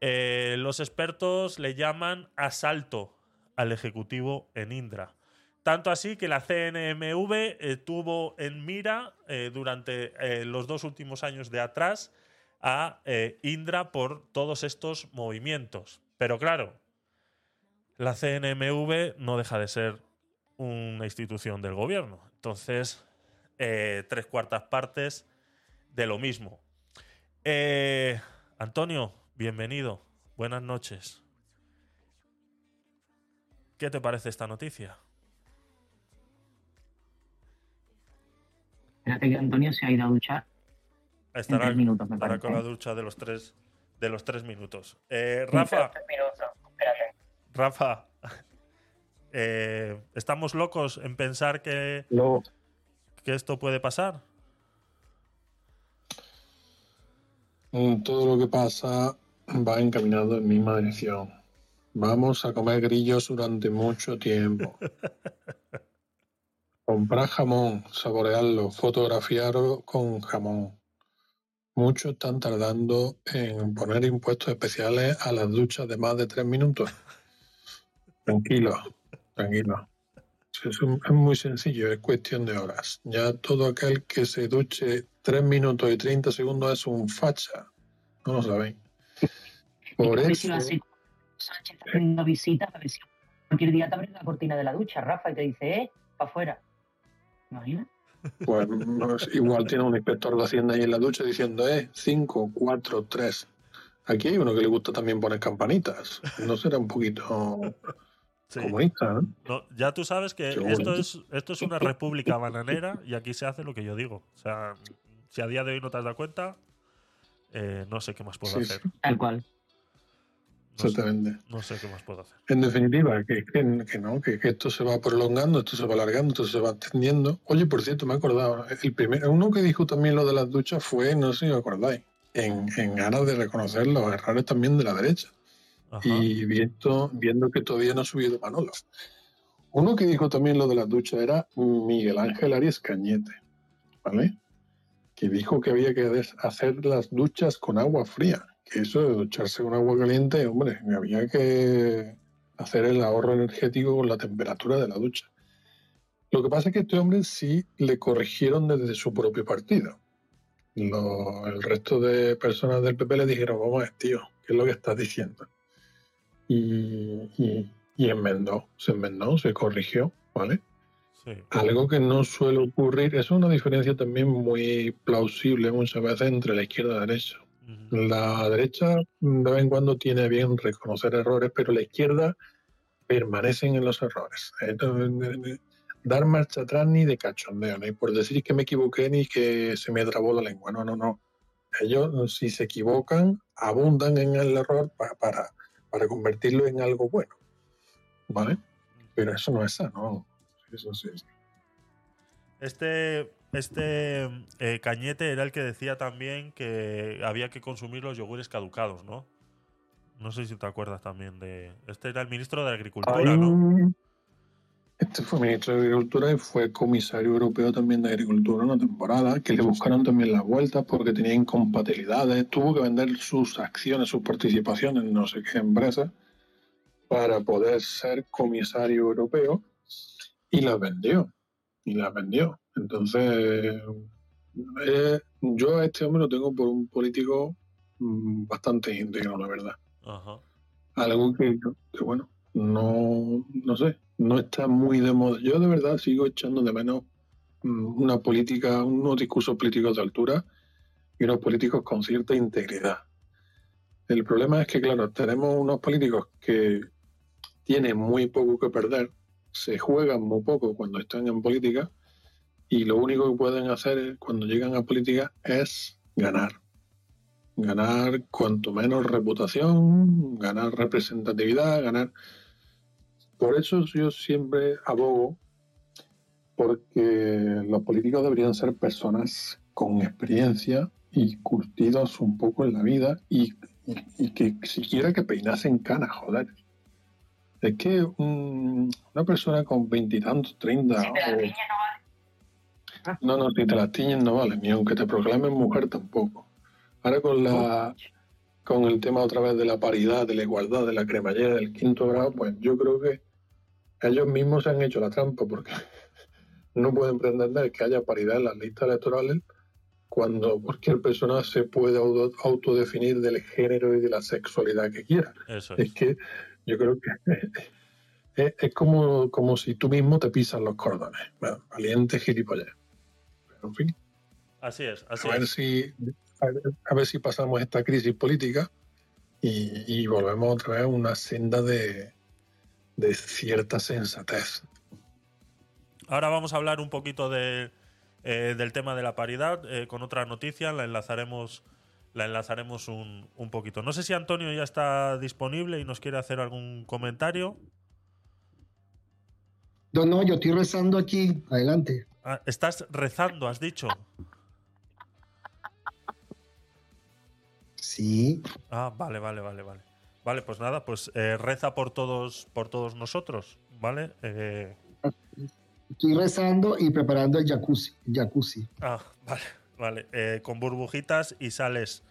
Eh, los expertos le llaman asalto al Ejecutivo en Indra. Tanto así que la CNMV eh, tuvo en mira eh, durante los dos últimos años de atrás a Indra por todos estos movimientos. Pero claro, la CNMV no deja de ser una institución del gobierno. Entonces, eh, tres cuartas partes de lo mismo. Eh, Antonio, bienvenido. Buenas noches. ¿Qué te parece esta noticia? Espérate que Antonio se ha ido a duchar. Estará, tres minutos, me estará con la ducha de los tres, de los tres minutos. Eh, Rafa. Rafa, eh, ¿estamos locos en pensar que, No. que esto puede pasar? Mm, Todo lo que pasa va encaminado en misma dirección. Vamos a comer grillos durante mucho tiempo. Comprar jamón, saborearlo, fotografiarlo con jamón. Muchos están tardando en poner impuestos especiales a las duchas de más de tres minutos. Tranquilo, tranquilo. Es, un- es muy sencillo, es cuestión de horas. Ya todo aquel que se duche 3 minutos y 30 segundos es un facha. No lo sabéis. Por A ver eso, Sánchez está haciendo visitas, a ver si cualquier día te abres la cortina de la ducha, Rafa, y te dice, eh, para afuera. Imagina. pues, no igual tiene un inspector de Hacienda ahí en la ducha diciendo, eh, 5, 4, 3. Aquí hay uno que le gusta también poner campanitas. No será un poquito Sí. comunista, ¿no? No, ya tú sabes que esto es, esto es una república bananera y aquí se hace lo que yo digo. O sea, si a día de hoy no te has dado cuenta, eh, no sé qué más puedo Sí, hacer. sí. Tal cual. No sé, Exactamente. no sé qué más puedo hacer. En definitiva, que, que- que no, que, que esto se va prolongando, esto se va alargando, esto se va extendiendo. Oye, por cierto, me he acordado, el primer, uno que dijo también lo de las duchas fue, no sé si os acordáis, en, en ganas de reconocer los errores también de la derecha. Y viendo, viendo que todavía no ha subido Manolo. Uno que dijo también lo de las duchas era Miguel Ángel Arias Cañete, ¿vale? Que dijo que había que hacer las duchas con agua fría. Que eso de ducharse con agua caliente, hombre, había que hacer el ahorro energético con la temperatura de la ducha. Lo que pasa es que este hombre sí le corrigieron desde su propio partido. El resto de personas del PP le dijeron, vamos tío, ¿qué es lo que estás diciendo? Y, y, y enmendó, se enmendó, se corrigió, ¿vale? Sí. Algo que no suele ocurrir, es una diferencia también muy plausible muchas veces entre la izquierda y la derecha. La derecha de vez en cuando tiene bien reconocer errores, pero la izquierda permanecen en los errores. Entonces, dar marcha atrás ni de cachondeo, ni por decir que me equivoqué ni que se me trabó la lengua. No, no, no. Ellos, si se equivocan, abundan en el error pa- para, para convertirlo en algo bueno. ¿Vale? Pero eso no es sano. Eso sí. Este, este eh, Cañete era el que decía también que había que consumir los yogures caducados, ¿no? No sé si te acuerdas también de. Este era el ministro de Agricultura, ¿no? Este fue ministro de Agricultura y fue comisario europeo también de Agricultura una temporada, que le buscaron también las vueltas porque tenía incompatibilidades, tuvo que vender sus acciones, sus participaciones en no sé qué empresa para poder ser comisario europeo y las vendió, y las vendió. Entonces, eh, yo a este hombre lo tengo por un político mm, bastante íntegro, la verdad Ajá. algo que, que, bueno, no, no sé, no está muy de moda. Yo de verdad sigo echando de menos mm, una política, unos discursos políticos de altura y unos políticos con cierta integridad. El problema es que, claro, tenemos unos políticos que tienen muy poco que perder, se juegan muy poco cuando están en política y lo único que pueden hacer cuando llegan a política es ganar ganar cuanto menos reputación, ganar representatividad, ganar. Por eso yo siempre abogo porque los políticos deberían ser personas con experiencia y curtidos un poco en la vida y, y- y que siquiera que peinasen canas, joder. Es que un- una persona con veintitantos, treinta o no, no, si te las tiñen no vale, ni aunque te proclamen mujer tampoco. Ahora con la con el tema otra vez de la paridad, de la igualdad, de la cremallera, del quinto grado, pues yo creo que ellos mismos se han hecho la trampa porque no pueden pretender que haya paridad en las listas electorales cuando cualquier persona se puede auto- autodefinir del género y de la sexualidad que quiera. Eso Es que yo creo que es, es como, como si tú mismo te pisas los cordones. Bueno, valiente gilipollez. Pero en fin, Así es, así a ver es. si a ver, a ver si pasamos esta crisis política y, y volvemos otra vez a una senda de, de cierta sensatez. Ahora vamos a hablar un poquito de, eh, del tema de la paridad eh, con otra noticia. La enlazaremos, la enlazaremos un, un poquito. No sé si Antonio ya está disponible y nos quiere hacer algún comentario. No, no, yo estoy rezando aquí. Adelante. Ah, estás rezando, has dicho. Sí. Ah, vale, vale, vale, vale. Vale, pues nada, pues eh, reza por todos, por todos nosotros, ¿vale? Eh, Estoy rezando y preparando el jacuzzi. el jacuzzi. ah, vale, vale. Eh, con burbujitas y sales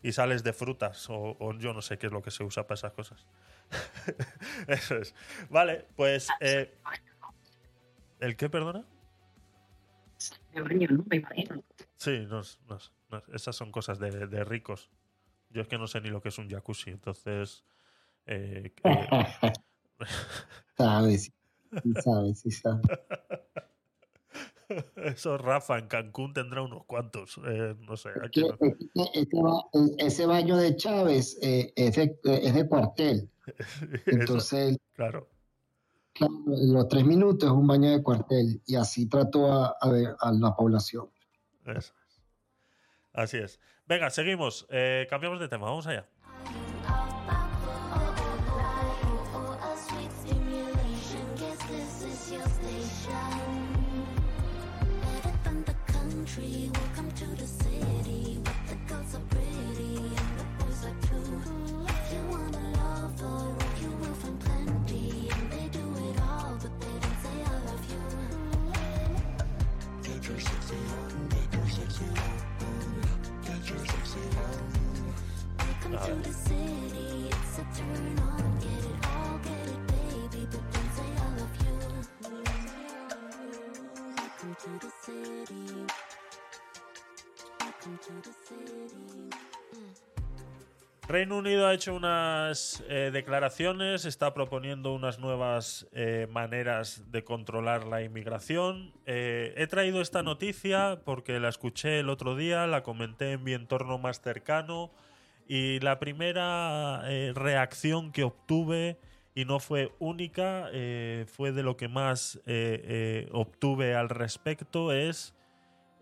y sales de frutas o, o yo no sé qué es lo que se usa para esas cosas. Eso es. Vale, pues eh, ¿el qué, perdona? Me baño, ¿no? Me imagino. Sí, no, es- no no es- esas son cosas de, de ricos. Yo es que no sé ni lo que es un jacuzzi, entonces. eh, eh, Sabes, sí sabes, sí sabes. Eso Rafa en Cancún tendrá unos cuantos. eh, no sé. Aquí no. ese, ba- ese baño de Chávez eh, es, de, es de cuartel. Entonces, claro. claro, los tres minutos es un baño de cuartel y así trató a, a a la población. Eso es. Así es. Venga, seguimos. Eh, cambiamos de tema. Vamos allá. Reino Unido ha hecho unas eh, declaraciones, está proponiendo unas nuevas eh, maneras de controlar la inmigración. Eh, he traído esta noticia porque la escuché el otro día, la comenté en mi entorno más cercano y la primera reacción que obtuve, y no fue única, fue de lo que más obtuve al respecto, es...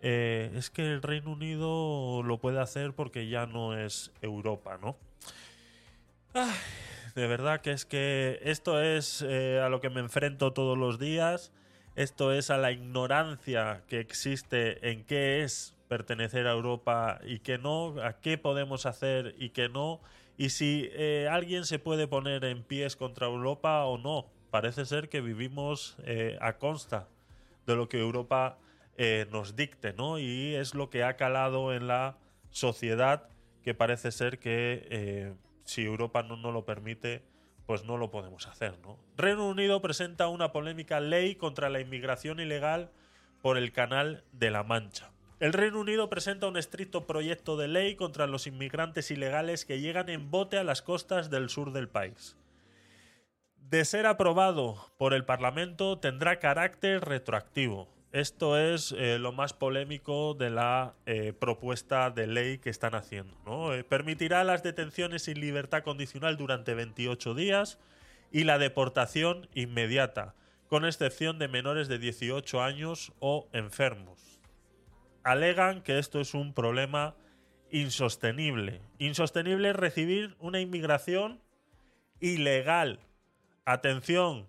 Eh, es que el Reino Unido lo puede hacer porque ya no es Europa, ¿no? De verdad que es que esto es eh, a lo que me enfrento todos los días. Esto es a la ignorancia que existe en qué es pertenecer a Europa y qué no, a qué podemos hacer y qué no, y si eh, alguien se puede poner en pies contra Europa o no. Parece ser que vivimos a consta de lo que Europa eh, nos dicte, ¿no? Y es lo que ha calado en la sociedad que parece ser que eh, si Europa no nos lo permite, pues no lo podemos hacer, ¿no? Reino Unido presenta una polémica ley contra la inmigración ilegal por el Canal de la Mancha. El Reino Unido presenta un estricto proyecto de ley contra los inmigrantes ilegales que llegan en bote a las costas del sur del país. De ser aprobado por el Parlamento, tendrá carácter retroactivo. Esto es eh, lo más polémico de la eh, propuesta de ley que están haciendo. ¿no? Eh, permitirá las detenciones sin libertad condicional durante 28 días y la deportación inmediata, con excepción de menores de 18 años o enfermos. Alegan que esto es un problema insostenible. Insostenible es recibir una inmigración ilegal. Atención,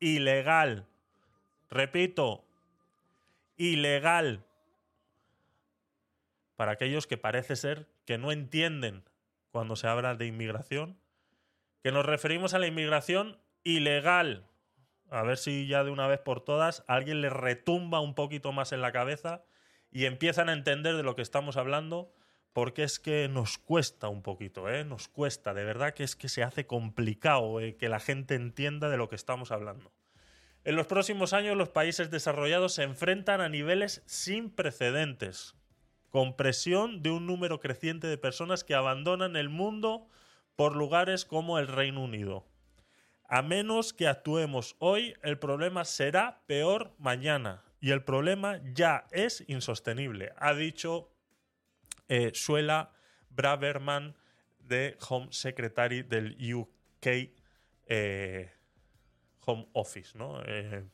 ilegal. Repito, ilegal. Para aquellos que parece ser que no entienden cuando se habla de inmigración, que nos referimos a la inmigración ilegal. A ver si ya de una vez por todas alguien le retumba un poquito más en la cabeza y empiezan a entender de lo que estamos hablando, porque es que nos cuesta un poquito, ¿eh? Nos cuesta, de verdad que es que se hace complicado eh, que la gente entienda de lo que estamos hablando. En los próximos años los países desarrollados se enfrentan a niveles sin precedentes, con presión de un número creciente de personas que abandonan el mundo por lugares como el Reino Unido. A menos que actuemos hoy, el problema será peor mañana. Y el problema ya es insostenible, ha dicho eh, Suela Braverman de Home Secretary del UK eh, Home Office, ¿no? Eh,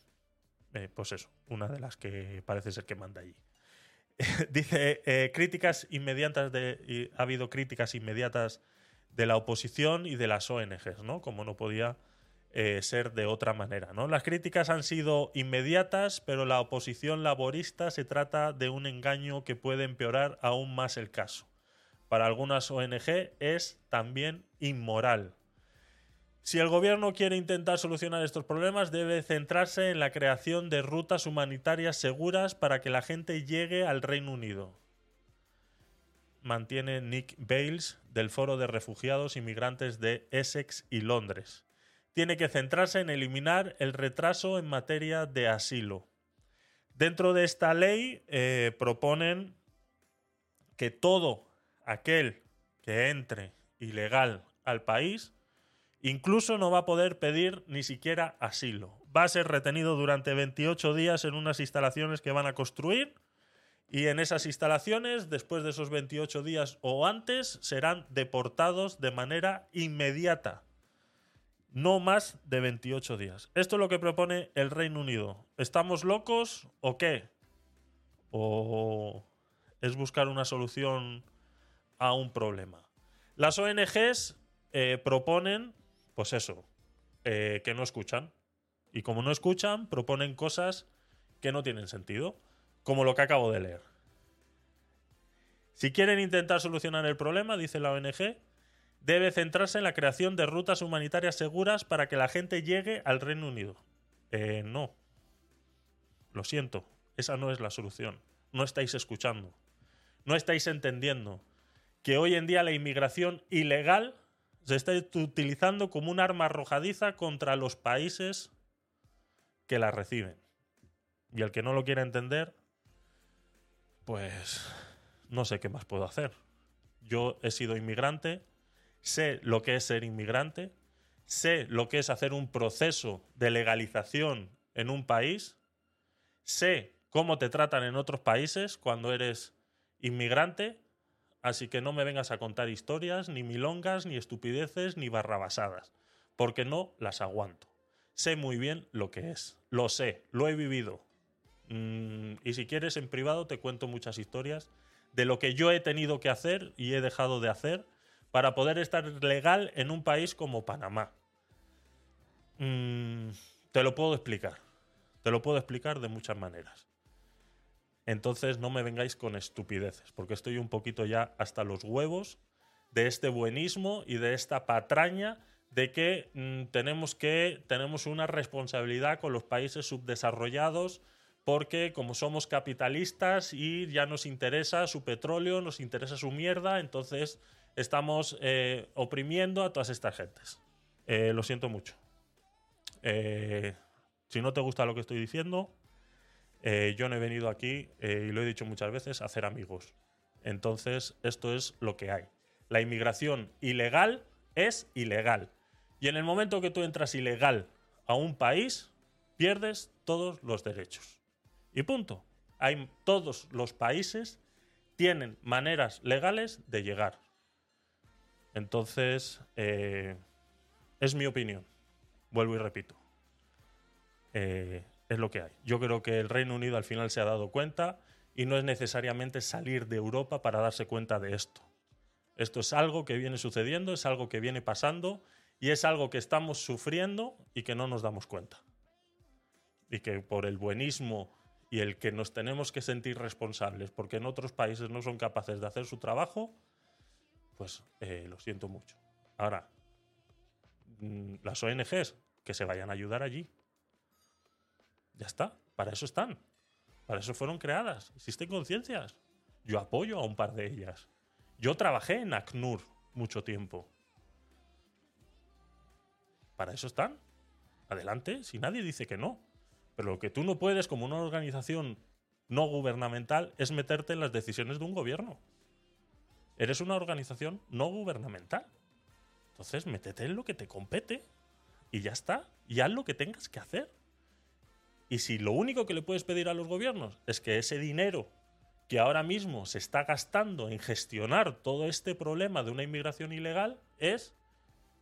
eh, pues eso, una de las que parece ser que manda allí. Dice, eh, críticas inmediatas de, ha habido críticas inmediatas de la oposición y de las ONGs, ¿no? Como no podía ser de otra manera, ¿no? Las críticas han sido inmediatas, pero la oposición laborista se trata de un engaño que puede empeorar aún más el caso. Para algunas ONG es también inmoral. Si el gobierno quiere intentar solucionar estos problemas, debe centrarse en la creación de rutas humanitarias seguras para que la gente llegue al Reino Unido. Mantiene Nick Bales del Foro de Refugiados Inmigrantes de Essex y Londres. Tiene que centrarse en eliminar el retraso en materia de asilo. Dentro de esta ley eh, proponen que todo aquel que entre ilegal al país Incluso no va a poder pedir ni siquiera asilo. Va a ser retenido durante 28 días en unas instalaciones que van a construir y en esas instalaciones, después de esos 28 días o antes, serán deportados de manera inmediata. No más de 28 días. Esto es lo que propone el Reino Unido. ¿Estamos locos o qué? ¿O es buscar una solución a un problema? Las ONGs eh, proponen pues eso, eh, que no escuchan. Y como no escuchan, proponen cosas que no tienen sentido, como lo que acabo de leer. Si quieren intentar solucionar el problema, dice la ONG, debe centrarse en la creación de rutas humanitarias seguras para que la gente llegue al Reino Unido. Eh, no. Lo siento, esa no es la solución. No estáis escuchando. No estáis entendiendo que hoy en día la inmigración ilegal se está utilizando como un arma arrojadiza contra los países que la reciben. Y el que no lo quiera entender, pues no sé qué más puedo hacer. Yo he sido inmigrante, sé lo que es ser inmigrante, sé lo que es hacer un proceso de legalización en un país, sé cómo te tratan en otros países cuando eres inmigrante, así que no me vengas a contar historias, ni milongas, ni estupideces, ni barrabasadas, porque no las aguanto. Sé muy bien lo que es, lo sé, lo he vivido. Mm, y si quieres en privado te cuento muchas historias de lo que yo he tenido que hacer y he dejado de hacer para poder estar legal en un país como Panamá. Mm, te lo puedo explicar. Te lo puedo explicar de muchas maneras. Entonces no me vengáis con estupideces, porque estoy un poquito ya hasta los huevos de este buenismo y de esta patraña de que mm, tenemos que tenemos una responsabilidad con los países subdesarrollados porque como somos capitalistas y ya nos interesa su petróleo, nos interesa su mierda, entonces estamos eh, oprimiendo a todas estas gentes. Eh, lo siento mucho. Eh, si no te gusta lo que estoy diciendo, eh, yo no he venido aquí, eh, y lo he dicho muchas veces, a hacer amigos. Entonces, esto es lo que hay. La inmigración ilegal es ilegal. Y en el momento que tú entras ilegal a un país, pierdes todos los derechos. Y punto. Hay, todos los países tienen maneras legales de llegar. Entonces, eh, es mi opinión. Vuelvo y repito. Es lo que hay. Yo creo que el Reino Unido al final se ha dado cuenta y no es necesariamente salir de Europa para darse cuenta de esto. Esto es algo que viene sucediendo, es algo que viene pasando y es algo que estamos sufriendo y que no nos damos cuenta. Y que por el buenismo y el que nos tenemos que sentir responsables porque en otros países no son capaces de hacer su trabajo, pues eh, lo siento mucho. Ahora, mm, las ONGs que se vayan a ayudar allí. Ya está, para eso están. Para eso fueron creadas. Existen conciencias. Yo apoyo a un par de ellas. Yo trabajé en ACNUR mucho tiempo. Para eso están. Adelante, si nadie dice que no. Pero lo que tú no puedes como una organización no gubernamental es meterte en las decisiones de un gobierno. Eres una organización no gubernamental. Entonces, métete en lo que te compete. Y ya está. Y haz lo que tengas que hacer. Y si lo único que le puedes pedir a los gobiernos es que ese dinero que ahora mismo se está gastando en gestionar todo este problema de una inmigración ilegal es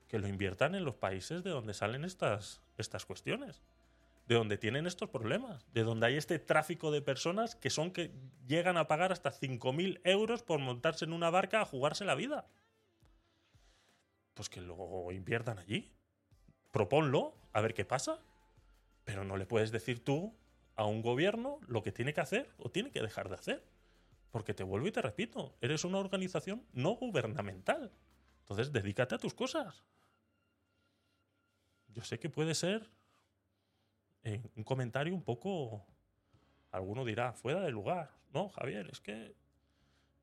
que lo inviertan en los países de donde salen estas, estas cuestiones, de donde tienen estos problemas, de donde hay este tráfico de personas que son que llegan a pagar hasta 5.000 euros por montarse en una barca a jugarse la vida. Pues que lo inviertan allí. Proponlo, a ver qué pasa. Pero no le puedes decir tú a un gobierno lo que tiene que hacer o tiene que dejar de hacer. Porque te vuelvo y te repito, eres una organización no gubernamental. Entonces dedícate a tus cosas. Yo sé que puede ser eh, un comentario un poco... Alguno dirá, fuera de lugar. No, Javier, es que,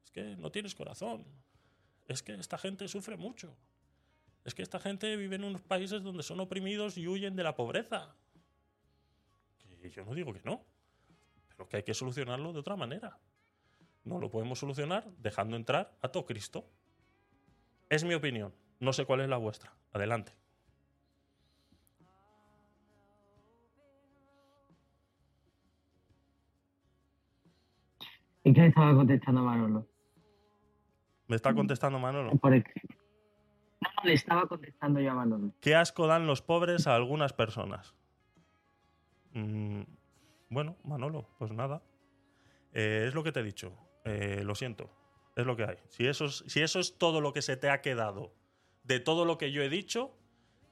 es que no tienes corazón. Es que esta gente sufre mucho. Es que esta gente vive en unos países donde son oprimidos y huyen de la pobreza. Yo no digo que no, pero que hay que solucionarlo de otra manera. No lo podemos solucionar dejando entrar a todo Cristo. Es mi opinión. No sé cuál es la vuestra. Adelante. ¿Y qué le estaba contestando Manolo? ¿Me está contestando Manolo? Por no, le estaba contestando yo a Manolo. ¿Qué asco dan los pobres a algunas personas? Mm, bueno, Manolo, pues nada. Eh, es lo que te he dicho. Eh, lo siento. Es lo que hay. Si eso es, si eso es todo lo que se te ha quedado de todo lo que yo he dicho,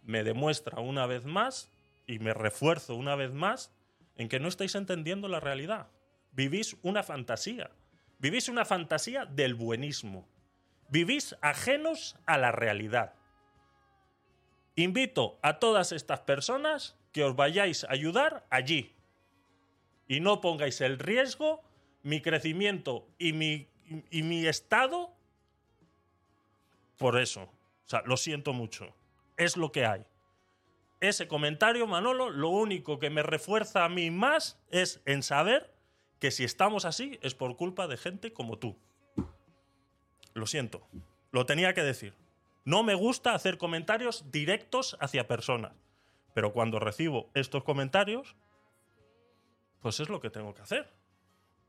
me demuestra una vez más y me refuerzo una vez más en que no estáis entendiendo la realidad. Vivís una fantasía. Vivís una fantasía del buenismo. Vivís ajenos a la realidad. Invito a todas estas personas que os vayáis a ayudar allí. Y no pongáis el riesgo, mi crecimiento y mi, y mi estado por eso. O sea, lo siento mucho. Es lo que hay. ese comentario, Manolo, lo único que me refuerza a mí más es en saber que si estamos así es por culpa de gente como tú. Lo siento, lo tenía que decir. No me gusta hacer comentarios directos hacia personas, pero cuando recibo estos comentarios, pues es lo que tengo que hacer.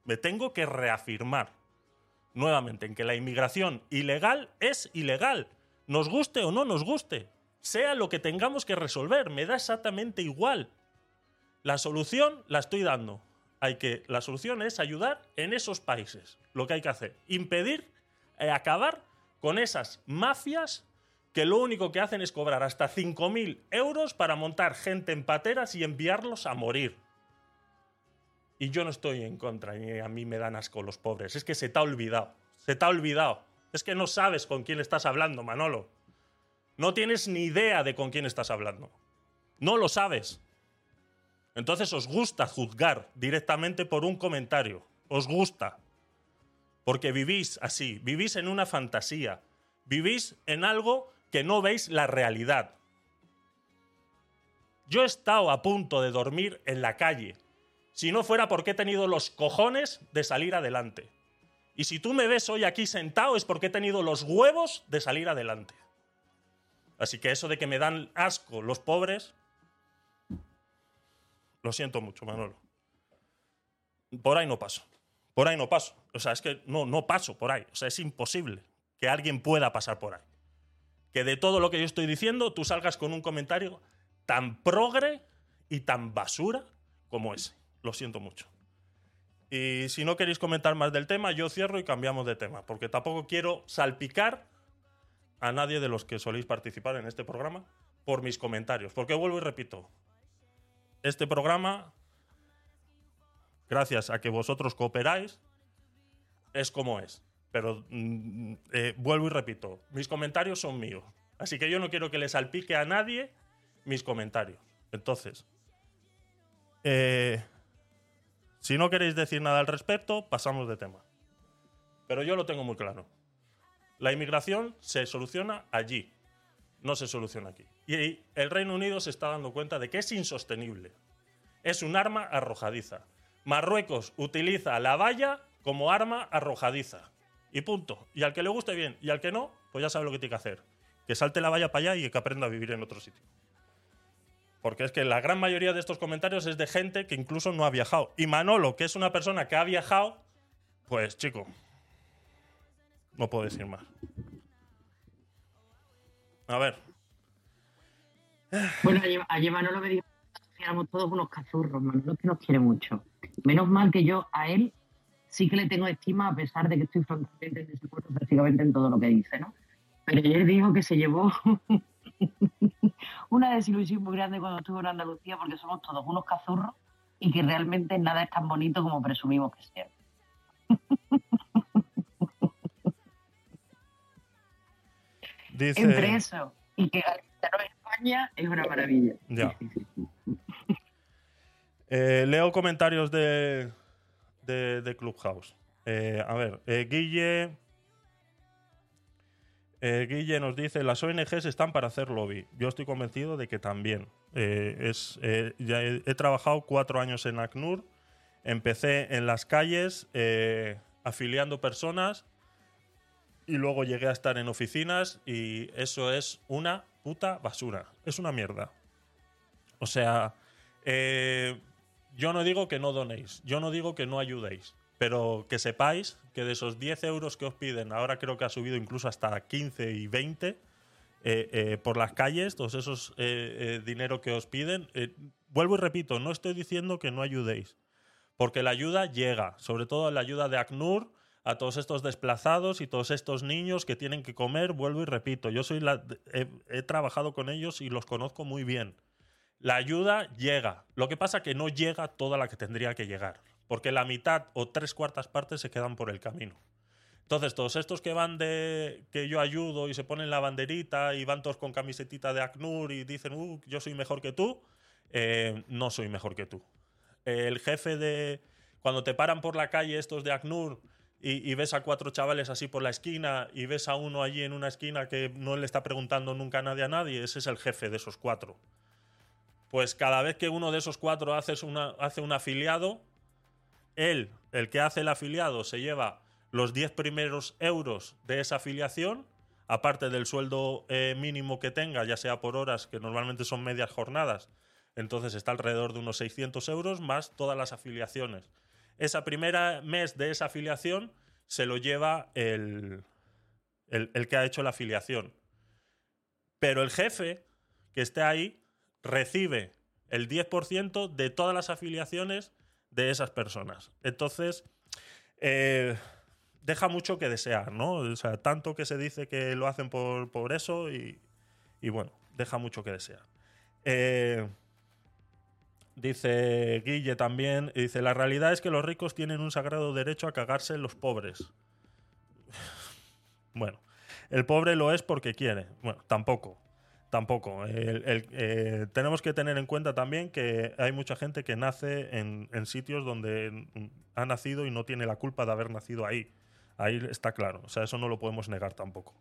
Me tengo que reafirmar nuevamente en que la inmigración ilegal es ilegal, nos guste o no nos guste, sea lo que tengamos que resolver, me da exactamente igual. La solución la estoy dando. Hay que, la solución es ayudar en esos países. Lo que hay que hacer, impedir, eh, acabar con esas mafias que lo único que hacen es cobrar hasta 5.000 euros para montar gente en pateras y enviarlos a morir. Y yo no estoy en contra, ni a mí me dan asco los pobres. Es que se te ha olvidado. Se te ha olvidado. Es que no sabes con quién estás hablando, Manolo. No tienes ni idea de con quién estás hablando. No lo sabes. Entonces os gusta juzgar directamente por un comentario. Os gusta. Porque vivís así, vivís en una fantasía. Vivís en algo que no veis la realidad. Yo he estado a punto de dormir en la calle, si no fuera porque he tenido los cojones de salir adelante. Y si tú me ves hoy aquí sentado es porque he tenido los huevos de salir adelante. Así que eso de que me dan asco los pobres, lo siento mucho, Manolo. Por ahí no paso. Por ahí no paso. O sea, es que no, no paso por ahí. O sea, es imposible que alguien pueda pasar por ahí. Que de todo lo que yo estoy diciendo, tú salgas con un comentario tan progre y tan basura como ese. Lo siento mucho. Y si no queréis comentar más del tema, yo cierro y cambiamos de tema, porque tampoco quiero salpicar a nadie de los que soléis participar en este programa por mis comentarios. Porque vuelvo y repito, este programa, gracias a que vosotros cooperáis, es como es. Pero mm, eh, vuelvo y repito, mis comentarios son míos. Así que yo no quiero que le salpique a nadie mis comentarios. Entonces, eh, si no queréis decir nada al respecto, pasamos de tema. Pero yo lo tengo muy claro. La inmigración se soluciona allí, no se soluciona aquí. Y el Reino Unido se está dando cuenta de que es insostenible. Es un arma arrojadiza. Marruecos utiliza la valla como arma arrojadiza. Y punto. Y al que le guste bien, y al que no, pues ya sabe lo que tiene que hacer. Que salte la valla para allá y que aprenda a vivir en otro sitio. Porque es que la gran mayoría de estos comentarios es de gente que incluso no ha viajado. Y Manolo, que es una persona que ha viajado, pues chico, no puedo decir más. A ver. Bueno, ayer, Manolo me dijo que éramos todos unos cazurros, Manolo que nos quiere mucho. Menos mal que yo a él sí que le tengo estima a pesar de que estoy frontalmente en desacuerdo prácticamente en todo lo que dice, ¿no? Pero ayer dijo que se llevó una desilusión muy grande cuando estuvo en Andalucía porque somos todos unos cazurros y que realmente nada es tan bonito como presumimos que sea. Dice. Entre eso y que Galicia no es España es una maravilla. Ya. Eh, leo comentarios de, de, Clubhouse. Eh, a ver, eh, Guille. eh, Guille nos dice: las ONGs están para hacer lobby. Yo estoy convencido de que también. Es, ya he, trabajado cuatro años en ACNUR. Empecé en las calles afiliando personas y luego llegué a estar en oficinas y eso es una puta basura. Es una mierda. O sea, yo no digo que no donéis, yo no digo que no ayudéis, pero que sepáis que de esos 10 euros que os piden, ahora creo que ha subido incluso hasta 15 y 20 eh, eh, por las calles, todos esos eh, dinero que os piden. vuelvo y repito, no estoy diciendo que no ayudéis, porque la ayuda llega, sobre todo la ayuda de ACNUR a todos estos desplazados y todos estos niños que tienen que comer, vuelvo y repito, yo soy la, he trabajado con ellos y los conozco muy bien. La ayuda llega. Lo que pasa que no llega toda la que tendría que llegar, porque la mitad o tres cuartas partes se quedan por el camino. Entonces, todos estos que van de que yo ayudo y se ponen la banderita y van todos con camisetita de ACNUR y dicen, uh, yo soy mejor que tú, eh, no soy mejor que tú. El jefe de. Cuando te paran por la calle estos de ACNUR y, y ves a cuatro chavales así por la esquina y ves a uno allí en una esquina que no le está preguntando nunca a nadie a nadie, ese es el jefe de esos cuatro. Pues cada vez que uno de esos cuatro hace, hace un afiliado, él, el que hace el afiliado, se lleva los 10 primeros euros de esa afiliación, aparte del sueldo eh, mínimo que tenga, ya sea por horas, que normalmente son medias jornadas, entonces está alrededor de unos 600 euros, más todas las afiliaciones. Esa primera mes de esa afiliación se lo lleva el, el, el que ha hecho la afiliación. Pero el jefe que esté ahí recibe el 10% de todas las afiliaciones de esas personas. Entonces, eh, deja mucho que desear, ¿no? O sea, tanto que se dice que lo hacen por, por eso y, y bueno, deja mucho que desear. Eh, dice Guille también, dice, la realidad es que los ricos tienen un sagrado derecho a cagarse los pobres. Bueno, el pobre lo es porque quiere. Bueno, tampoco. Tampoco. Eh, tenemos que tener en cuenta también que hay mucha gente que nace en, sitios donde ha nacido y no tiene la culpa de haber nacido ahí. Ahí está claro. O sea, eso no lo podemos negar tampoco.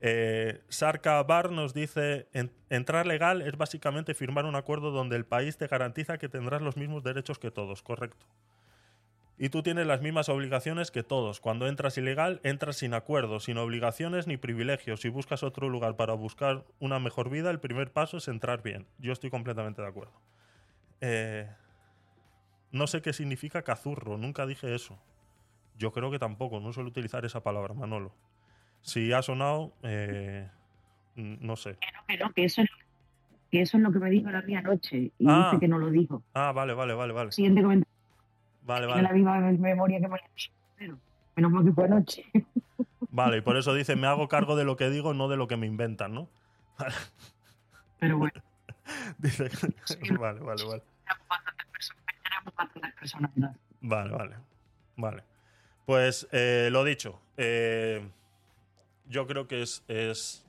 Eh, Sarka Bar nos dice: "En- entrar legal es básicamente firmar un acuerdo donde el país te garantiza que tendrás los mismos derechos que todos, correcto. Y tú tienes las mismas obligaciones que todos. Cuando entras ilegal, entras sin acuerdo, sin obligaciones ni privilegios. Si buscas otro lugar para buscar una mejor vida, el primer paso es entrar bien. Yo estoy completamente de acuerdo. Eh, no sé qué significa cazurro, nunca dije eso. Yo creo que tampoco, no suelo utilizar esa palabra, Manolo. Si ha sonado, eh, no sé. Que no, que eso es, que eso es lo que me dijo la mía anoche y Ah. dice que no lo dijo. Ah, vale, vale, vale, vale. Siguiente comentario. Vale, Tiene la vale. misma memoria que María pero Menos mal que fue anoche. Vale, y por eso dice, me hago cargo de lo que digo, no de lo que me inventan, ¿no? Pero bueno, Dice, vale, vale, vale. Vale, vale. Vale. Pues eh, lo dicho. eh, yo creo que es, es,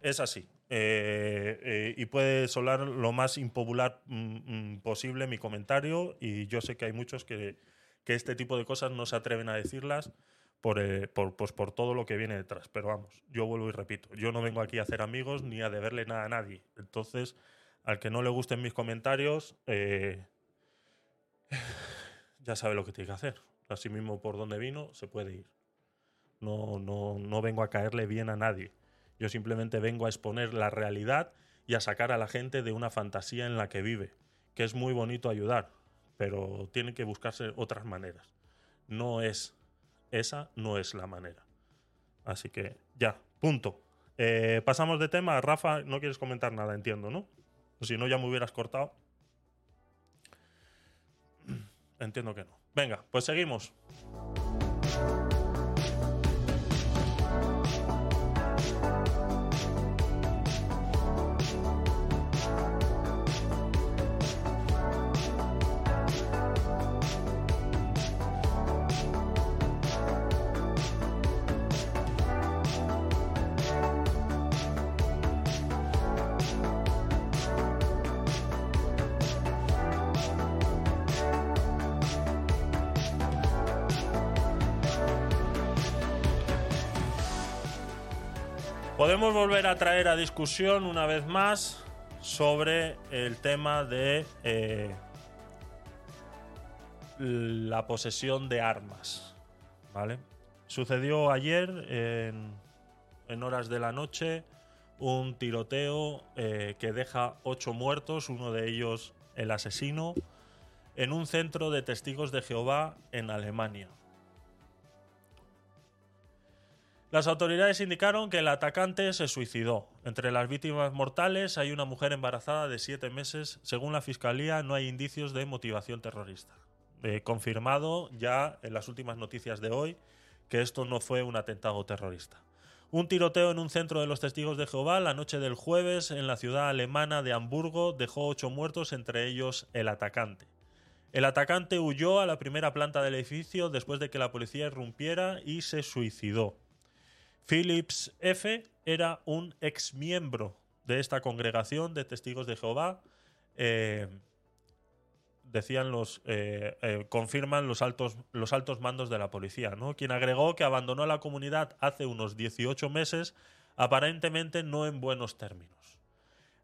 es así. Eh, eh, y puede sonar lo más impopular mm, mm, posible mi comentario. Y yo sé que hay muchos que, que este tipo de cosas no se atreven a decirlas por, eh, por, pues por todo lo que viene detrás. Pero vamos, yo vuelvo y repito. Yo no vengo aquí a hacer amigos ni a deberle nada a nadie. Entonces, al que no le gusten mis comentarios, eh, ya sabe lo que tiene que hacer. Así mismo por donde vino, se puede ir. No, no, no vengo a caerle bien a nadie. Yo simplemente vengo a exponer la realidad y a sacar a la gente de una fantasía en la que vive. Que es muy bonito ayudar, pero tiene que buscarse otras maneras. No es, esa no es la manera. Así que ya, punto. Eh, pasamos de tema. Rafa, no quieres comentar nada, entiendo, ¿no? Si no, ya me hubieras cortado. Entiendo que no. Venga, pues seguimos. Podemos volver a traer a discusión una vez más sobre el tema de eh, la posesión de armas. ¿Vale? Sucedió ayer en, en horas de la noche un tiroteo eh, que deja ocho muertos, uno de ellos el asesino, en un centro de testigos de Jehová en Alemania. Las autoridades indicaron que el atacante se suicidó. Entre las víctimas mortales hay una mujer embarazada de siete meses. Según la fiscalía, no hay indicios de motivación terrorista. Confirmado ya en las últimas noticias de hoy que esto no fue un atentado terrorista. Un tiroteo en un centro de los testigos de Jehová la noche del jueves en la ciudad alemana de Hamburgo dejó ocho muertos, entre ellos el atacante. El atacante huyó a la primera planta del edificio después de que la policía irrumpiera y se suicidó. Phillips F. era un exmiembro de esta congregación de testigos de Jehová. eh, decían los. eh, eh, confirman los altos, los altos mandos de la policía, ¿no? Quien agregó que abandonó la comunidad hace unos 18 meses, aparentemente no en buenos términos.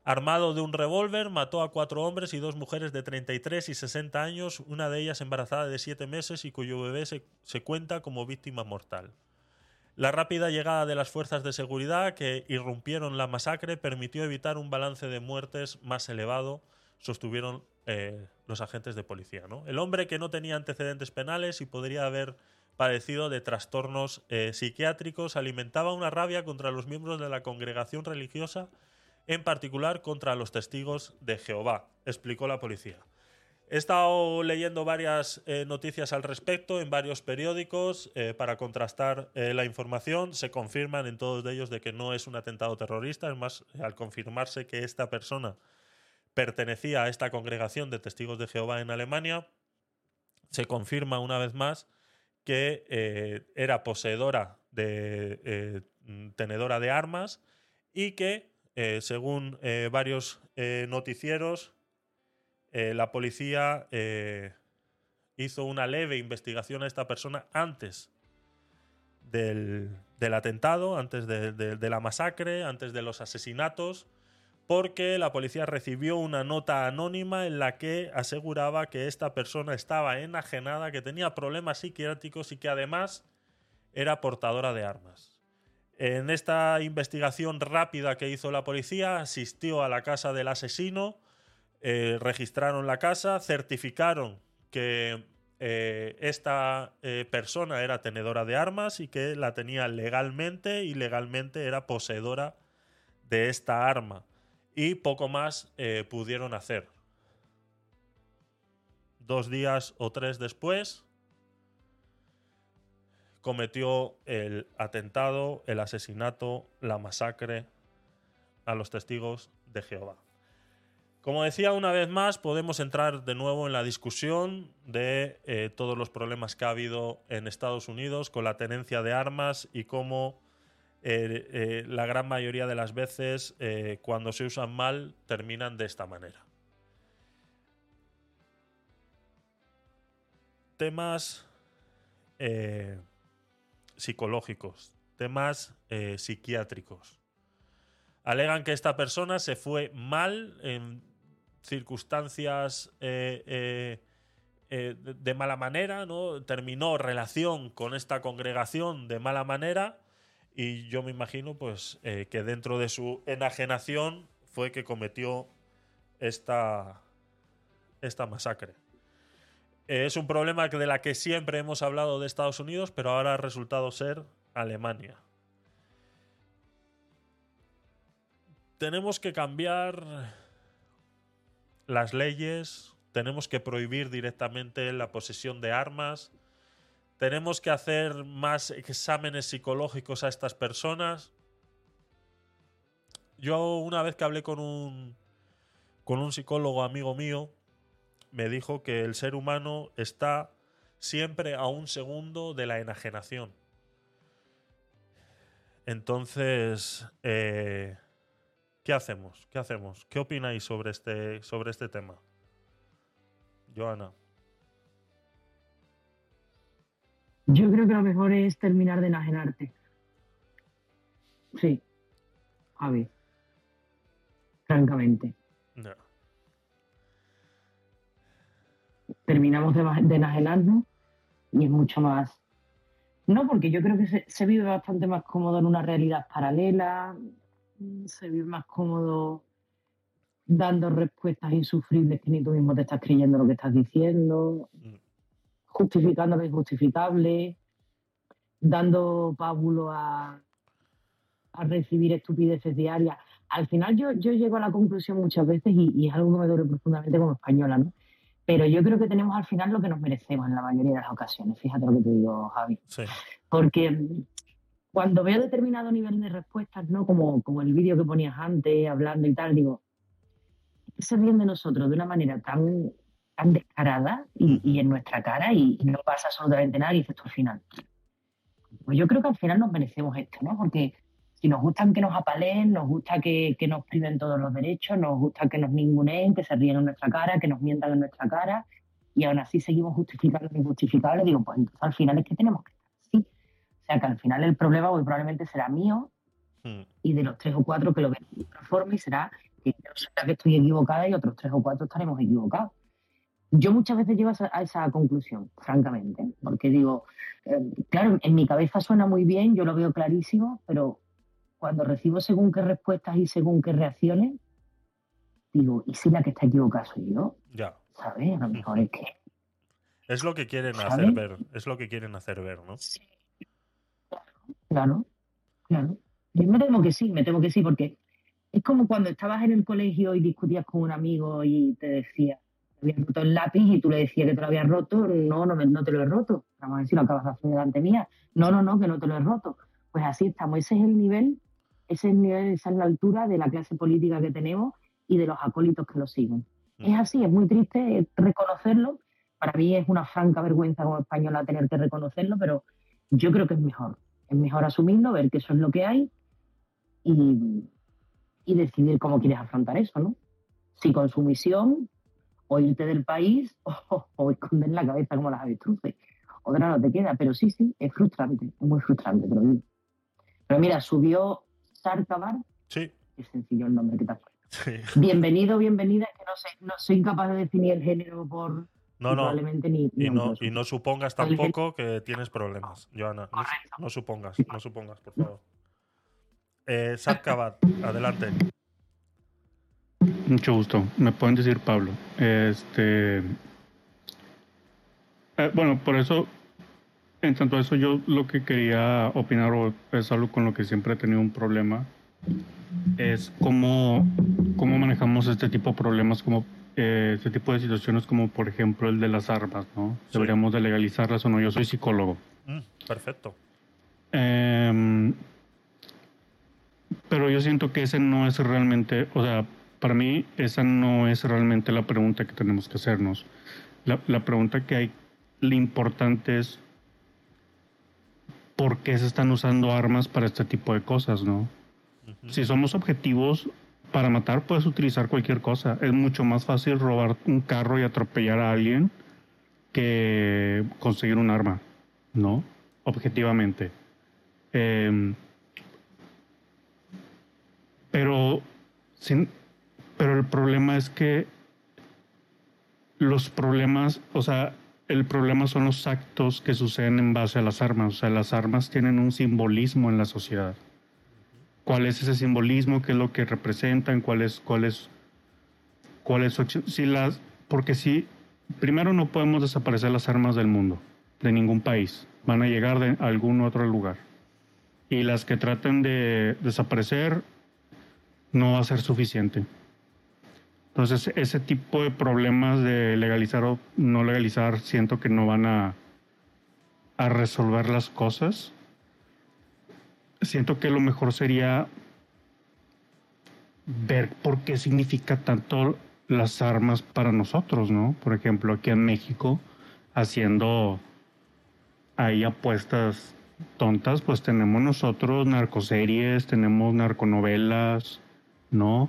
Armado de un revólver, mató a cuatro hombres y dos mujeres de 33 y 60 años, una de ellas embarazada de siete meses y cuyo bebé se cuenta como víctima mortal. La rápida llegada de las fuerzas de seguridad que irrumpieron la masacre permitió evitar un balance de muertes más elevado, sostuvieron eh, los agentes de policía. El hombre que no tenía antecedentes penales y podría haber padecido de trastornos eh, psiquiátricos alimentaba una rabia contra los miembros de la congregación religiosa, en particular contra los testigos de Jehová, explicó la policía. He estado leyendo varias eh, noticias al respecto en varios periódicos eh, para contrastar eh, la información. Se confirman en todos ellos de que no es un atentado terrorista. Es más, al confirmarse que esta persona pertenecía a esta congregación de testigos de Jehová en Alemania, se confirma una vez más que era poseedora de tenedora de armas y que, según varios noticieros, eh, la policía eh, hizo una leve investigación a esta persona antes del, atentado, antes de- de la masacre, antes de los asesinatos, porque la policía recibió una nota anónima en la que aseguraba que esta persona estaba enajenada, que tenía problemas psiquiátricos y que además era portadora de armas. En esta investigación rápida que hizo la policía, asistió a la casa del asesino, eh, registraron la casa, certificaron que eh, esta eh, persona era tenedora de armas y que la tenía legalmente y legalmente era poseedora de esta arma. Y poco más pudieron hacer. Dos días o tres después, cometió el atentado, el asesinato, la masacre a los testigos de Jehová. Como decía una vez más, podemos entrar de nuevo en la discusión de eh, todos los problemas que ha habido en Estados Unidos con la tenencia de armas y cómo eh, eh, la gran mayoría de las veces cuando se usan mal terminan de esta manera. Temas psicológicos, temas psiquiátricos. Alegan que esta persona se fue mal en circunstancias eh, eh, eh, de- mala manera, ¿no? Terminó relación con esta congregación de mala manera y yo me imagino pues que dentro de su enajenación fue que cometió esta, esta masacre. Es un problema de la que siempre hemos hablado de Estados Unidos, pero ahora ha resultado ser Alemania. Tenemos que cambiar las leyes, tenemos que prohibir directamente la posesión de armas, tenemos que hacer más exámenes psicológicos a estas personas. Yo una vez que hablé con un con un psicólogo amigo mío, me dijo que el ser humano está siempre a un segundo de la enajenación. Entonces, eh, ¿qué hacemos? ¿Qué hacemos? ¿Qué opináis sobre este, sobre este tema? Joana. Yo creo que lo mejor es terminar de enajenarte. Sí, Javi. Francamente. No. Terminamos de, de enajenarnos y es mucho más. No, porque yo creo que se, se vive bastante más cómodo en una realidad paralela, se vive más cómodo dando respuestas insufribles que ni tú mismo te estás creyendo lo que estás diciendo, justificando lo injustificable, dando pábulo a, a recibir estupideces diarias. Al final yo, yo llego a la conclusión muchas veces, y, y es algo que me duele profundamente como española, ¿no? Pero yo creo que tenemos al final lo que nos merecemos en la mayoría de las ocasiones. Fíjate lo que te digo, Javi. Sí. Porque mm, cuando veo determinado nivel de respuestas, ¿no? Como, como el vídeo que ponías antes, hablando y tal, digo, se ríen de nosotros de una manera tan, tan descarada y, y en nuestra cara y, no pasa absolutamente nada y dices tú al final. Pues yo creo que al final nos merecemos esto, ¿no? Porque si nos gustan que nos apaleen, nos gusta que, que nos priven todos los derechos, nos gusta que nos ninguneen, que se ríen en nuestra cara, que nos mientan en nuestra cara, y aún así seguimos justificando lo injustificable, digo, pues entonces al final es que tenemos que. O sea que al final el problema muy probablemente será mío Hmm. y de los tres o cuatro que lo ven de otra forma y será que yo la que estoy equivocada y otros tres o cuatro estaremos equivocados. Yo muchas veces llego a esa, conclusión, francamente, porque digo, eh, claro, en mi cabeza suena muy bien, yo lo veo clarísimo, pero cuando recibo según qué respuestas y según qué reacciones, digo, ¿y si la que está equivocada soy yo? Ya. ¿Sabes? A lo mejor es que Es lo que quieren hacer ver. Es lo que quieren hacer ver, ¿no? Claro, claro. Yo me temo que sí, me temo que sí, porque es como cuando estabas en el colegio y discutías con un amigo y te decía, te habías roto el lápiz y tú le decías que te lo habías roto, no, no, no te lo he roto. Vamos a ver si lo acabas de hacer delante mía. No, no, no, que no te lo he roto. Pues así estamos, ese es el nivel, ese es el nivel, esa es la altura de la clase política que tenemos y de los acólitos que lo siguen. Es así, es muy triste reconocerlo. Para mí es una franca vergüenza como española tener que reconocerlo, pero yo creo que es mejor. Es mejor asumirlo, ver que eso es lo que hay y, y decidir cómo quieres afrontar eso, ¿no? Si con sumisión, o irte del país, o, o esconder la cabeza como las avestruces. Otra no te queda, pero sí, sí, es frustrante, es muy frustrante, pero, pero mira, subió Sarkabar, Sí. es sencillo el nombre que puesto. Sí. Bienvenido, bienvenida, es que no sé, no soy incapaz de definir el género por No, y no. probablemente ni, ni Y no, autores. y no supongas tampoco que tienes problemas, Joana. No, no supongas, no supongas, por favor. Eh, Kabat, adelante. Mucho gusto. Me pueden decir Pablo. Este. eh, bueno, por eso, en tanto a eso, yo lo que quería opinar, o es algo con lo que siempre he tenido un problema, es cómo, cómo manejamos este tipo de problemas, como eh, este tipo de situaciones, como por ejemplo el de las armas, ¿no? Deberíamos de legalizarlas o no. Yo soy psicólogo. Mm, perfecto. Em, pero yo siento que ese no es realmente, o sea, para mí esa no es realmente la pregunta que tenemos que hacernos. La, la pregunta que hay, lo importante es por qué se están usando armas para este tipo de cosas, ¿no? Si somos objetivos para matar, puedes utilizar cualquier cosa. Es mucho más fácil robar un carro y atropellar a alguien que conseguir un arma, ¿no? Objetivamente. Em, pero, sin, pero el problema es que los problemas, o sea, el problema son los actos que suceden en base a las armas. O sea, las armas tienen un simbolismo en la sociedad. ¿Cuál es ese simbolismo? ¿Qué es lo que representan? ¿Cuál es, cuál es, cuál es su? Si las, porque si, primero no podemos desaparecer las armas del mundo, de ningún país. Van a llegar de algún otro lugar. Y las que traten de desaparecer no va a ser suficiente. Entonces, ese tipo de problemas de legalizar o no legalizar, siento que no van a, a resolver las cosas. Siento que lo mejor sería ver por qué significa tanto las armas para nosotros, ¿no? Por ejemplo, aquí en México, haciendo ahí apuestas tontas, pues tenemos nosotros narcoseries, tenemos narconovelas, ¿no?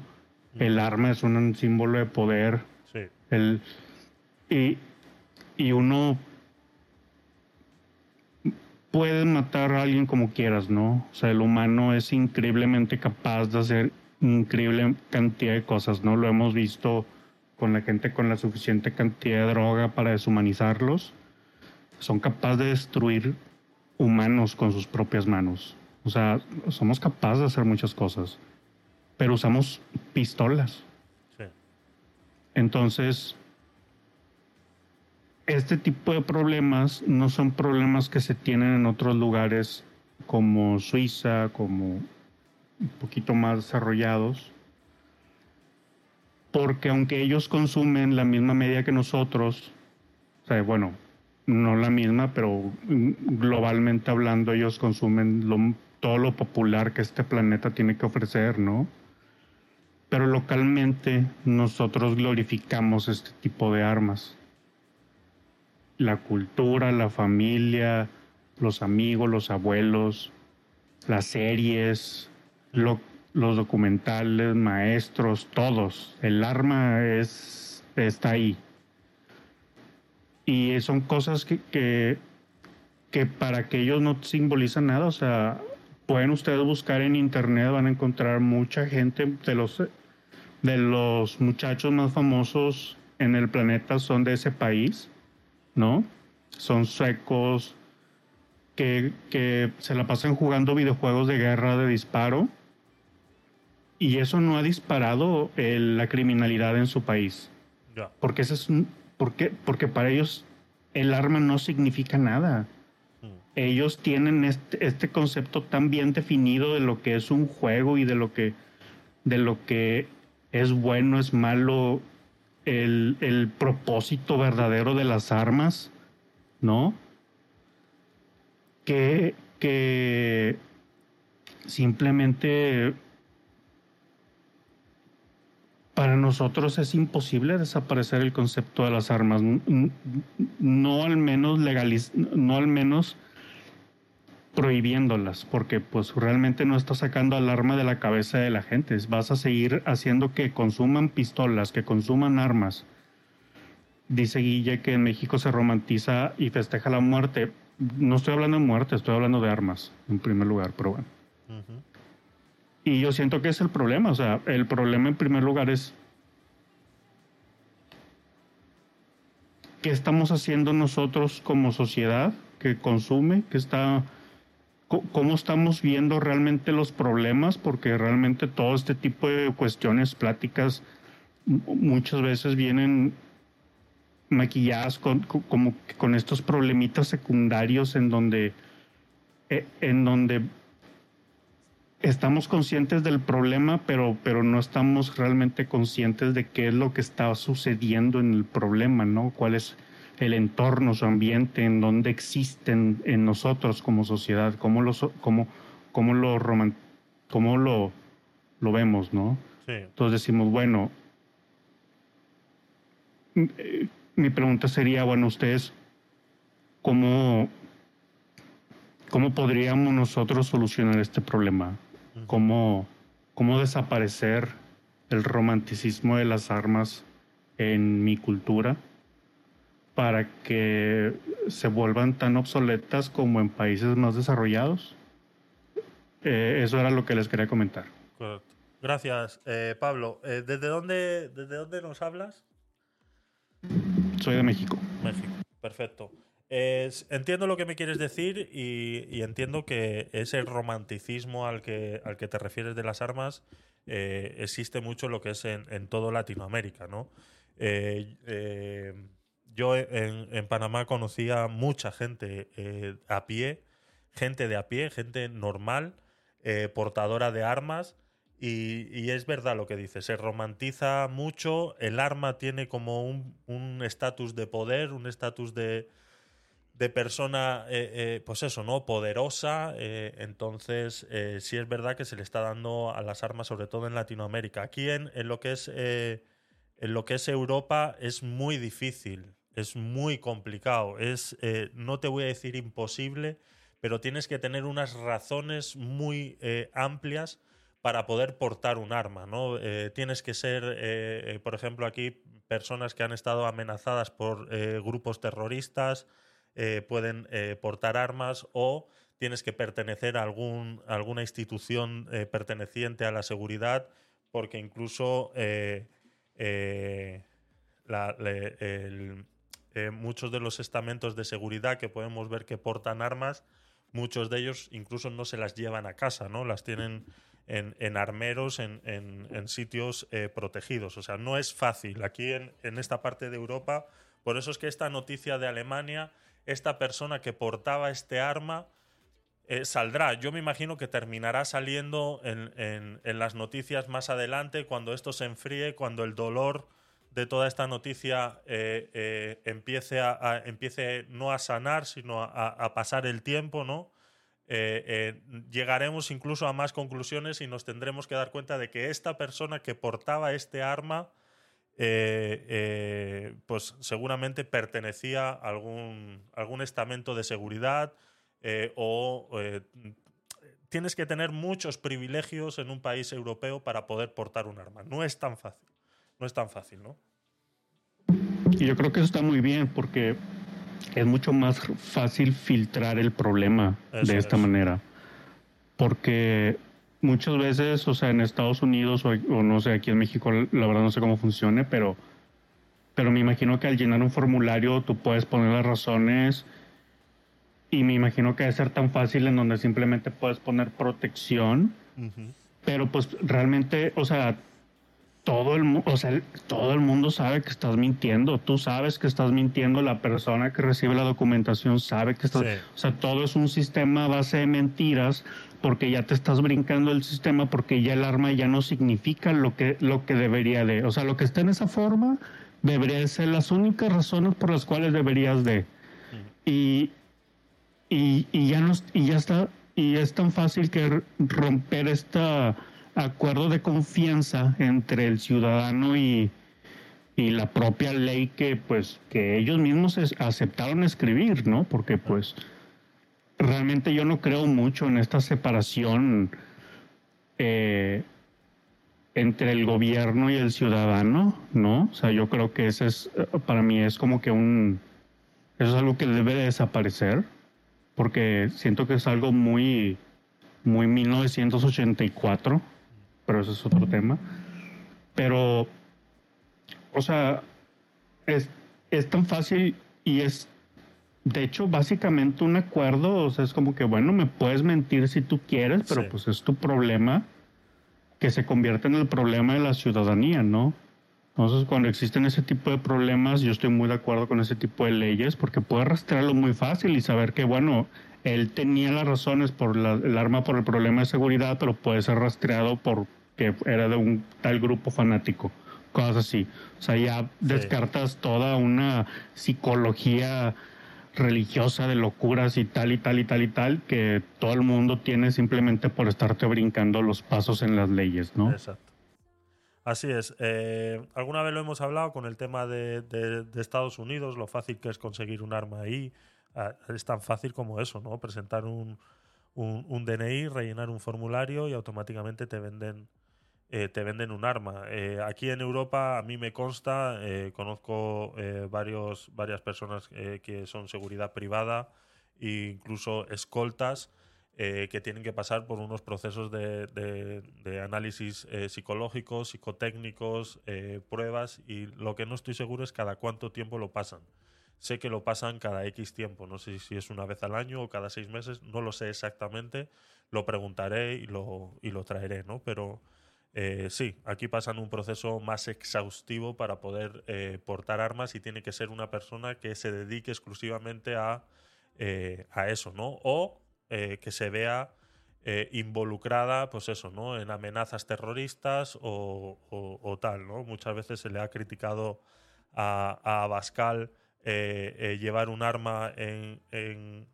El arma es un símbolo de poder. Sí. El, y, y uno puede matar a alguien como quieras, ¿no? O sea, el humano es increíblemente capaz de hacer increíble cantidad de cosas, ¿no? Lo hemos visto con la gente con la suficiente cantidad de droga para deshumanizarlos. Son capaces de destruir humanos con sus propias manos. O sea, somos capaces de hacer muchas cosas, pero usamos pistolas. Sí. Entonces, este tipo de problemas no son problemas que se tienen en otros lugares como Suiza, como un poquito más desarrollados, porque aunque ellos consumen la misma media que nosotros, o sea, bueno, no la misma, pero globalmente hablando, ellos consumen todo lo popular que este planeta tiene que ofrecer, ¿no? Pero localmente nosotros glorificamos este tipo de armas. La cultura, la familia, los amigos, los abuelos, las series, lo- los documentales, maestros, todos. El arma es, está ahí. Y son cosas que, que, que para que ellos no simbolizan nada, o sea, pueden ustedes buscar en internet, van a encontrar mucha gente de los de los muchachos más famosos en el planeta son de ese país, ¿no? Son suecos que, que se la pasan jugando videojuegos de guerra de disparo y eso no ha disparado el- la criminalidad en su país. Porque ese es un- porque, porque para ellos el arma no significa nada. Ellos tienen este, este concepto tan bien definido de lo que es un juego y de lo que, de lo que es bueno, es malo, el, el propósito verdadero de las armas, ¿no? Que, que simplemente para nosotros es imposible desaparecer el concepto de las armas. No al menos legaliz no al menos prohibiéndolas, porque pues realmente no está sacando al arma de la cabeza de la gente. Vas a seguir haciendo que consuman pistolas, que consuman armas. Dice Guille que en México se romantiza y festeja la muerte. No estoy hablando de muerte, estoy hablando de armas, en primer lugar, pero bueno. Y yo siento que es el problema, o sea, el problema en primer lugar es qué estamos haciendo nosotros como sociedad que consume, que está cómo estamos viendo realmente los problemas, porque realmente todo este tipo de cuestiones, pláticas, muchas veces vienen maquilladas con, co- como con estos problemitas secundarios en donde, eh, en donde estamos conscientes del problema, pero, pero no estamos realmente conscientes de qué es lo que está sucediendo en el problema, ¿no? ¿Cuál el entorno, su ambiente, en donde existen en nosotros como sociedad, cómo lo, cómo, cómo lo, cómo lo, lo vemos, ¿no? Sí. Entonces decimos, bueno, eh, mi pregunta sería, bueno, ustedes, ¿cómo, cómo podríamos nosotros solucionar este problema? ¿Cómo, ¿Cómo desaparecer el romanticismo de las armas en mi cultura para que se vuelvan tan obsoletas como en países más desarrollados? Eh, eso era lo que les quería comentar. Correcto. Gracias, eh, Pablo. Eh, ¿desde, dónde, ¿Desde dónde nos hablas? Soy de México. México. Perfecto. Entiendo lo que me quieres decir y, y entiendo que ese romanticismo al que, al que te refieres de las armas existe mucho lo que es en, en todo Latinoamérica, ¿no? Eh, yo en, Panamá conocía mucha gente eh, a pie, gente de a pie, gente normal, eh, portadora de armas. Y, es verdad lo que dice, se romantiza mucho, el arma tiene como un estatus de poder, un estatus de, de persona, eh, pues eso, ¿no? Poderosa. entonces, sí es verdad que se le está dando a las armas, sobre todo en Latinoamérica. Aquí en, en lo que es en lo que es Europa es muy difícil, es muy complicado. Es, eh, no te voy a decir imposible, pero tienes que tener unas razones muy eh, amplias para poder portar un arma, ¿no? Eh, tienes que ser, por ejemplo, aquí personas que han estado amenazadas por grupos terroristas pueden portar armas o tienes que pertenecer a algún, alguna institución perteneciente a la seguridad porque incluso la- el- eh, muchos de los estamentos de seguridad que podemos ver que portan armas, muchos de ellos incluso no se las llevan a casa, ¿no? Las tienen en, en armeros, en, en- en sitios eh, protegidos. O sea, no es fácil. Aquí en, esta parte de Europa, por eso es que esta noticia de Alemania, esta persona que portaba este arma, eh, saldrá. Yo me imagino que terminará saliendo en, en- en las noticias más adelante, cuando esto se enfríe, cuando el dolor de toda esta noticia eh, eh, empiece, no a sanar, sino a, pasar el tiempo, ¿no? Eh, llegaremos incluso a más conclusiones y nos tendremos que dar cuenta de que esta persona que portaba este arma, pues seguramente pertenecía a algún, algún estamento de seguridad o tienes que tener muchos privilegios en un país europeo para poder portar un arma. No es tan fácil. No es tan fácil, ¿no? Y yo creo que eso está muy bien porque es mucho más fácil filtrar el problema Eso de esta es. manera. Porque muchas veces, o sea, en Estados Unidos o, o no sé, aquí en México, la verdad no sé cómo funcione, pero, pero me imagino que al llenar un formulario tú puedes poner las razones y me imagino que debe ser tan fácil en donde simplemente puedes poner protección, pero pues realmente, o sea, todo el, o sea, todo el mundo sabe que estás mintiendo. Tú sabes que estás mintiendo. La persona que recibe la documentación sabe que estás. Sí. O sea, todo es un sistema a base de mentiras porque ya te estás brincando el sistema porque ya el arma ya no significa lo que, lo que debería de. O sea, lo que está en esa forma debería de ser las únicas razones por las cuales deberías de. Y, y, y ya no, y ya está, y es tan fácil que romper este acuerdo de confianza entre el ciudadano y, y la propia ley que pues que ellos mismos aceptaron escribir, ¿no? Porque pues realmente yo no creo mucho en esta separación eh, entre el gobierno y el ciudadano, ¿no? O sea, yo creo que ese es, para mí es como que un, eso es algo que debe de desaparecer, porque siento que es algo muy, muy 1984, pero ese es otro tema. Pero, o sea, es, es tan fácil y es, de hecho, básicamente un acuerdo, o sea, es como que, bueno, me puedes mentir si tú quieres, pero Sí. pues es tu problema que se convierte en el problema de la ciudadanía, ¿no? Entonces, cuando existen ese tipo de problemas, yo estoy muy de acuerdo con ese tipo de leyes porque puedes rastrearlo muy fácil y saber que, bueno, él tenía las razones por la- el arma por el problema de seguridad, pero puede ser rastreado porque era de un tal grupo fanático, cosas así. O sea, ya descartas toda una psicología religiosa de locuras y tal y tal y tal y tal que todo el mundo tiene simplemente por estarte brincando los pasos en las leyes, ¿no? Exacto. Así es. Eh, alguna vez lo hemos hablado con el tema de, de- de Estados Unidos, lo fácil que es conseguir un arma ahí. Ah, Es tan fácil como eso, ¿no? Presentar un, DNI, rellenar un formulario y automáticamente te venden, eh, un arma. Eh, aquí en Europa, a mí me consta, eh, conozco eh, varios, varias personas que son seguridad privada e incluso escoltas que tienen que pasar por unos procesos de, de- de análisis psicológicos, psicotécnicos, pruebas y lo que no estoy seguro es cada cuánto tiempo lo pasan. Sé que lo pasan cada X tiempo, no sé si es una vez al año o cada seis meses, no lo sé exactamente, lo preguntaré y lo, y lo traeré, ¿no? Pero eh, sí, aquí pasan un proceso más exhaustivo para poder eh, portar armas y tiene que ser una persona que se dedique exclusivamente a, eh, a eso, ¿no? O que se vea involucrada, pues eso, ¿no? En amenazas terroristas o, o- tal, ¿no? Muchas veces se le ha criticado a, a Abascal llevar un arma en-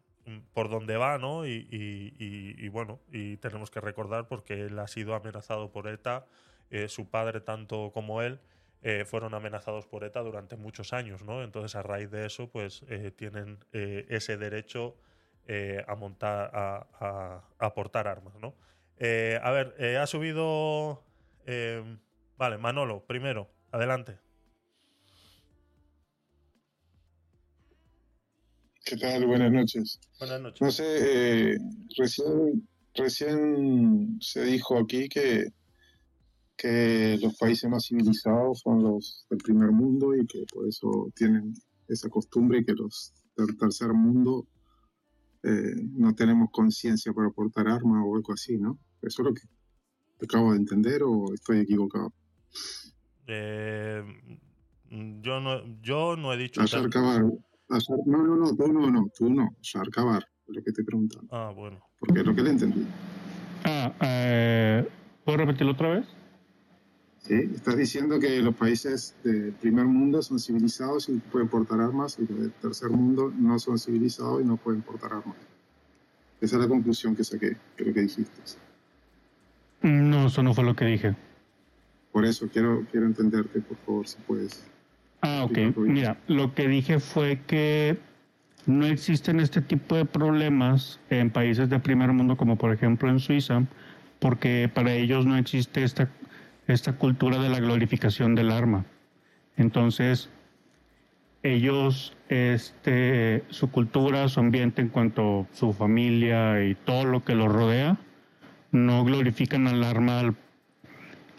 por donde va, ¿no? Y, bueno, y tenemos que recordar porque él ha sido amenazado por ETA, eh, su padre tanto como él eh, fueron amenazados por ETA durante muchos años, ¿no? Entonces a raíz de eso, pues eh, tienen eh, ese derecho eh, a montar, a, a- portar armas, ¿no? Eh, a ver, eh, ha subido, eh, vale, Manolo, primero, adelante. ¿Qué tal? Buenas noches. Buenas noches. No sé, eh, recién, recién se dijo aquí que, que los países más civilizados son los del primer mundo y que por eso tienen esa costumbre y que los del tercer mundo eh, no tenemos conciencia para portar armas o algo así, ¿no? ¿Eso es lo que acabo de entender o estoy equivocado? Eh, yo, no, yo no he dicho... Ayer ayer- no, no, no, tú no, no, tú no. Es lo que te preguntando. Ah, bueno. Porque es lo que le entendí. Ah, eh, ¿puedo repetirlo otra vez? Sí, estás diciendo que los países del primer mundo son civilizados y pueden portar armas y los del tercer mundo no son civilizados y no pueden portar armas. Esa es la conclusión que saqué, creo que dijiste. No, eso no fue lo que dije. Por eso quiero, quiero entenderte, por favor, si puedes. Ah, ok. Mira, lo que dije fue que no existen este tipo de problemas en países de primer mundo, como por ejemplo en Suiza, porque para ellos no existe esta, esta cultura de la glorificación del arma. Entonces, ellos, este, su cultura, su ambiente en cuanto a su familia y todo lo que los rodea, no glorifican al arma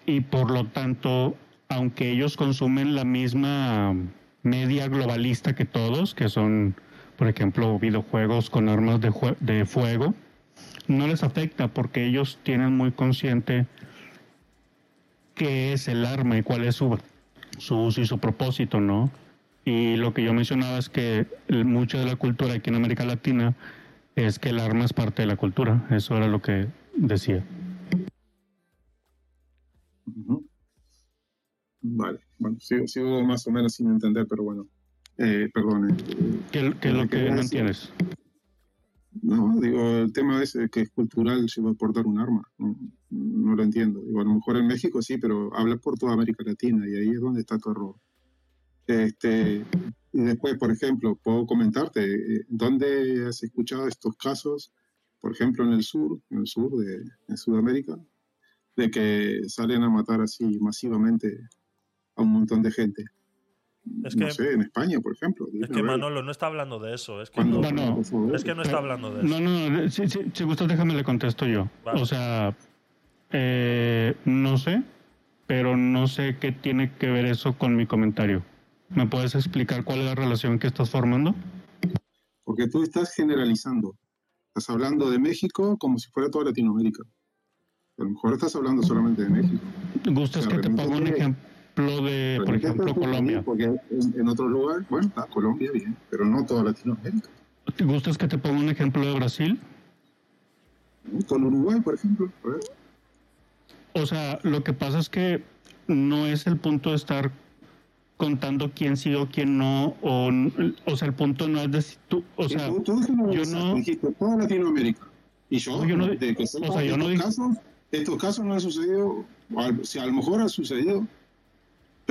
y por lo tanto, aunque ellos consumen la misma media globalista que todos, que son, por ejemplo, videojuegos con armas de, fuego, no les afecta porque ellos tienen muy consciente qué es el arma y cuál es su, uso y su propósito, ¿no? Y lo que yo mencionaba es que mucho de la cultura aquí en América Latina es que el arma es parte de la cultura. Eso era lo que decía. Ujú. Vale, bueno, sigo, sigo más o menos sin entender, pero bueno. Eh, perdone. ¿Qué, qué es lo que no entiendes? No, digo, el tema ese que es cultural lleva a portar un arma. No, no lo entiendo. Digo, a lo mejor en México sí, pero habla por toda América Latina y ahí es donde está tu error. Este, y después, por ejemplo, puedo comentarte, eh, ¿dónde has escuchado estos casos? Por ejemplo, en el sur, en el sur de en Sudamérica, de que salen a matar así masivamente a un montón de gente. Es no que- sé, en España, por ejemplo. Es que. Manolo no está hablando de eso. Es que, Cuando- no, No, no. es que no está hablando de eso. No, no, no. Si, si, si gustas, déjame le contesto yo. Vale. O sea, eh, no sé, pero no sé qué tiene que ver eso con mi comentario. ¿Me puedes explicar cuál es la relación que estás formando? Porque tú estás generalizando. Estás hablando de México como si fuera toda Latinoamérica. A lo mejor estás hablando solamente de México. ¿Gustas O sea, que te ponga un remítete- de, por remítete ejemplo, Colombia? Porque en, en otro lugar, bueno, está Colombia bien, pero no toda Latinoamérica. ¿Te ¿Gustas que te ponga un ejemplo de Brasil? Con Uruguay, por ejemplo. O sea, lo que pasa es que no es el punto de estar contando quién sí o quién no, o, o sea, el punto no es decir tú, o sea, tú, tú yo no, dijiste toda Latinoamérica. Y yo, No, yo no- de que o sea, yo no estos, dije- casos, estos casos no han sucedido, o al- si a lo mejor ha sucedido,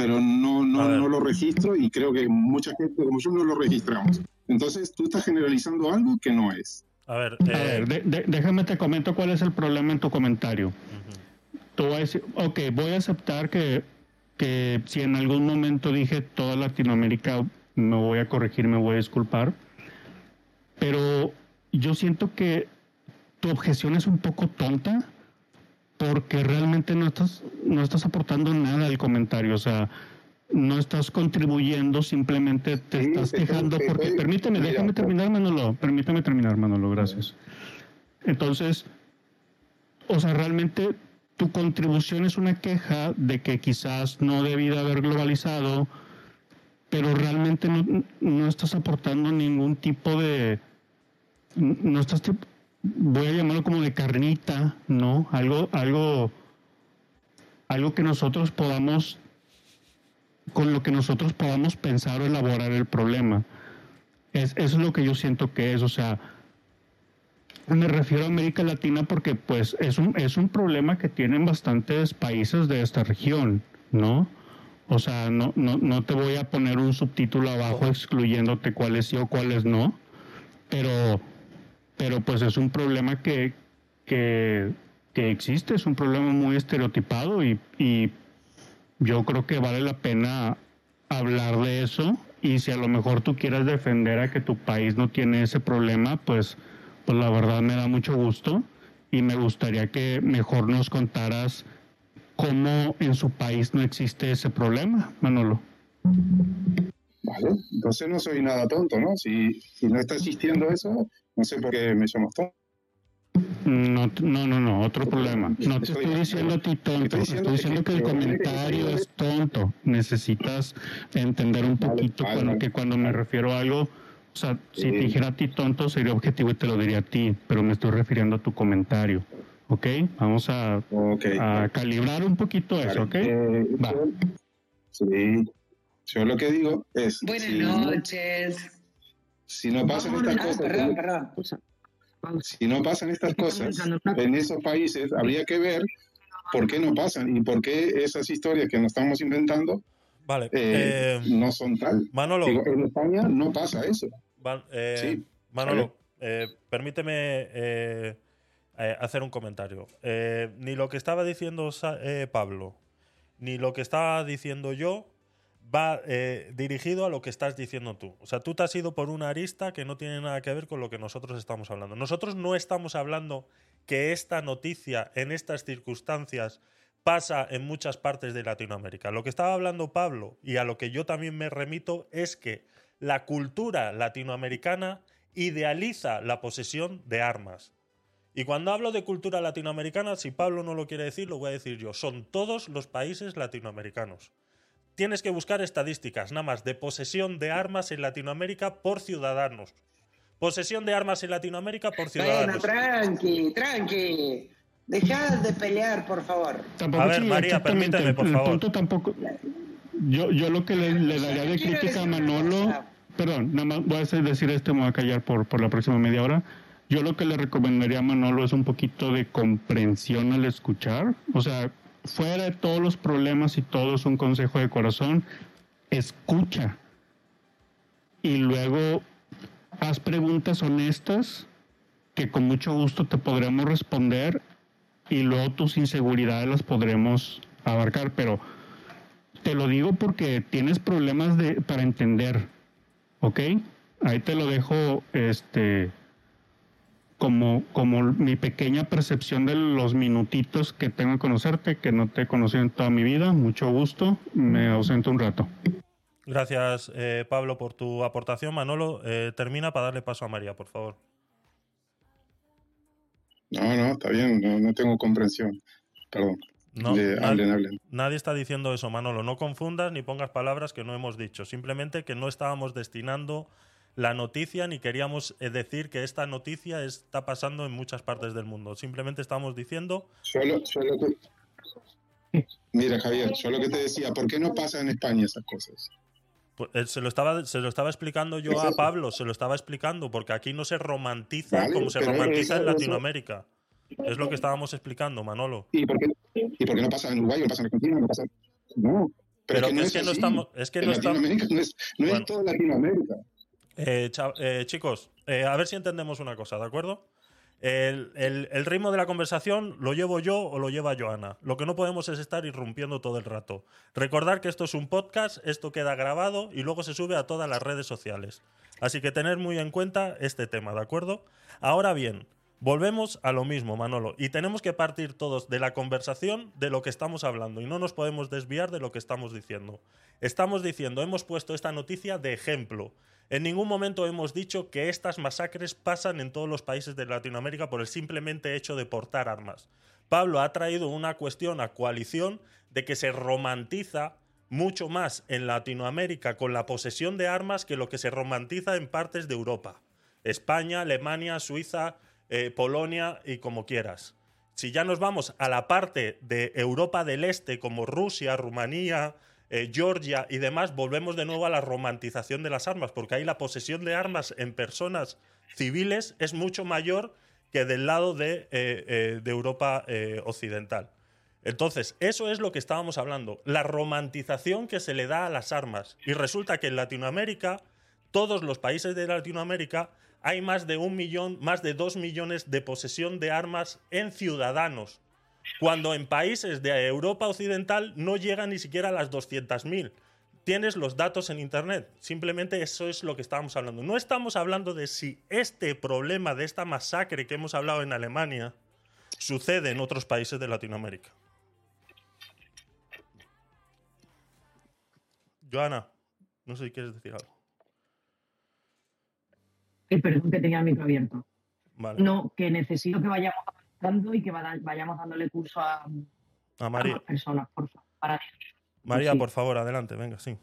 pero no, A no, no lo registro y creo que mucha gente como yo no lo registramos. Entonces tú estás generalizando algo que no es. A ver, a eh, ver, de- de- déjame te comento cuál es el problema en tu comentario. Te voy a decir, ok, voy a aceptar que, que si en algún momento dije toda Latinoamérica, me voy a corregir, me voy a disculpar, pero yo siento que tu objeción es un poco tonta porque realmente no estás, no estás aportando nada al comentario, o sea, no estás contribuyendo, simplemente te Sí, estás te quejando te porque, estoy- permíteme, mira, déjame pues- terminar, Manolo, permíteme terminar, Manolo, gracias. Entonces, o sea, realmente tu contribución es una queja de que quizás no debí de haber globalizado, pero realmente no, no estás aportando ningún tipo de, no estás, voy a llamarlo como de carnita, ¿no? Algo, algo, algo que nosotros podamos, con lo que nosotros podamos pensar o elaborar el problema. Es, eso es lo que yo siento que es, o sea, me refiero a América Latina porque pues es un, es un problema que tienen bastantes países de esta región, ¿no? O sea, no, no, no te voy a poner un subtítulo abajo excluyéndote cuáles sí o cuáles no, pero, pero pues es un problema que, que, que existe, es un problema muy estereotipado y, y yo creo que vale la pena hablar de eso y si a lo mejor tú quieres defender a que tu país no tiene ese problema, pues, pues la verdad me da mucho gusto y me gustaría que mejor nos contaras cómo en su país no existe ese problema, Manolo. Vale, entonces no soy nada tonto, ¿no? Si, si no está existiendo eso, no sé por qué me llamas tonto. No, no, no, no, otro problema. No te Estoy- diciendo a ti tonto, estoy estoy diciendo que el comentario es tonto. Necesitas entender un poquito vale, cuando, que cuando me refiero a algo, o sea, si te Sí. dijera a ti tonto sería objetivo y te lo diría a ti, pero me estoy refiriendo a tu comentario. ¿Ok? Vamos a, a calibrar un poquito eso, ¿ok? Eh, Va. Sí. Yo lo que digo es. Buenas no- noches. Si no pasan estas cosas. perdón, perdón. Si no pasan estas cosas en esos países, habría que ver por qué no pasan y por qué esas historias que nos estamos inventando Vale. eh, eh, no son tal. Manolo. Digo, en España no pasa eso. Van- eh, Sí, Manolo, eh, permíteme eh, eh, hacer un comentario. Eh, ni lo que estaba diciendo eh, Pablo, ni lo que estaba diciendo yo va eh, dirigido a lo que estás diciendo tú. O sea, tú te has ido por una arista que no tiene nada que ver con lo que nosotros estamos hablando. Nosotros no estamos hablando que esta noticia en estas circunstancias pasa en muchas partes de Latinoamérica. Lo que estaba hablando Pablo y a lo que yo también me remito es que la cultura latinoamericana idealiza la posesión de armas. Y cuando hablo de cultura latinoamericana, si Pablo no lo quiere decir, lo voy a decir yo. Son todos los países latinoamericanos. Tienes que buscar estadísticas, nada más, de posesión de armas en Latinoamérica por ciudadanos. Posesión de armas en Latinoamérica por Bueno, ciudadanos. tranqui, tranqui. Dejad de pelear, por favor. Tampoco A ver, sí, María, exactamente, permíteme, por el favor. punto tampoco. Yo, yo lo que le, le daría de crítica a Manolo, perdón, nada más voy a decir esto, me voy a callar por, por la próxima media hora. Yo lo que le recomendaría a Manolo es un poquito de comprensión al escuchar. O sea, fuera de todos los problemas y todo es un consejo de corazón, escucha. Y luego haz preguntas honestas que con mucho gusto te podremos responder y luego tus inseguridades las podremos abarcar, pero te lo digo porque tienes problemas de, para entender, ¿ok? Ahí te lo dejo, este, como, como mi pequeña percepción de los minutitos que tengo que conocerte, que no te he conocido en toda mi vida. Mucho gusto, me ausento un rato. Gracias, eh, Pablo, por tu aportación. Manolo, eh, termina para darle paso a María, por favor. No, no, está bien, no, no tengo comprensión. Perdón. No, Le- nad- hablen, hablen. Nadie está diciendo eso, Manolo. No confundas ni pongas palabras que no hemos dicho. Simplemente que no estábamos destinando la noticia ni queríamos eh, decir que esta noticia está pasando en muchas partes del mundo. Simplemente estamos diciendo Solo, solo que... Mira, Javier, yo lo que te decía, ¿por qué no pasa en España esas cosas? Eh, se lo, estaba, se lo estaba explicando yo a. Pablo, se lo estaba explicando, porque aquí no se romantiza Vale, como se romantiza eso- en eso- Latinoamérica. Es lo que estábamos explicando, Manolo. ¿Y por qué, y por qué no pasa en Uruguay, no pasa en Argentina, no pasa... No, Pero que es que no estamos- es que En no estamos- no es, no es Bueno. toda Latinoamérica. Eh, eh, chicos, eh, a ver si entendemos una cosa, ¿de acuerdo? El, el- el ritmo de la conversación lo llevo yo o lo lleva Joana. Lo que no podemos es estar irrumpiendo todo el rato. Recordar que esto es un podcast, esto queda grabado y luego se sube a todas las redes sociales. Así que tener muy en cuenta este tema, ¿de acuerdo? Ahora bien, volvemos a lo mismo, Manolo, y tenemos que partir todos de la conversación de lo que estamos hablando y no nos podemos desviar de lo que estamos diciendo. Estamos diciendo, hemos puesto esta noticia de ejemplo. En ningún momento hemos dicho que estas masacres pasan en todos los países de Latinoamérica por el simplemente hecho de portar armas. Pablo ha traído una cuestión a coalición de que se romantiza mucho más en Latinoamérica con la posesión de armas que lo que se romantiza en partes de Europa. España, Alemania, Suiza, eh, Polonia y como quieras. Si ya nos vamos a la parte de Europa del Este como Rusia, Rumanía, eh, Georgia y demás, volvemos de nuevo a la romantización de las armas, porque ahí la posesión de armas en personas civiles es mucho mayor que del lado de, eh, de Europa occidental. Entonces, eso es lo que estábamos hablando, la romantización que se le da a las armas. Y resulta que en Latinoamérica, todos los países de Latinoamérica, hay más de un millón, más de dos millones de posesión de armas en ciudadanos, cuando en países de Europa occidental no llegan ni siquiera a las 200.000. Tienes los datos en Internet. Simplemente eso es lo que estábamos hablando. No estamos hablando de si este problema de esta masacre que hemos hablado en Alemania sucede en otros países de Latinoamérica. Joana, no sé si quieres decir algo. Eh, perdón que tenía el micro abierto. Vale. No, que necesito que vayamos avanzando y que vayamos dándole curso a, A a María. más personas, por favor. Para María, Sí. por favor, adelante, venga, sí.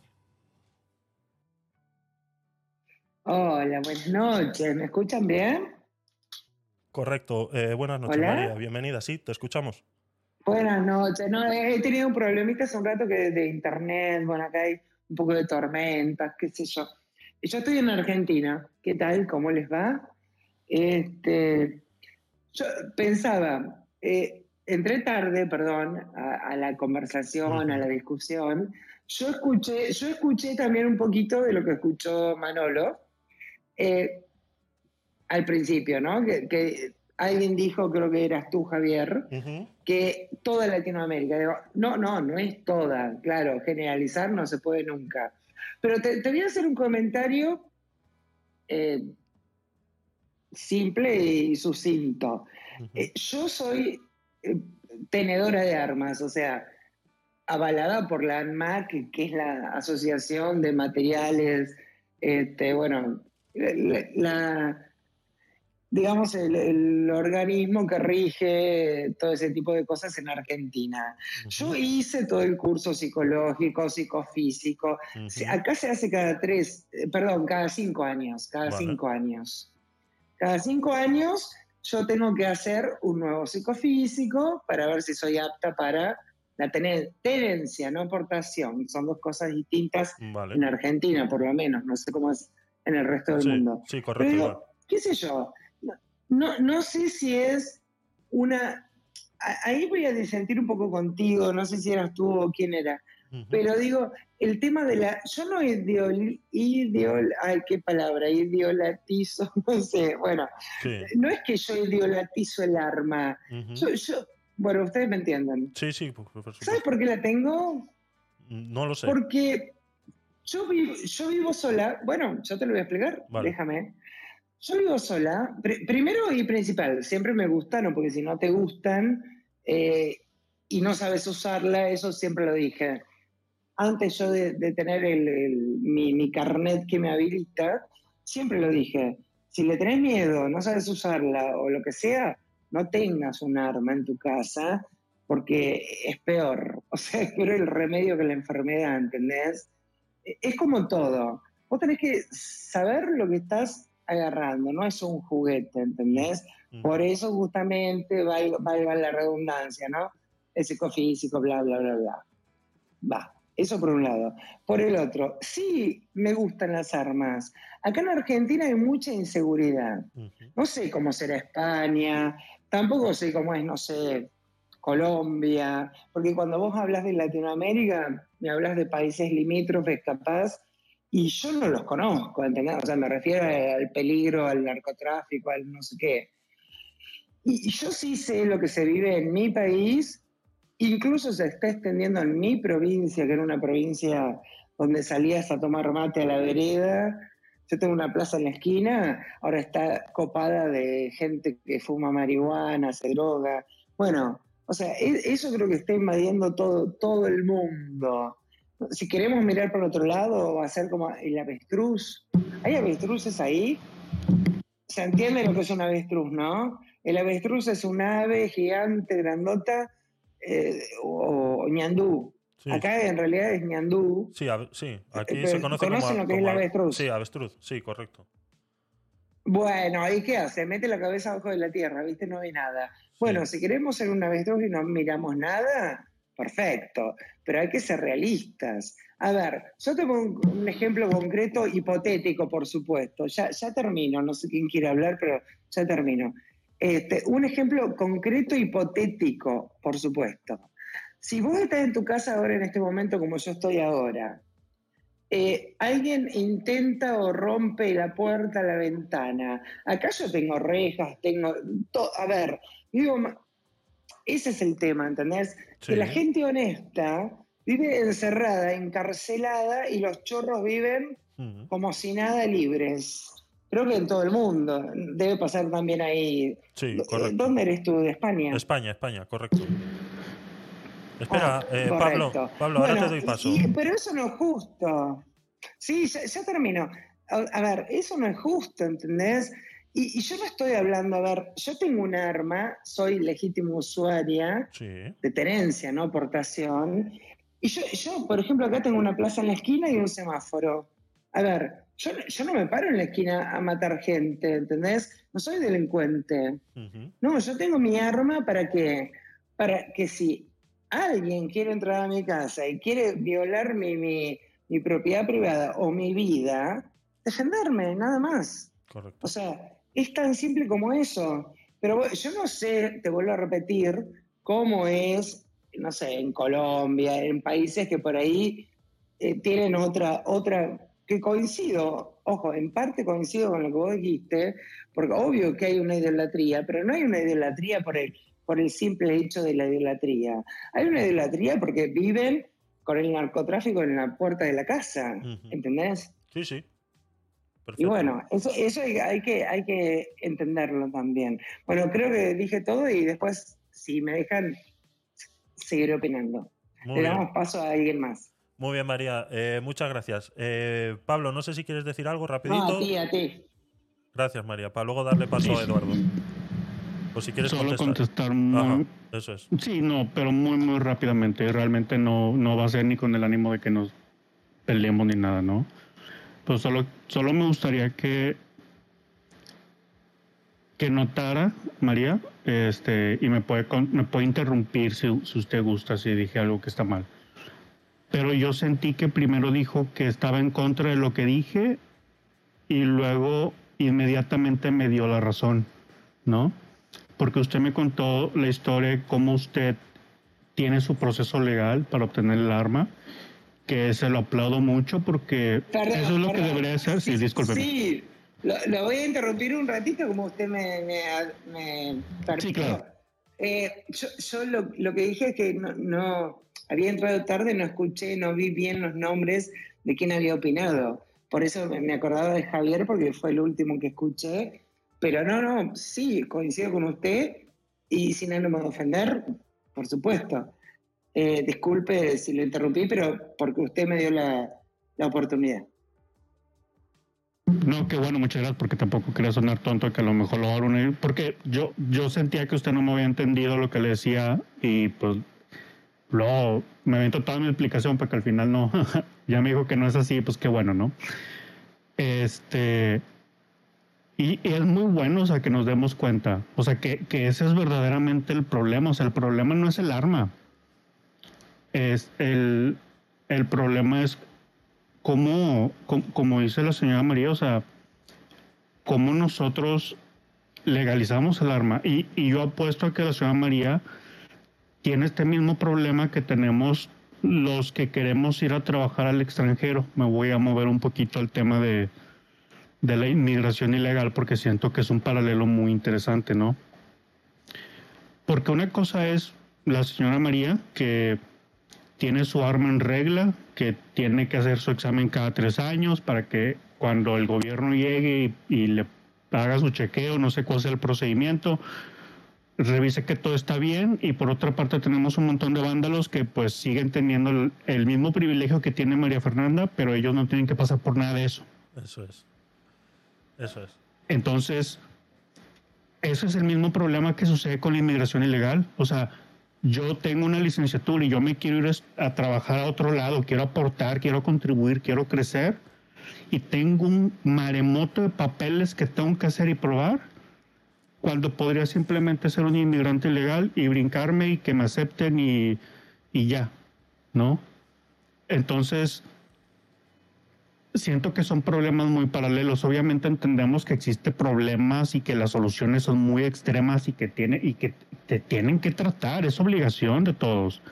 Hola, buenas noches. ¿Me escuchan bien? Correcto. Eh, buenas noches, Hola. María. Bienvenida, sí, te escuchamos. Buenas noches. No, he tenido un problemita hace un rato que de internet, bueno, acá hay un poco de tormentas, qué sé yo. Yo estoy en Argentina. ¿Qué tal? ¿Cómo les va? Este, yo pensaba, eh, entré tarde, perdón, a, a la conversación, a la discusión. Yo escuché, yo escuché también un poquito de lo que escuchó Manolo eh, al principio, ¿no? Que, que alguien dijo, creo que eras tú, Javier, que toda Latinoamérica. Digo, no, no, no es toda. Claro, generalizar no se puede nunca. Pero te, te voy a hacer un comentario eh, simple y sucinto. Eh, yo soy eh, tenedora de armas, o sea, avalada por la ANMAC, que es la Asociación de Materiales, este, bueno, la, la- digamos, el, el organismo que rige todo ese tipo de cosas en Argentina. Yo hice todo el curso psicológico, psicofísico. Acá se hace cada tres, eh, perdón, cada cinco años, cada cinco años. Cada cinco años yo tengo que hacer un nuevo psicofísico para ver si soy apta para la tene- tenencia, no aportación. Son dos cosas distintas Vale. en Argentina, por lo menos. No sé cómo es en el resto del Sí, mundo. sí, Pero correcto. igual. qué sé yo, no, no, sé si es una... Ahí voy a disentir un poco contigo, no sé si eras tú o quién era, pero digo, el tema de la... Yo no ideol... ideol ay, qué palabra, ideolatizo, no sé, bueno, Sí. no es que yo ideolatizo el arma, yo, yo- bueno, ustedes me entienden. Sí, sí, por, por. ¿Sabes por qué la tengo? No lo sé. Porque yo vivo, yo vivo sola. Bueno, yo te lo voy a explicar. Vale. Déjame. Yo vivo sola. Pri- primero y principal, siempre me gustaron, porque si no te gustan eh, y no sabes usarla, eso siempre lo dije. Antes yo de, tener el- mi, mi carnet que me habilita, siempre lo dije. Si le tenés miedo, no sabes usarla o lo que sea, no tengas un arma en tu casa porque es peor. O sea, es peor el remedio que la enfermedad, ¿entendés? E- Es como todo. Vos tenés que saber lo que estás agarrando, no es un juguete, ¿entendés? Por eso justamente, valga, valga la redundancia, ¿no? El psicofísico, bla, bla, bla, bla. Va, eso por un lado. Por el otro, sí me gustan las armas. Acá en Argentina hay mucha inseguridad. No sé cómo será España, tampoco sé cómo es, no sé, Colombia, porque cuando vos hablas de Latinoamérica, me hablas de países limítrofes capaz, y yo no los conozco, ¿entendés? O sea, me refiero al peligro, al narcotráfico, al no sé qué. Y, yo sí sé lo que se vive en mi país, incluso se está extendiendo en mi provincia, que era una provincia donde salías a tomar mate a la vereda. Yo tengo una plaza en la esquina, ahora está copada de gente que fuma marihuana, se droga. Bueno, o sea, e- eso creo que está invadiendo todo, todo el mundo. Si queremos mirar por otro lado, va a ser como el avestruz. ¿Hay avestruces ahí? Se entiende lo que es un avestruz, ¿no? El avestruz es un ave gigante, grandota, eh, o, ñandú. Sí. Acá en realidad es ñandú. Sí, sí, aquí pero se conoce como, ¿conocen lo que es como el ave- avestruz? Sí, avestruz, sí, correcto. Bueno, ¿y qué hace? Mete la cabeza abajo de la tierra, ¿viste? No ve nada. Bueno, si queremos ser un avestruz y no miramos nada, perfecto, pero hay que ser realistas. A ver, yo tengo un, un ejemplo concreto, hipotético, por supuesto. Ya, ya termino, no sé quién quiere hablar, pero ya termino. Este, un ejemplo concreto, hipotético, por supuesto. Si vos estás en tu casa ahora, en este momento, como yo estoy ahora, eh, alguien intenta o rompe la puerta, la ventana. Acá yo tengo rejas, tengo... a ver, digo, ese es el tema, ¿entendés? Sí. Que la gente honesta vive encerrada, encarcelada y los chorros viven como si nada libres. Creo que en todo el mundo. Debe pasar también ahí. Sí, correcto. ¿Dónde eres tú? ¿De España? España, España, correcto. Espera, Ah, eh, Pablo, correcto. Pablo, ahora Bueno, te doy paso. y- pero eso no es justo. Sí, ya, ya termino. A, a ver, eso no es justo, ¿entendés? Y, y yo no estoy hablando, a ver, yo tengo un arma, soy legítima usuaria Sí. de tenencia, no portación. Y yo, yo, por ejemplo, acá tengo una plaza en la esquina y un semáforo. A ver, yo, yo no me paro en la esquina a matar gente, ¿entendés? No soy delincuente. No, yo tengo mi arma para que, para que si alguien quiere entrar a mi casa y quiere violar mi, mi, mi propiedad privada o mi vida, defenderme, nada más. Correcto. O sea, es tan simple como eso. Pero yo no sé, te vuelvo a repetir, cómo es, no sé, en Colombia, en países que por ahí eh, tienen otra, otra, que coincido, ojo, en parte coincido con lo que vos dijiste, porque obvio que hay una idolatría, pero no hay una idolatría por el, por el simple hecho de la idolatría. Hay una idolatría porque viven con el narcotráfico en la puerta de la casa, ¿entendés? Sí, sí. Y bueno, eso, eso hay, hay que, hay que entenderlo también. Bueno, creo que dije todo y después, si me dejan, seguiré opinando. Muy Le bien. damos paso a alguien más. Muy bien, María. Eh, muchas gracias. Eh, Pablo, no sé si quieres decir algo rapidito. No, a ti, a ti. Gracias, María. Para luego darle paso a Eduardo. O si quieres Solo contestar. contestar muy- Ajá, eso es. Sí, no, pero muy, muy rápidamente. Realmente no, no va a ser ni con el ánimo de que nos peleemos ni nada, ¿no? Pues solo, solo me gustaría que, que notara, María, este, y me puede, me puede interrumpir si, si usted gusta, si dije algo que está mal. Pero yo sentí que primero dijo que estaba en contra de lo que dije y luego inmediatamente me dio la razón, ¿no? Porque usted me contó la historia de cómo usted tiene su proceso legal para obtener el arma, que se lo aplaudo mucho porque Perdón, eso es lo que debería ser. Sí, discúlpeme. Sí, lo, lo voy a interrumpir un ratito como usted me, me, me. Sí, claro. Eh, yo yo lo, lo que dije es que no, no- había entrado tarde, no escuché, no vi bien los nombres de quién había opinado. Por eso me acordaba de Javier porque fue el último que escuché. Pero no, no, sí, coincido con usted y sin ánimo de ofender, por supuesto. Eh, disculpe si lo interrumpí, pero porque usted me dio la, la oportunidad. No, qué bueno, muchas gracias, porque tampoco quería sonar tonto que a lo mejor lo una- porque yo, yo sentía que usted no me había entendido lo que le decía y pues luego me aventó toda mi explicación para que al final no, ya me dijo que no es así, pues qué bueno, ¿no? Este, y, y es muy bueno, o sea, que nos demos cuenta, o sea, que, que ese es verdaderamente el problema, o sea, el problema no es el arma, es el, el problema es cómo, com- como dice la señora María, o sea, cómo nosotros legalizamos el arma. Y, y yo apuesto a que la señora María tiene este mismo problema que tenemos los que queremos ir a trabajar al extranjero. Me voy a mover un poquito al tema de, de la inmigración ilegal porque siento que es un paralelo muy interesante, ¿no? Porque una cosa es la señora María que tiene su arma en regla, que tiene que hacer su examen cada tres años para que cuando el gobierno llegue y, y le haga su chequeo, no sé cuál sea el procedimiento, revise que todo está bien y por otra parte tenemos un montón de vándalos que pues siguen teniendo el, el mismo privilegio que tiene María Fernanda, pero ellos no tienen que pasar por nada de eso. Eso es. Eso es. Entonces, ese es el mismo problema que sucede con la inmigración ilegal. O sea, yo tengo una licenciatura y yo me quiero ir a trabajar a otro lado, quiero aportar, quiero contribuir, quiero crecer y tengo un maremoto de papeles que tengo que hacer y probar cuando podría simplemente ser un inmigrante ilegal y brincarme y que me acepten y, y ya, ¿no? Entonces, siento que son problemas muy paralelos. Obviamente entendemos que existen problemas y que las soluciones son muy extremas y que, tiene, y que te tienen que tratar, es obligación de todos.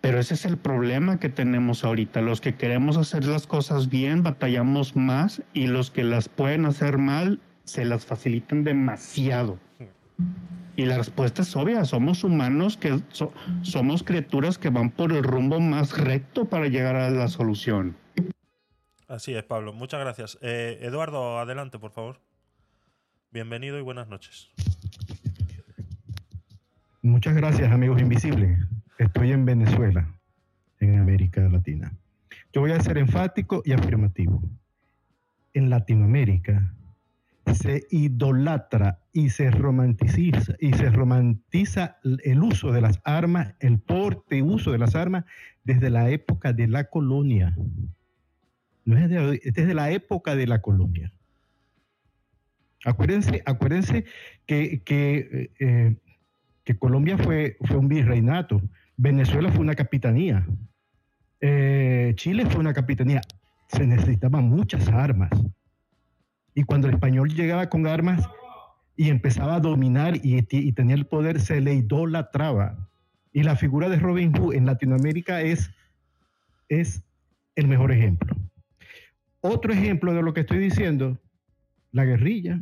Pero ese es el problema que tenemos ahorita. Los que queremos hacer las cosas bien batallamos más y los que las pueden hacer mal se las facilitan demasiado. Y la respuesta es obvia, somos humanos que so- somos criaturas que van por el rumbo más recto para llegar a la solución. Así es, Pablo. Muchas gracias. Eh, Eduardo, adelante, por favor. Bienvenido y buenas noches. Muchas gracias, amigos invisibles. Estoy en Venezuela, en América Latina. Yo voy a ser enfático y afirmativo. En Latinoamérica se idolatra y se romanticiza y se romantiza el uso de las armas, el porte y uso de las armas desde la época de la colonia. No es de hoy, es desde la época de la colonia. Acuérdense, acuérdense que, que, eh, que Colombia fue, fue un virreinato, Venezuela fue una capitanía, eh, Chile fue una capitanía. Se necesitaban muchas armas. Y cuando el español llegaba con armas y empezaba a dominar y, y tenía el poder, se le idolatraba. Y la figura de Robin Hood en Latinoamérica es, es el mejor ejemplo. Otro ejemplo de lo que estoy diciendo, la guerrilla.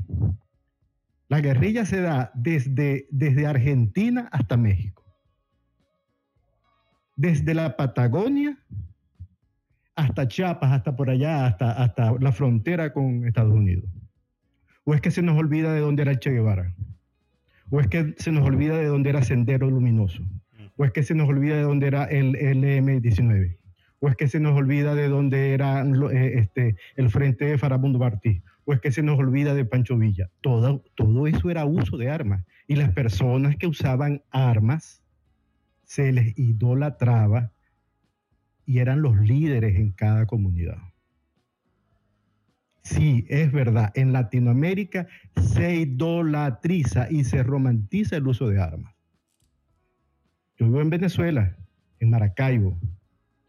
La guerrilla se da desde, desde Argentina hasta México. Desde la Patagonia hasta Chiapas, hasta por allá, hasta, hasta la frontera con Estados Unidos. ¿O es que se nos olvida de dónde era Che Guevara? ¿O es que se nos olvida de dónde era Sendero Luminoso? ¿O es que se nos olvida de dónde era el LM19? ¿O es que se nos olvida de dónde era eh, este, el Frente de Farabundo Martí? ¿O es que se nos olvida de Pancho Villa? Todo, todo eso era uso de armas. Y las personas que usaban armas se les idolatraba y eran los líderes en cada comunidad. Sí, es verdad, en Latinoamérica se idolatriza y se romantiza el uso de armas. Yo vivo en Venezuela, en Maracaibo,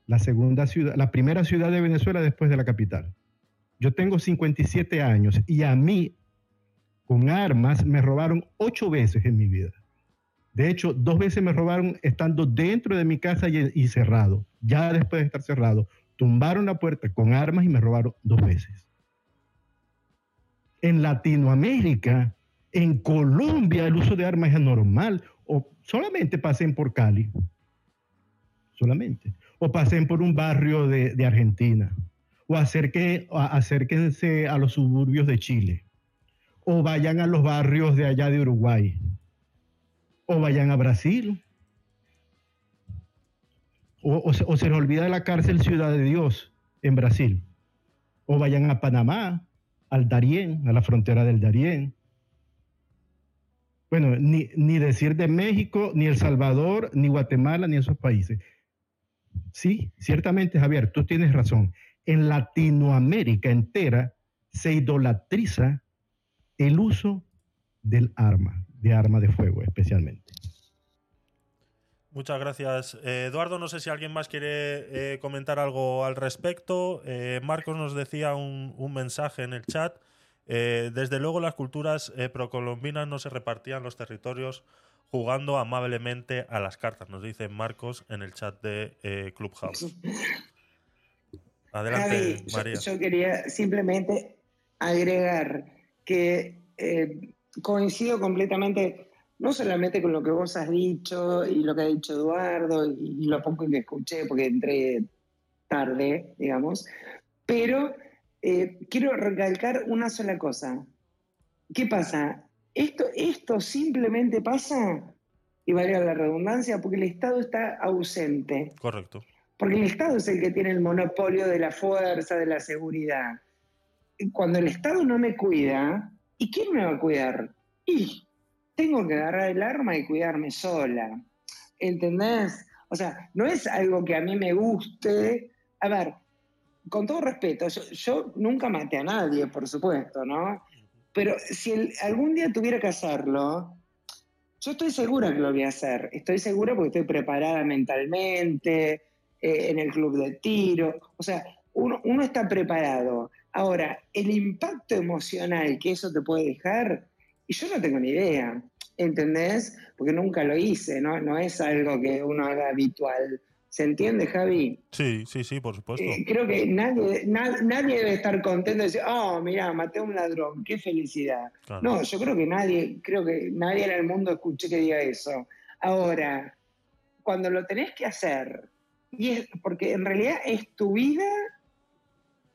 la segunda ciudad, la primera ciudad de Venezuela después de la capital. Yo tengo 57 años y a mí con armas me robaron ocho veces en mi vida. De hecho, dos veces me robaron estando dentro de mi casa y, cerrado. Ya después de estar cerrado, tumbaron la puerta con armas y me robaron dos veces. En Latinoamérica, en Colombia, el uso de armas es anormal. O solamente pasen por Cali. Solamente. O pasen por un barrio de, Argentina. O acerque- acérquense a los suburbios de Chile. O vayan a los barrios de allá de Uruguay o vayan a Brasil. O, o se, o se les olvida de la cárcel Ciudad de Dios en Brasil. O vayan a Panamá, al Darién, a la frontera del Darién. Bueno, ni, ni decir de México, ni El Salvador, ni Guatemala, ni esos países. Sí, ciertamente, Javier, tú tienes razón. En Latinoamérica entera se idolatriza el uso del arma, de arma de fuego especialmente. Muchas gracias. Eh, Eduardo, no sé si alguien más quiere eh, comentar algo al respecto. Eh, Marcos nos decía un, un mensaje en el chat. Desde luego las culturas procolombinas no se repartían los territorios jugando amablemente a las cartas, nos dice Marcos en el chat de eh, Clubhouse. Adelante, Javi, yo- María. Yo, quería simplemente agregar que eh, coincido completamente, no solamente con lo que vos has dicho y lo que ha dicho Eduardo y, y lo poco que escuché, porque entré tarde, digamos, pero eh, quiero recalcar una sola cosa. ¿Qué pasa? Esto, esto simplemente pasa, y valga la redundancia, porque el Estado está ausente. Correcto. Porque el Estado es el que tiene el monopolio de la fuerza, de la seguridad. Cuando el Estado no me cuida, ¿y quién me va a cuidar? Y tengo que agarrar el arma y cuidarme sola. ¿Entendés? O sea, no es algo que a mí me guste. A ver, con todo respeto, yo, yo nunca maté a nadie, por supuesto, ¿no? Pero si algún día tuviera que hacerlo, yo estoy segura que lo voy a hacer. Estoy segura porque estoy preparada mentalmente, eh, en el club de tiro. O sea, uno, uno está preparado. Ahora, el impacto emocional que eso te puede dejar, y yo no tengo ni idea, ¿entendés? Porque nunca lo hice, ¿no? No es algo que uno haga habitual. ¿Se entiende, Javi? Sí, sí, sí, por supuesto. Eh, creo que nadie, na- nadie debe estar contento de decir, oh, mira, maté a un ladrón, qué felicidad. Claro. No, yo creo que nadie, creo que nadie en el mundo escuché que diga eso. Ahora, cuando lo tenés que hacer, y es, porque en realidad es tu vida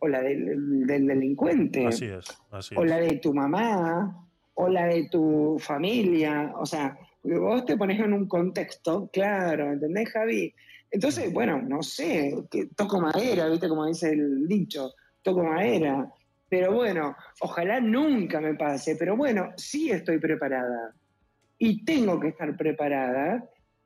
o la del, del delincuente, Así es, así o es. la de tu mamá, o la de tu familia, o sea, porque vos te pones en un contexto, claro, ¿entendés, Javi? Entonces, bueno, no sé, que toco madera, ¿viste? Como dice el dicho, toco madera. Pero bueno, ojalá nunca me pase, pero bueno, sí estoy preparada. Y tengo que estar preparada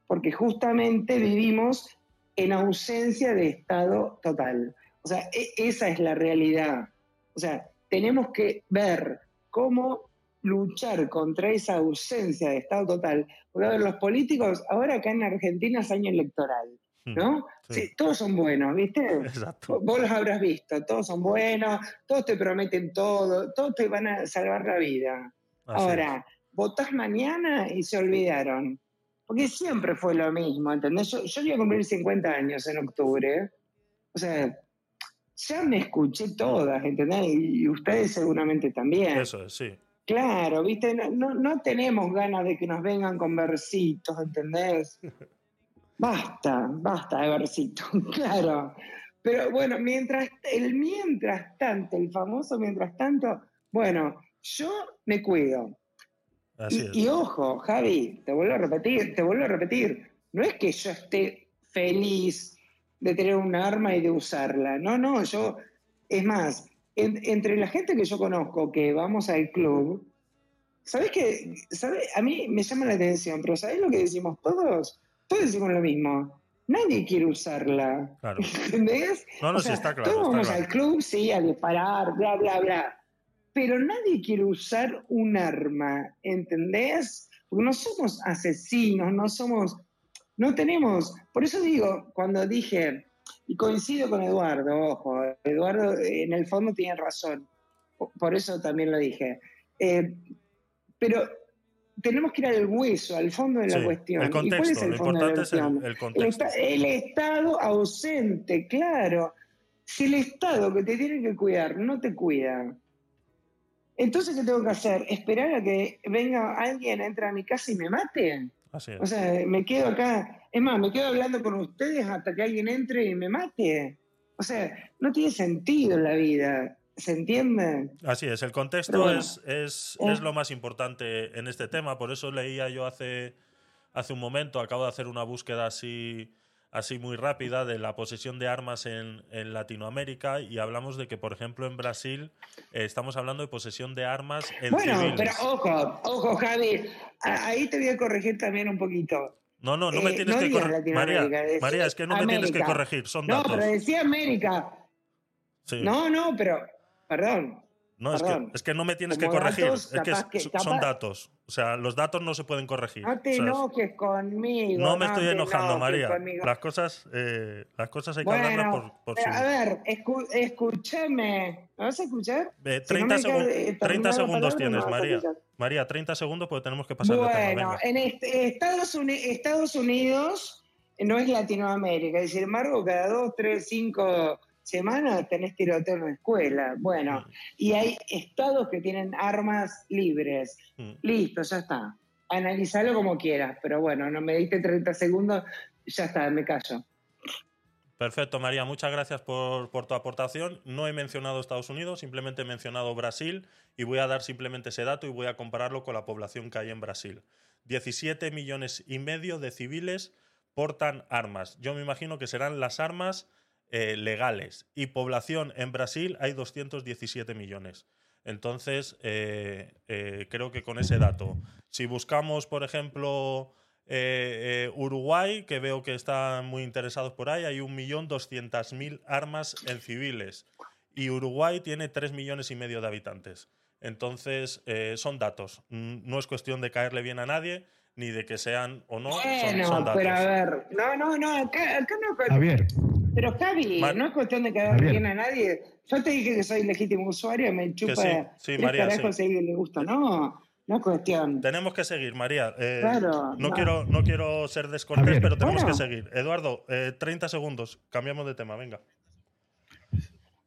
porque justamente vivimos en ausencia de Estado total. O sea, e- esa es la realidad. O sea, tenemos que ver cómo luchar contra esa ausencia de Estado total. Porque, a ver, los políticos, ahora acá en Argentina es año electoral, ¿no? Sí. Sí, todos son buenos, ¿viste? Exacto. Vos los habrás visto, todos son buenos, todos te prometen todo, todos te van a salvar la vida. Así Ahora, votás mañana y se olvidaron. Porque siempre fue lo mismo, ¿entendés? Yo, yo voy a cumplir 50 años en octubre. O sea, ya me escuché todas, ¿entendés? Y ustedes seguramente también. Eso es, sí. Claro, ¿viste? No, no, no tenemos ganas de que nos vengan con versitos, ¿entendés? Basta, basta de versitos, claro. Pero bueno, mientras, el mientras tanto, el famoso mientras tanto, bueno, yo me cuido. Así Y, y ojo, Javi, te vuelvo a repetir, te vuelvo a repetir, no es que yo esté feliz de tener un arma y de usarla, no, no, yo, es más, en- entre la gente que yo conozco que vamos al club, ¿sabes qué? ¿Sabe? A mí me llama la atención, pero ¿sabes lo que decimos todos? Todos decimos lo mismo. Nadie quiere usarla. Claro. ¿Entendés? No, no, O sí sea, está claro, Todos está vamos claro. al club, sí, a disparar, bla, bla, bla. Pero nadie quiere usar un arma, ¿entendés? Porque no somos asesinos, no somos, no tenemos. Por eso digo, cuando dije, y coincido con Eduardo, ojo, Eduardo eh, en el fondo tiene razón, po- por eso también lo dije. Eh, pero tenemos que ir al hueso, al fondo de la Sí, cuestión. el ¿Y cuál es el lo fondo de la es contexto. el Estado ausente, claro. Si el Estado que te tiene que cuidar no te cuida, entonces ¿qué tengo que hacer? ¿Esperar a que venga alguien, entre a mi casa y me mate? Así es. O sea, me quedo acá, es más, me quedo hablando con ustedes hasta que alguien entre y me mate. O sea, no tiene sentido la vida, ¿se entiende? Así es, el contexto bueno. es, es, Eh. es lo más importante en este tema. Por eso leía yo hace, hace un momento, acabo de hacer una búsqueda así, así muy rápida de la posesión de armas en, en Latinoamérica y hablamos de que, por ejemplo, en Brasil eh, estamos hablando de posesión de armas en Bueno, civiles. pero ojo, ojo, Javi, ahí te voy a corregir también un poquito. No, no, no me Eh, tienes no que corregir. María, es que no me tienes que corregir, son No, datos. pero decía América. Sí. No, no, pero, perdón. No, es que, perdón. es que no me tienes que corregir. datos, es que, capaz que- so- capaz- son datos. O sea, los datos no se pueden corregir. No te O sea, es- enojes conmigo. no me estoy enojando, María. conmigo. Las cosas, eh, las cosas hay que hablarlas por, por pero, su- a ver, escu- escúchame. ¿Me vas a escuchar? Eh, Si no 30, me segun- cae- eh, 30 terminar la segundos tienes, María. María, 30 segundos porque tenemos que pasar de tema. Bueno, en este- Estados, Uni- Estados Unidos no es Latinoamérica, y sin embargo, cada dos, tres, cinco semanas tenés tiroteo en la escuela. Bueno, y hay estados que tienen armas libres. Mm. Listo, ya está. Analizalo como quieras, pero bueno, no me diste 30 segundos, ya está, me callo. Perfecto, María. Muchas gracias por, por tu aportación. No he mencionado Estados Unidos, simplemente he mencionado Brasil y voy a dar simplemente ese dato y voy a compararlo con la población que hay en Brasil. 17 millones y medio de civiles portan armas. Yo me imagino que serán las armas eh, legales. Y población en Brasil hay 217 millones. Entonces, eh, eh, creo que con ese dato, si buscamos, por ejemplo, eh, eh, Uruguay, que veo que están muy interesados por ahí, hay 1.200.000 armas en civiles. Y Uruguay tiene 3 millones y medio de habitantes. Entonces, eh, son datos. No es cuestión de caerle bien a nadie, ni de que sean o no, son, Bueno, son datos. pero a ver, no, no, no, acá, acá no. Javier, Pero Javi, Mar- no es cuestión de quedar bien a nadie. Yo te dije que soy legítimo usuario, me chupa sí, sí, tres María, carajos sí. si le gusta. No, no es cuestión. Tenemos que seguir, María. Eh, Claro, no, no. Quiero, no quiero ser descortés, pero tenemos Bueno. que seguir. Eduardo, eh, 30 segundos. Cambiamos de tema, venga.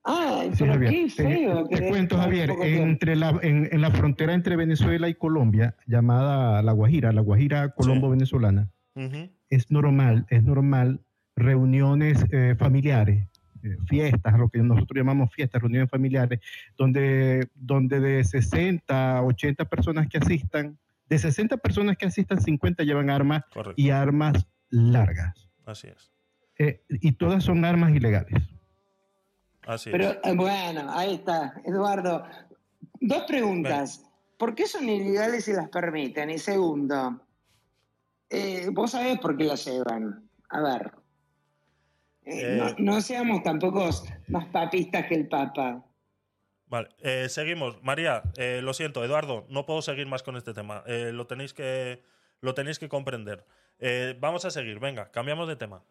Ay, sí, pero Javier, qué te- feo. te, que cuento, Javier, entre la, en, en la frontera entre Venezuela y Colombia, llamada La Guajira, La Guajira colombo-venezolana, Ujú. es normal, es normal reuniones eh, familiares, eh, fiestas, lo que nosotros llamamos fiestas, reuniones familiares, donde, donde de 60, 80 personas que asistan, de 60 personas que asistan, 50 llevan armas Correcto. y armas largas. Así es. Eh, y todas son armas ilegales. Así Pero es. eh, bueno, ahí está, Eduardo. Dos preguntas. ¿Por qué son ilegales y las permiten? Y segundo, eh, vos sabés por qué las llevan. A ver. Eh, Eh. no, no seamos tampoco más papistas que el Papa. Vale, eh, seguimos. María, eh, lo siento, Eduardo, no puedo seguir más con este tema. Lo, tenéis que, lo tenéis que comprender. Vamos a seguir, venga, cambiamos de tema.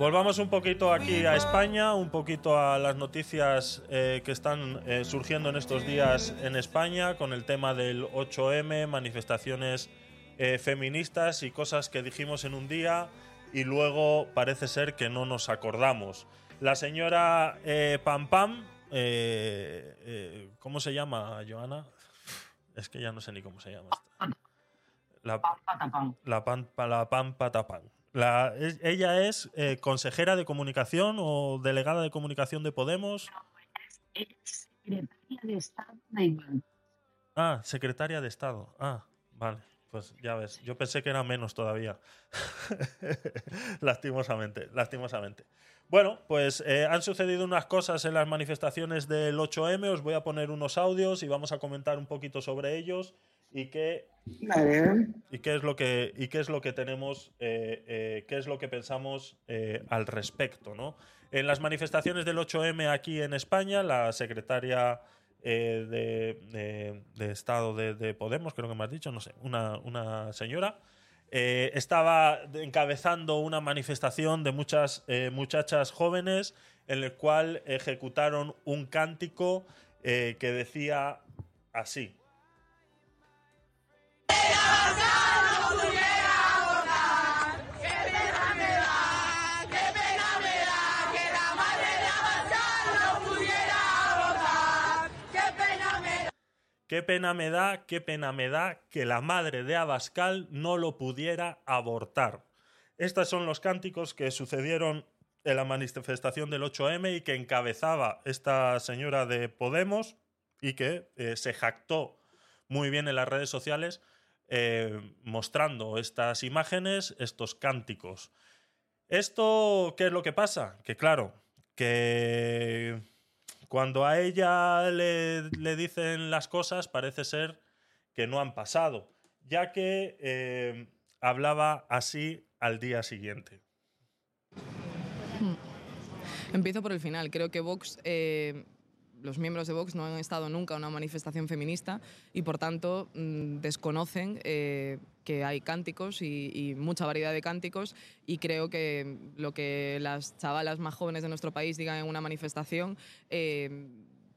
Volvamos un poquito aquí a España, un poquito a las noticias eh, que están eh, surgiendo en estos días en España con el tema del 8M, manifestaciones eh, feministas y cosas que dijimos en un día y luego parece ser que no nos acordamos. La señora eh, Pam Pam, eh, eh, ¿cómo se llama, Joana? Es que ya no sé ni cómo se llama. esta. La, la pan, pa- la pan patapán. La, es- ella es eh, consejera de comunicación o delegada de comunicación de Podemos. Es secretaria de Estado de. Ah, secretaria de Estado. Ah, vale. Pues ya ves, yo pensé que era menos todavía. lastimosamente, lastimosamente. Bueno, pues eh, han sucedido unas cosas en las manifestaciones del 8M. Os voy a poner unos audios y vamos a comentar un poquito sobre ellos y qué, Vale. y qué es lo que y qué es lo que tenemos, eh, eh, qué es lo que pensamos eh, al respecto, ¿no? En las manifestaciones del 8M aquí en España, la secretaria de, de- de Estado de, de Podemos, creo que me has dicho, no sé, una, una señora, estaba encabezando una manifestación de muchas muchachas jóvenes en el cual ejecutaron un cántico eh, que decía así. Qué pena me da, qué pena me da que la madre de Abascal no lo pudiera abortar. Estos son los cánticos que sucedieron en la manifestación del 8M y que encabezaba esta señora de Podemos y que eh, se jactó muy bien en las redes sociales eh, mostrando estas imágenes, estos cánticos. ¿Esto qué es lo que pasa? Que claro, que cuando a ella le, le dicen las cosas parece ser que no han pasado, ya que eh, hablaba así al día siguiente. Empiezo por el final. Creo que Vox, eh, los miembros de Vox no han estado nunca en una manifestación feminista y por tanto mm, desconocen eh, que hay cánticos y, mucha variedad de cánticos y creo que lo que las chavalas más jóvenes de nuestro país digan en una manifestación eh,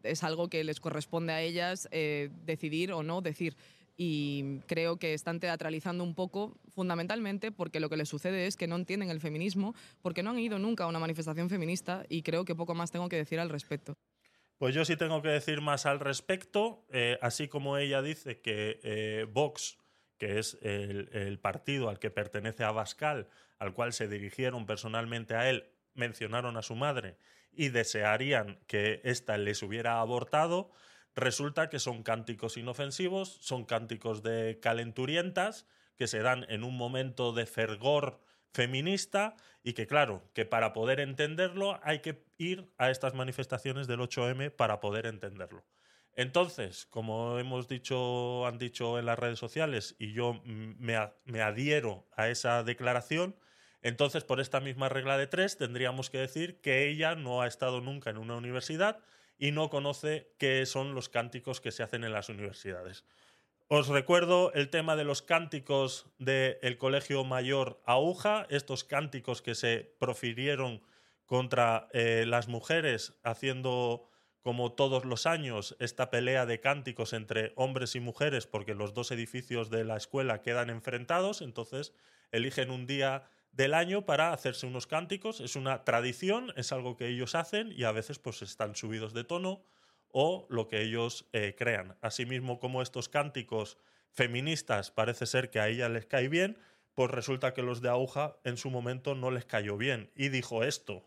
es algo que les corresponde a ellas eh, decidir o no decir. Y creo que están teatralizando un poco, fundamentalmente porque lo que les sucede es que no entienden el feminismo, porque no han ido nunca a una manifestación feminista y creo que poco más tengo que decir al respecto. Pues yo sí tengo que decir más al respecto, eh, así como ella dice que eh, Vox, que es el, partido al que pertenece Abascal, al cual se dirigieron personalmente a él, mencionaron a su madre y desearían que ésta les hubiera abortado, resulta que son cánticos inofensivos, son cánticos de calenturientas que se dan en un momento de fervor feminista y que claro, que para poder entenderlo hay que ir a estas manifestaciones del 8M para poder entenderlo. Entonces, como hemos dicho, han dicho en las redes sociales y yo me, me adhiero a esa declaración, entonces por esta misma regla de tres tendríamos que decir que ella no ha estado nunca en una universidad y no conoce qué son los cánticos que se hacen en las universidades. Os recuerdo el tema de los cánticos del Colegio Mayor Aguja, estos cánticos que se profirieron contra eh, las mujeres, haciendo como todos los años esta pelea de cánticos entre hombres y mujeres, porque los dos edificios de la escuela quedan enfrentados, entonces eligen un día del año para hacerse unos cánticos. Es una tradición, es algo que ellos hacen y a veces pues están subidos de tono o lo que ellos eh, crean. Asimismo, como estos cánticos feministas parece ser que a ella les cae bien, pues resulta que los de Aguja en su momento no les cayó bien. Y dijo esto.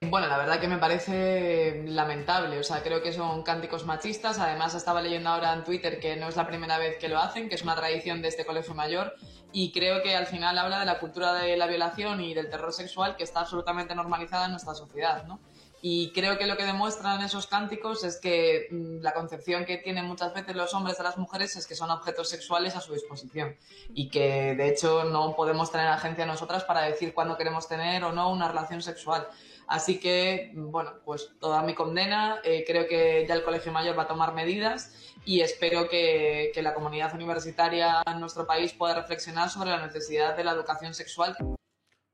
Bueno, la verdad que me parece lamentable, o sea, creo que son cánticos machistas, además estaba leyendo ahora en Twitter que no es la primera vez que lo hacen, que es una tradición de este colegio mayor y creo que al final habla de la cultura de la violación y del terror sexual que está absolutamente normalizada en nuestra sociedad, ¿no? Y creo que lo que demuestran esos cánticos es que mm, la concepción que tienen muchas veces los hombres de las mujeres es que son objetos sexuales a su disposición y que de hecho no podemos tener agencia nosotras para decir cuándo queremos tener o no una relación sexual. Así que, bueno, pues toda mi condena, eh, creo que ya el Colegio Mayor va a tomar medidas y espero que, que la comunidad universitaria en nuestro país pueda reflexionar sobre la necesidad de la educación sexual.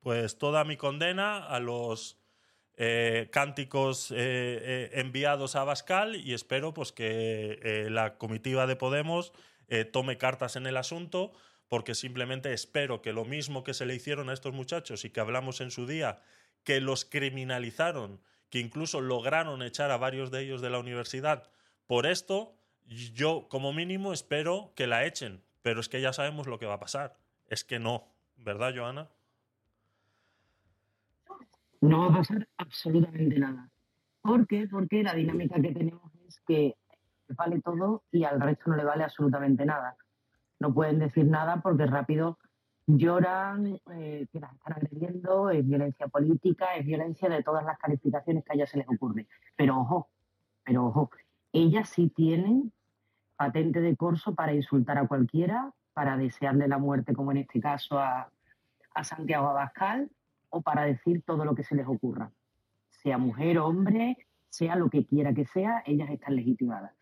pues toda mi condena a los eh, cánticos eh, eh, enviados a Bascal y espero pues que la comitiva de Podemos tome cartas en el asunto porque simplemente espero que lo mismo que se le hicieron a estos muchachos y que hablamos en su día, que los criminalizaron, que incluso lograron echar a varios de ellos de la universidad por esto, yo como mínimo espero que la echen, pero es que ya sabemos lo que va a pasar. Es que no, ¿verdad, Joana? No va a pasar absolutamente nada. ¿Por qué? Porque la dinámica que tenemos es que vale todo y al resto no le vale absolutamente nada. No pueden decir nada porque rápido lloran, eh, que las están agrediendo, es violencia política, es violencia de todas las calificaciones que a ellas se les ocurre. Pero ojo, pero ojo, ellas sí tienen patente de corso para insultar a cualquiera, para desearle la muerte, como en este caso a, a Santiago Abascal, o para decir todo lo que se les ocurra. Sea mujer o hombre, sea lo que quiera que sea, ellas están legitimadas.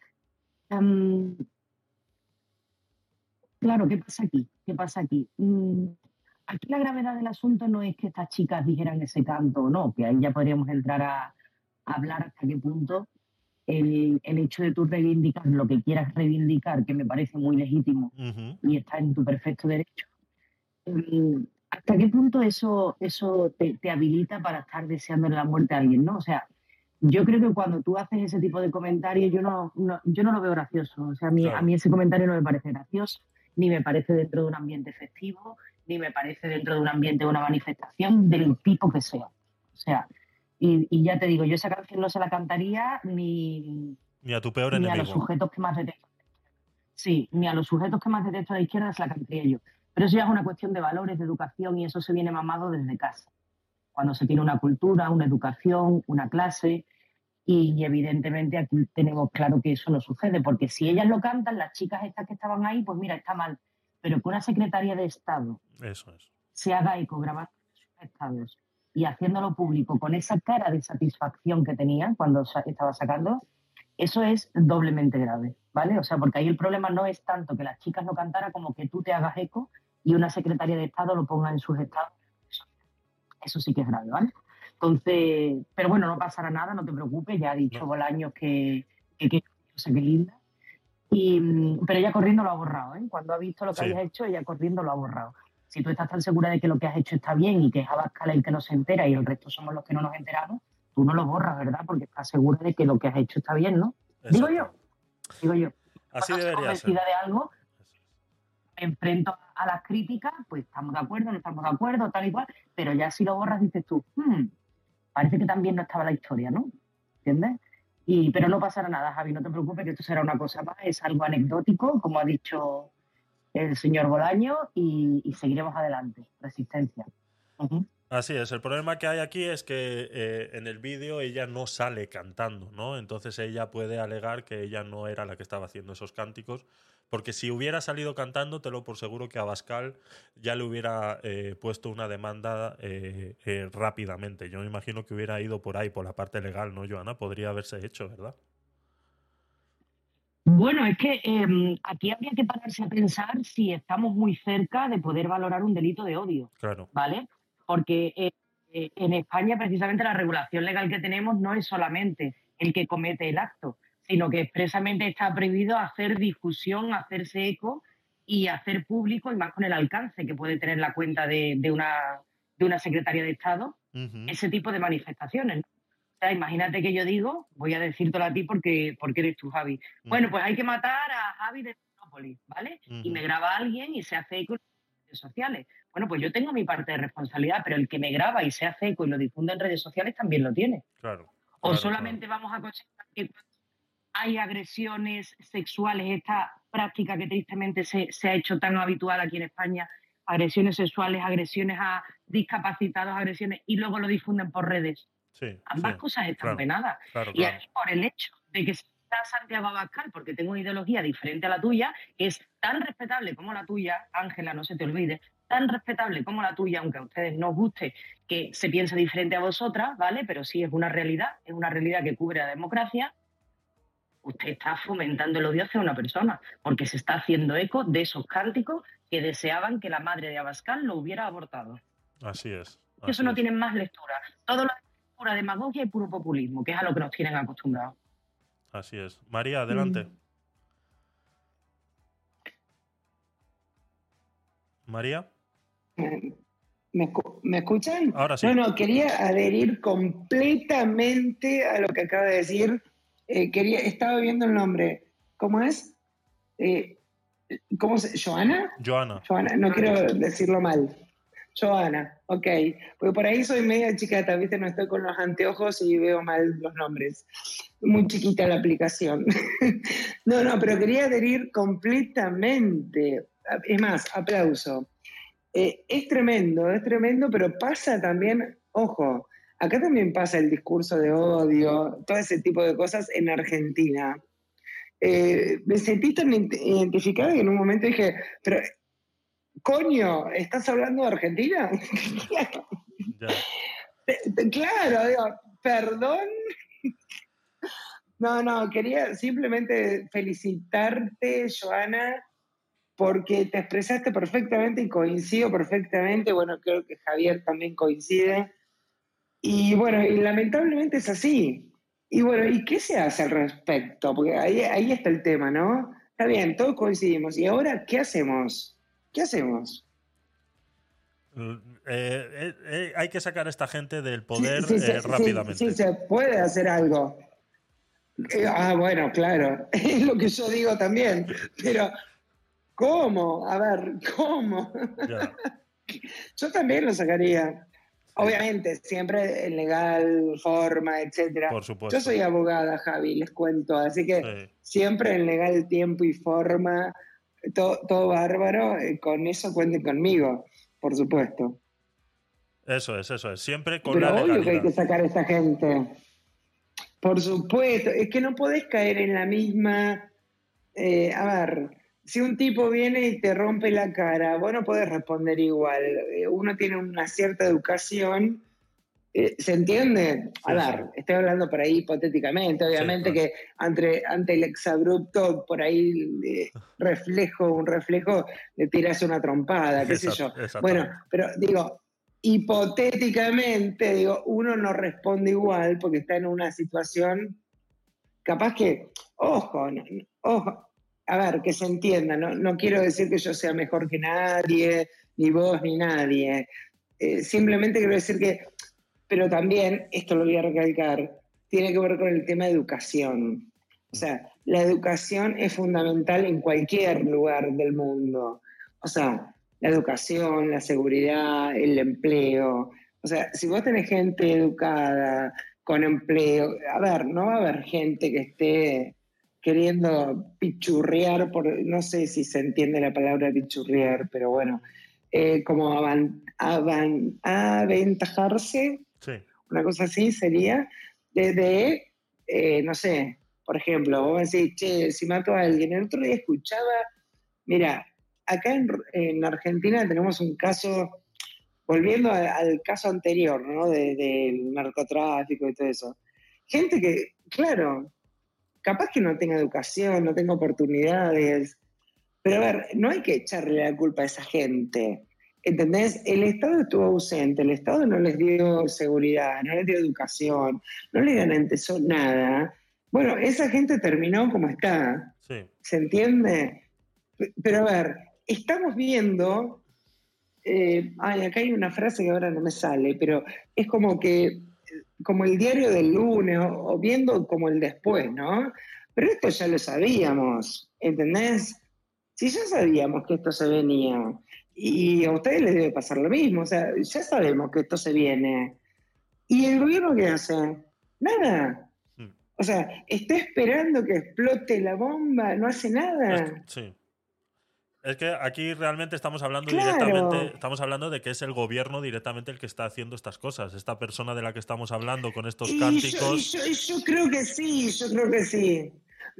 Claro, ¿qué pasa aquí? ¿Qué pasa aquí? Mm, aquí la gravedad del asunto no es que estas chicas dijeran ese canto o no, que ahí ya podríamos entrar a, a hablar hasta qué punto el, el hecho de tú reivindicar lo que quieras reivindicar, que me parece muy legítimo y está en tu perfecto derecho, mm, ¿hasta qué punto eso, eso te, te habilita para estar deseándole la muerte a alguien? ¿no? O sea, yo creo que cuando tú haces ese tipo de comentarios, yo no, no- yo no lo veo gracioso. O sea, a mí, Claro. a mí ese comentario no me parece gracioso, ni me parece dentro de un ambiente festivo, ni me parece dentro de un ambiente de una manifestación del tipo que sea. O sea, y, y ya te digo, yo esa canción no se la cantaría ni, Ni a tu peor ni a los sujetos que más detesto. Sí, ni a los sujetos que más detesto de la izquierda se la cantaría yo. Pero eso ya es una cuestión de valores, de educación y eso se viene mamado desde casa. Cuando se tiene una cultura, una educación, una clase y, evidentemente aquí tenemos claro que eso no sucede porque si ellas lo cantan, las chicas estas que estaban ahí, pues mira, está mal. Pero que una secretaria de Estado Eso es. se haga eco grabando sus estados y haciéndolo público con esa cara de satisfacción que tenía cuando estaba sacando, eso es doblemente grave, ¿vale? O sea, porque ahí el problema no es tanto que las chicas lo cantaran como que tú te hagas eco y una secretaria de Estado lo ponga en sus estados. Eso, eso sí que es grave, ¿vale? Entonces, pero bueno, no pasará nada, no te preocupes, ya ha dicho Bolaños que, que, que que linda. Y, pero ella corriendo lo ha borrado, ¿eh? Cuando ha visto lo que Sí. habías hecho, ella corriendo lo ha borrado. Si tú estás tan segura de que lo que has hecho está bien y que es Abascal el que no se entera y el resto somos los que no nos enteramos, tú no lo borras, ¿verdad? Porque estás segura de que lo que has hecho está bien, ¿no? Digo yo, digo yo. Así Cuando debería ser. de algo, me enfrento a las críticas, pues estamos de acuerdo, no estamos de acuerdo, tal y cual, pero ya si lo borras dices tú, "Hmm, parece que también no estaba la historia, ¿no? ¿Entiendes? Y, pero no pasará nada, Javi, no te preocupes, que esto será una cosa más, es algo anecdótico, como ha dicho el señor Bolaño, y, y seguiremos adelante. Resistencia. Ujú. Así es, el problema que hay aquí es que eh, en el vídeo ella no sale cantando, ¿no? Entonces ella puede alegar que ella no era la que estaba haciendo esos cánticos, porque si hubiera salido cantando, te lo por seguro que a Bascal ya le hubiera eh, puesto una demanda eh, eh, rápidamente. Yo me imagino que hubiera ido por ahí, por la parte legal, ¿no, Joana? Podría haberse hecho, ¿verdad? Bueno, es que eh, aquí habría que pararse a pensar si estamos muy cerca de poder valorar un delito de odio. Claro. ¿vale? Porque eh, eh, en España precisamente la regulación legal que tenemos no es solamente el que comete el acto, sino que expresamente está prohibido hacer difusión, hacerse eco y hacer público, y más con el alcance que puede tener la cuenta de, de una, de una secretaria de Estado, ese tipo de manifestaciones. ¿no? O sea, imagínate que yo digo, voy a decírtelo a ti porque, porque eres tú, Javi. Bueno, pues hay que matar a Javi de Tecnópolis, ¿vale? Y me graba alguien y se hace eco en redes sociales. Bueno, pues yo tengo mi parte de responsabilidad, pero el que me graba y se hace eco y lo difunde en redes sociales también lo tiene. Claro. O solamente vamos a considerar que hay agresiones sexuales, esta práctica que tristemente se, se ha hecho tan habitual aquí en España, agresiones sexuales, agresiones a discapacitados, agresiones, y luego lo difunden por redes. Sí. Ambas sí, cosas están claro, penadas. claro, Y claro. por el hecho de que sea Santiago Abascal, porque tengo una ideología diferente a la tuya, que es tan respetable como la tuya, Ángela, no se te olvide, tan respetable como la tuya, aunque a ustedes no os guste que se piense diferente a vosotras, ¿vale? Pero sí es una realidad, es una realidad que cubre la democracia. Usted está fomentando el odio hacia una persona, porque se está haciendo eco de esos cánticos que deseaban que la madre de Abascal lo hubiera abortado. Así es. Eso no tiene más lectura. Todo lo es pura demagogia y puro populismo, que es a lo que nos tienen acostumbrados. Así es. María, adelante. Mm. María. ¿Me, me escu- me escuchan? Ahora sí. No, no, quería adherir completamente a lo que acaba de decir. Eh, quería, estaba viendo el nombre. ¿Cómo es? Eh, ¿Cómo se ¿Joana? Joana. Joana, no quiero decirlo mal. Joana, ok. Porque por ahí soy media chicata, ¿viste? No estoy con los anteojos y veo mal los nombres. Muy chiquita la aplicación. no, no, pero quería adherir completamente. Es más, aplauso. Eh, es tremendo, es tremendo, pero pasa también, ojo, acá también pasa el discurso de odio, todo ese tipo de cosas en Argentina. Eh, me sentí tan ident- identificada que en un momento dije, pero, coño, ¿estás hablando de Argentina? Te- claro, digo, perdón. No, no, quería simplemente felicitarte, Joana, porque te expresaste perfectamente y coincido perfectamente. Bueno, creo que Javier también coincide. Y bueno, y lamentablemente es así. Y bueno, ¿y qué se hace al respecto? Porque ahí, ahí está el tema, ¿no? Está bien, todos coincidimos. ¿Y ahora qué hacemos? ¿Qué hacemos? Eh, eh, eh, hay que sacar a esta gente del poder Sí, sí, eh, sí, rápidamente. Sí, se puede hacer algo. Eh, ah, bueno, claro. Es lo que yo digo también. Pero, ¿cómo? A ver, ¿cómo? yo también lo sacaría. Obviamente, siempre en legal, forma, etcétera. Por supuesto. Yo soy abogada, Javi, les cuento. Así que siempre en legal tiempo y forma, todo, todo bárbaro. eh, Con eso cuenten conmigo, por supuesto. Eso es, eso es. Siempre con Pero la obvio que hay legalidad. que sacar a esta gente. Por supuesto, es que no podés caer en la misma. eh, a ver, si un tipo viene y te rompe la cara, vos no podés responder igual. Eh, Uno tiene una cierta educación. eh, ¿Se entiende? A ver, estoy hablando por ahí hipotéticamente, obviamente que ante, ante el exabrupto, por ahí eh, reflejo, un reflejo, le tiras una trompada, qué sé yo. Bueno, pero digo, hipotéticamente, digo, uno no responde igual porque está en una situación, capaz que, ojo, no- ojo, a ver, que se entienda, no, no quiero decir que yo sea mejor que nadie, ni vos, ni nadie. Eh, simplemente quiero decir que, pero también, esto lo voy a recalcar, tiene que ver con el tema de educación. O sea, la educación es fundamental en cualquier lugar del mundo. O sea, la educación, la seguridad, el empleo. O sea, si vos tenés gente educada, con empleo, a ver, no va a haber gente que esté queriendo pichurrear, por, no sé si se entiende la palabra pichurrear, pero bueno, eh, como avan- avan- aventajarse, Sí. una cosa así sería, desde, eh, no sé, por ejemplo, vos decís, che, si mato a alguien, el otro día escuchaba, mira, acá en, en Argentina tenemos un caso, volviendo a- al caso anterior, ¿no? De- Del narcotráfico y todo eso. Gente que, claro, capaz que no tenga educación, no tenga oportunidades, pero a ver, no hay que echarle la culpa a esa gente. ¿Entendés? El Estado estuvo ausente, el Estado no les dio seguridad, no les dio educación, no les garantizó nada. Bueno, esa gente terminó como está. Sí. ¿Se entiende? Pero a ver, estamos viendo. eh, ay, acá hay una frase que ahora no me sale, pero es como que. Como el diario del lunes, o, o viendo como el después, ¿no? Pero esto ya lo sabíamos, ¿entendés? Si ya sabíamos que esto se venía, y a ustedes les debe pasar lo mismo, o sea, ya sabemos que esto se viene. ¿Y el gobierno qué hace? Nada. O sea, está esperando que explote la bomba, no hace nada. Sí. Es que aquí realmente estamos hablando Claro. directamente, estamos hablando de que es el gobierno directamente el que está haciendo estas cosas. Esta persona de la que estamos hablando con estos Y cánticos. yo- y yo creo que sí, yo creo que sí.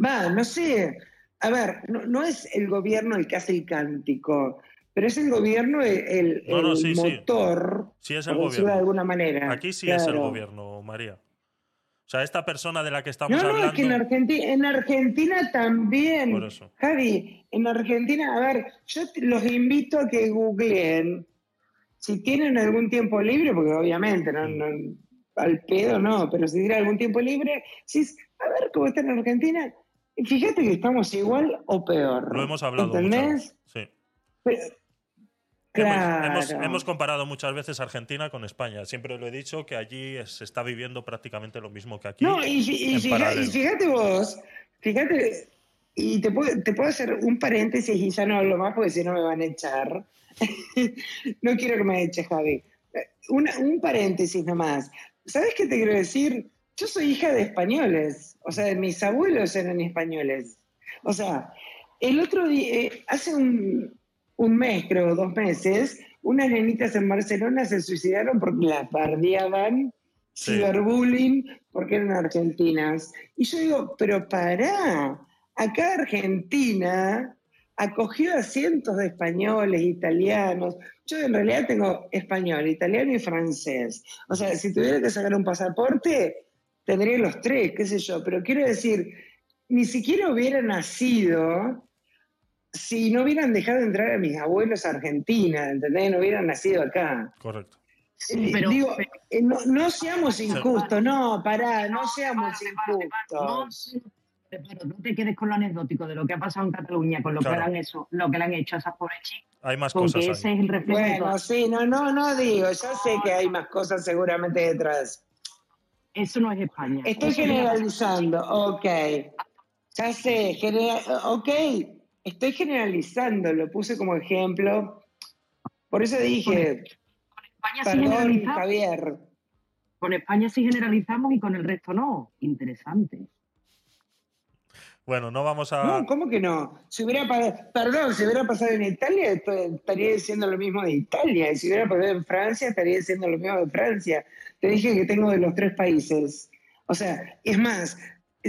Va, no sé. A ver, no, no es el gobierno el que hace el cántico, pero es el gobierno el, el- No, no, sí, motor, Sí es el gobierno. de alguna manera. Aquí sí es el gobierno, María. O sea, esta persona de la que estamos No, no, hablando. es que en Argentina, en Argentina también. Por eso. Javi, en Argentina, a ver, yo los invito a que googleen si tienen algún tiempo libre, porque obviamente no, no al pedo no, pero si tienen algún tiempo libre, sí, a ver cómo está en Argentina. Fíjate que estamos igual o peor. Lo hemos hablado ¿Entendés? Sí. Pero- claro. Hemos, hemos comparado muchas veces Argentina con España. Siempre lo he dicho que allí se está viviendo prácticamente lo mismo que aquí. No, y, fíjate vos, fíjate, y te puedo, te puedo hacer un paréntesis y ya no hablo más porque si no me van a echar. no quiero que me eches, Javi. Una- un paréntesis nomás. ¿Sabes qué te quiero decir? Yo soy hija de españoles, o sea, mis abuelos eran españoles. O sea, el otro día, eh, hace un, un mes, creo, dos meses, unas nenitas en Barcelona se suicidaron porque las bardeaban, Sí. ciberbullying, porque eran argentinas. Y yo digo, pero pará, acá Argentina acogió a cientos de españoles, italianos. Yo en realidad tengo español, italiano y francés. O sea, si tuviera que sacar un pasaporte, tendría los tres, qué sé yo. Pero quiero decir, ni siquiera hubiera nacido si no hubieran dejado entrar a mis abuelos a Argentina, ¿entendés? No hubieran nacido acá. Correcto. Eh, digo, eh, no, no seamos injustos, no, pará, no seamos injustos. Pero no te quedes con lo anecdótico de lo que ha pasado en Cataluña, con lo, Claro. que, le han hecho, lo que le han hecho a esas pobres chicas. Hay más Porque cosas ese ahí. es el reflejo de Bueno, sí, no, no, no digo, ya sé que hay más cosas seguramente detrás. Eso no es España. Estoy generalizando, ok. Ya sé, genera- ok, estoy generalizando, lo puse como ejemplo. Por eso dije, España sí perdón. Javier. Con España sí generalizamos y con el resto no. Interesante. Bueno, no vamos a. No, ¿cómo que no? Si hubiera perdón, si hubiera pasado en Italia, estaría diciendo lo mismo de Italia. Y si hubiera pasado en Francia, estaría diciendo lo mismo de Francia. Te dije que tengo de los tres países. O sea, es más,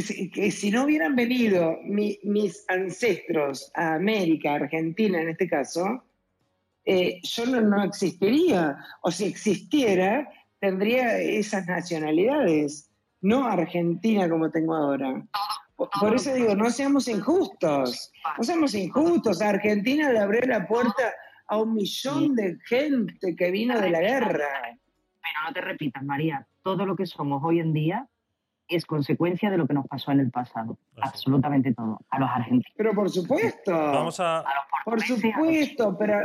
si, que si no hubieran venido mi- mis ancestros a América, Argentina en este caso, eh, yo no, no existiría. O si existiera, tendría esas nacionalidades, no Argentina como tengo ahora. Por, por eso digo, no seamos injustos, no seamos injustos. A Argentina le abrió la puerta a un millón de gente que vino de la guerra. Pero no te repitas, María. Todo lo que somos hoy en día es consecuencia de lo que nos pasó en el pasado. Absolutamente todo. A los argentinos. Pero por supuesto. Vamos a. Por supuesto, pero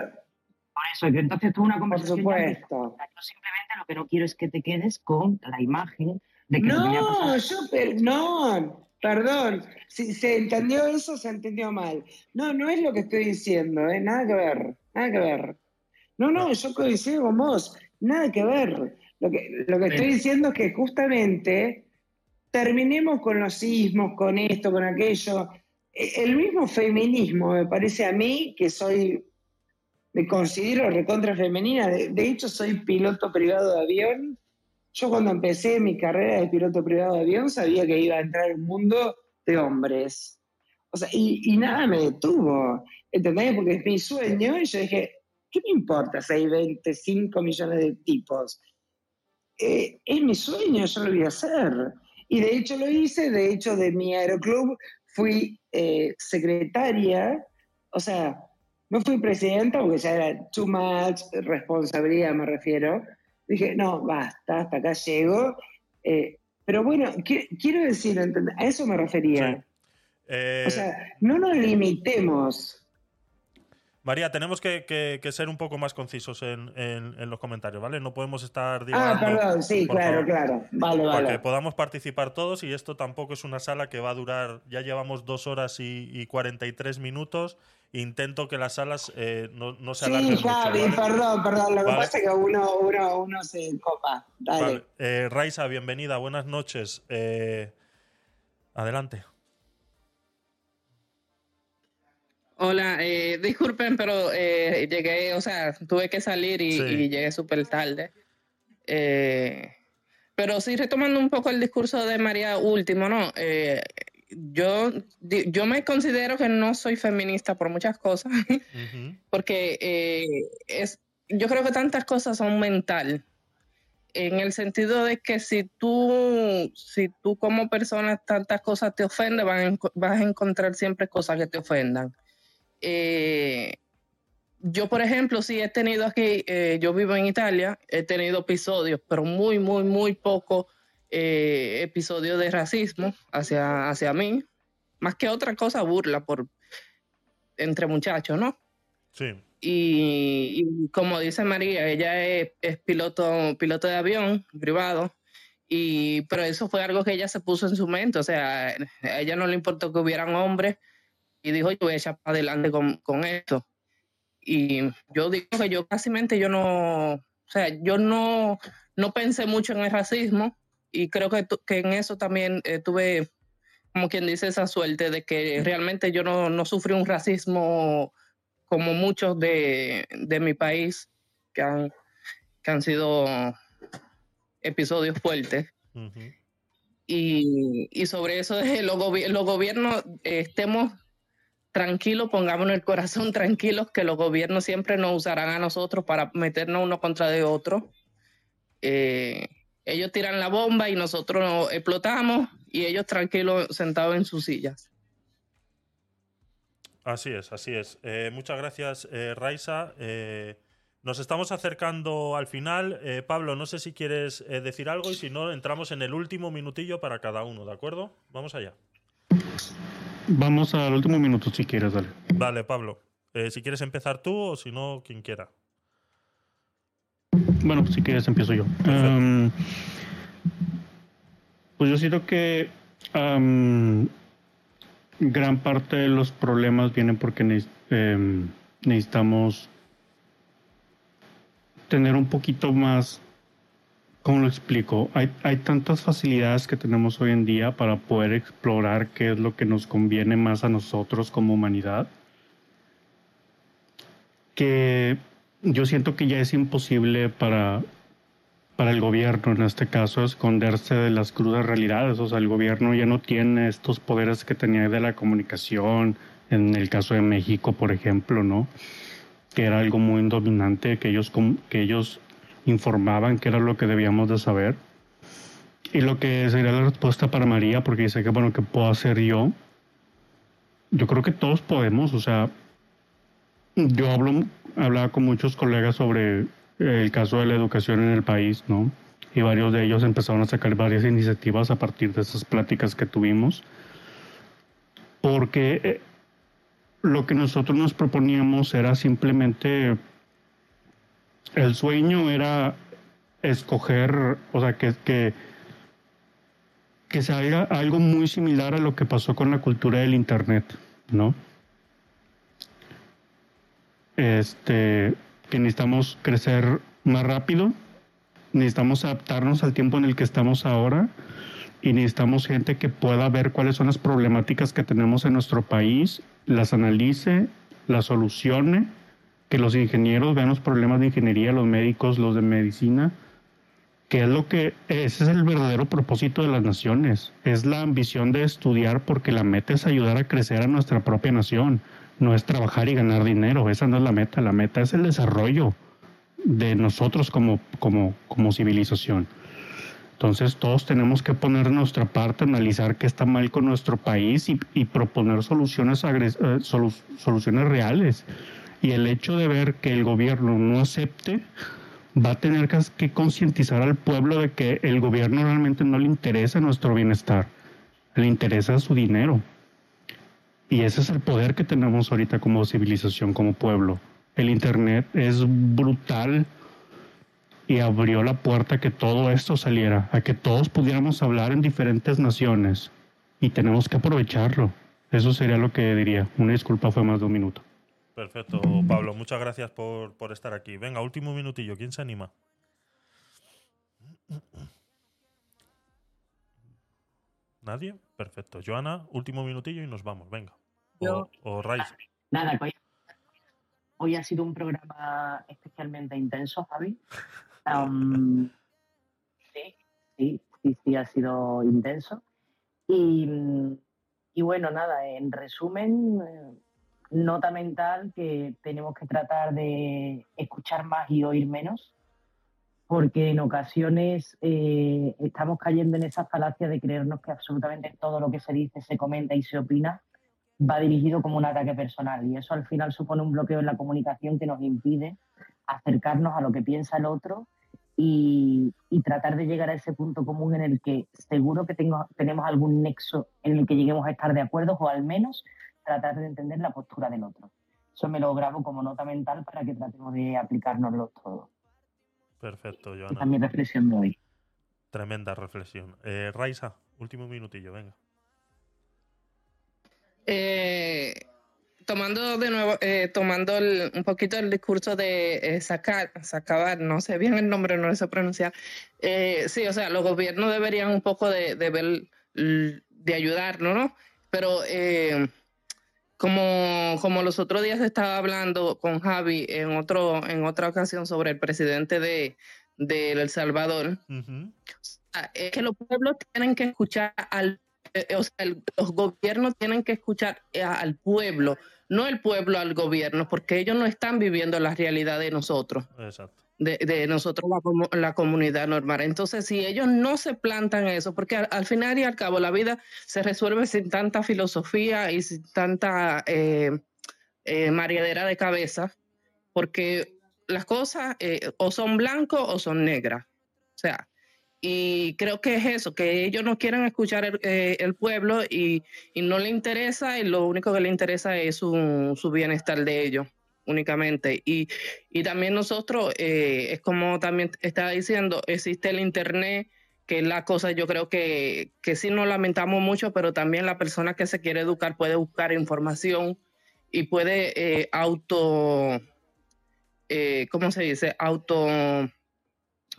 Por eso, que entonces tú una conversación. ya supuesto. Yo simplemente lo que no quiero es que te quedes con la imagen de que lo que No, yo, per- no, perdón, si se entendió eso, se entendió mal. No, no es lo que estoy diciendo, ¿eh? nada que ver, nada que ver. No, no, yo coincido con vos, nada que ver. Lo que, lo que estoy diciendo es que justamente terminemos con los sismos, con esto, con aquello. E- El mismo feminismo, me parece a mí, que soy, me considero recontra femenina, de, hecho soy piloto privado de avión. Yo cuando empecé mi carrera de piloto privado de avión sabía que iba a entrar en un mundo de hombres. O sea, y, y nada me detuvo, ¿entendés? Porque es mi sueño y yo dije, ¿qué me importa si hay 25 millones de tipos? Eh, es mi sueño, yo lo voy a hacer. Y de hecho lo hice, de hecho de mi aeroclub fui eh, secretaria, o sea, no fui presidenta porque ya era too much responsabilidad, me refiero. Dije, no, basta, hasta acá llego. Eh, pero bueno, qui- quiero decir, a eso me refería. Eh, O sea, no nos limitemos. María, tenemos que, que- que ser un poco más concisos en, en- en los comentarios, ¿vale? No podemos estar Ah, perdón, sí, claro, favor. claro. Vale, Para que vale. podamos participar todos y esto tampoco es una sala que va a durar, ya llevamos dos horas y, y 43 minutos. Intento que las salas eh, no, no se alarguen Sí, mucho. Javi, ¿vale? perdón, perdón. Lo que Vale. pasa es que uno, uno, uno se copa. Dale. Vale. Eh, Raisa, bienvenida, buenas noches. Eh, adelante. Hola, eh, disculpen, pero eh, llegué, o sea, tuve que salir y, Sí. y llegué súper tarde. Eh, pero sí, retomando un poco el discurso de María último, ¿no? Eh, yo, yo me considero que no soy feminista por muchas cosas, porque eh, es, yo creo que tantas cosas son mental, en el sentido de que si tú, si tú como persona tantas cosas te ofenden, vas a, enco- vas a encontrar siempre cosas que te ofendan. Eh, yo, por ejemplo, sí he tenido aquí, eh, yo vivo en Italia, he tenido episodios, pero muy, muy, muy poco eh, episodios de racismo hacia, hacia mí, más que otra cosa, burla por entre muchachos, ¿no? Sí. Y, y como dice María, ella es, es piloto, piloto de avión privado. Y, pero eso fue algo que ella se puso en su mente. O sea, a ella no le importó que hubieran hombres y dijo, yo voy a echar para adelante con, con esto. Y yo digo que yo casi mente yo no, o sea, yo no, no pensé mucho en el racismo y creo que, tu- que en eso también eh, tuve, como quien dice, esa suerte de que realmente yo no, no sufrí un racismo como muchos de, de mi país que han, que han sido episodios fuertes. Y, y sobre eso de los, gobi- los gobiernos, eh, estemos tranquilos, pongámonos el corazón tranquilos, que los gobiernos siempre nos usarán a nosotros para meternos uno contra de otro. Eh, ellos tiran la bomba y nosotros explotamos y ellos tranquilos sentados en sus sillas. Así es, así es. Eh, muchas gracias, eh. Eh, nos estamos acercando al final. Pablo, no sé si quieres decir algo y si no, entramos en el último minutillo para cada uno, ¿de acuerdo? Vamos allá. Vamos al último minuto si quieres, dale. Vale, Pablo. Eh, si quieres empezar tú o si no, quien quiera. Bueno, pues si quieres empiezo yo. Am, pues yo siento que am, gran parte de los problemas vienen porque em, necesitamos tener un poquito más, ¿cómo lo explico? Hay, tantas facilidades que tenemos hoy en día para poder explorar qué es lo que nos conviene más a nosotros como humanidad, que yo siento que ya es imposible para, para el gobierno, en este caso, esconderse de las crudas realidades. O sea, el gobierno ya no tiene estos poderes que tenía de la comunicación, en el caso de México, por ejemplo, ¿no? Que era algo muy dominante, que ellos, que ellos informaban que era lo que debíamos de saber. Y lo que sería la respuesta para María, porque dice que, bueno, ¿qué puedo hacer yo? Yo creo que todos podemos, o sea, yo hablo, hablaba con muchos colegas sobre el caso de la educación en el país, ¿no? Y varios de ellos empezaron a sacar varias iniciativas a partir de esas pláticas que tuvimos, porque eh, lo que nosotros nos proponíamos era simplemente, el sueño era escoger, o sea, que, que, que se haga algo muy similar a lo que pasó con la cultura del Internet, ¿no? este, que necesitamos crecer más rápido, necesitamos adaptarnos al tiempo en el que estamos ahora y necesitamos gente que pueda ver cuáles son las problemáticas que tenemos en nuestro país, las analice, las solucione, que los ingenieros vean los problemas de ingeniería, los médicos, los de medicina, que es lo que ese es el verdadero propósito de las naciones, es la ambición de estudiar porque la meta es ayudar a crecer a nuestra propia nación, no es trabajar y ganar dinero, esa no es la meta, la meta es el desarrollo de nosotros como, como, como civilización. Entonces todos tenemos que poner nuestra parte, analizar qué está mal con nuestro país y, proponer soluciones, agres- eh, solu- soluciones reales. Y el hecho de ver que el gobierno no acepte va a tener que- concientizar al pueblo de que el gobierno realmente no le interesa nuestro bienestar, le interesa su dinero. Y ese es el poder que tenemos ahorita como civilización, como pueblo. El Internet es brutal y abrió la puerta a que todo esto saliera, a que todos pudiéramos hablar en diferentes naciones. Y tenemos que aprovecharlo. Eso sería lo que diría. Una disculpa, fue más de un minuto. Perfecto, Pablo. Muchas gracias por, por estar aquí. Venga, último minutillo. ¿Quién se anima? ¿Nadie? Perfecto. Joana, último minutillo y nos vamos. Venga. O, Yo- o Raiz. Nada, hoy, hoy ha sido un programa especialmente intenso, Javi. Sí, sí, sí, sí, ha sido intenso. Y, y bueno, nada, en resumen, eh, nota mental que tenemos que tratar de escuchar más y oír menos, porque en ocasiones eh, estamos cayendo en esa falacia de creernos que absolutamente todo lo que se dice, se comenta y se opina va dirigido como un ataque personal y eso al final supone un bloqueo en la comunicación que nos impide acercarnos a lo que piensa el otro y, y tratar de llegar a ese punto común en el que seguro que tengo- tenemos algún nexo en el que lleguemos a estar de acuerdo o al menos tratar de entender la postura del otro. Eso me lo grabo como nota mental para que tratemos de aplicárnoslo todo. Perfecto, Esa es Joana. mi reflexión de hoy. Tremenda reflexión. Eh, Raisa, último minutillo, venga. Eh, tomando de nuevo, eh, tomando el- un poquito el discurso de eh, sacar, sacar, no sé bien el nombre, no lo sé pronunciar. Eh, sí, o sea, los gobiernos deberían un poco de, de ver, de ayudarnos, ¿no? Pero eh, como, como los otros días estaba hablando con Javi en otro, en otra ocasión sobre el presidente de, de El Salvador, Ah, es que los pueblos tienen que escuchar al, eh, o sea, el- los gobiernos tienen que escuchar eh, al pueblo, no el pueblo al gobierno, porque ellos no están viviendo la realidad de nosotros, Exacto. De, nosotros la, la comunidad normal. Entonces, si ellos no se plantan eso, porque al, al final y al cabo la vida se resuelve sin tanta filosofía y sin tanta eh, eh, mareadera de cabeza, porque las cosas eh, o son blancos o son negras. O sea, y creo que es eso, que ellos no quieren escuchar el, eh, el pueblo y, y no le interesa, y lo único que le interesa es su, su bienestar de ellos únicamente. Y, y también nosotros, eh, es como también estaba diciendo, existe el Internet, que es la cosa, yo creo que, que sí nos lamentamos mucho, pero también la persona que se quiere educar puede buscar información y puede eh, auto, eh, ¿cómo se dice? Auto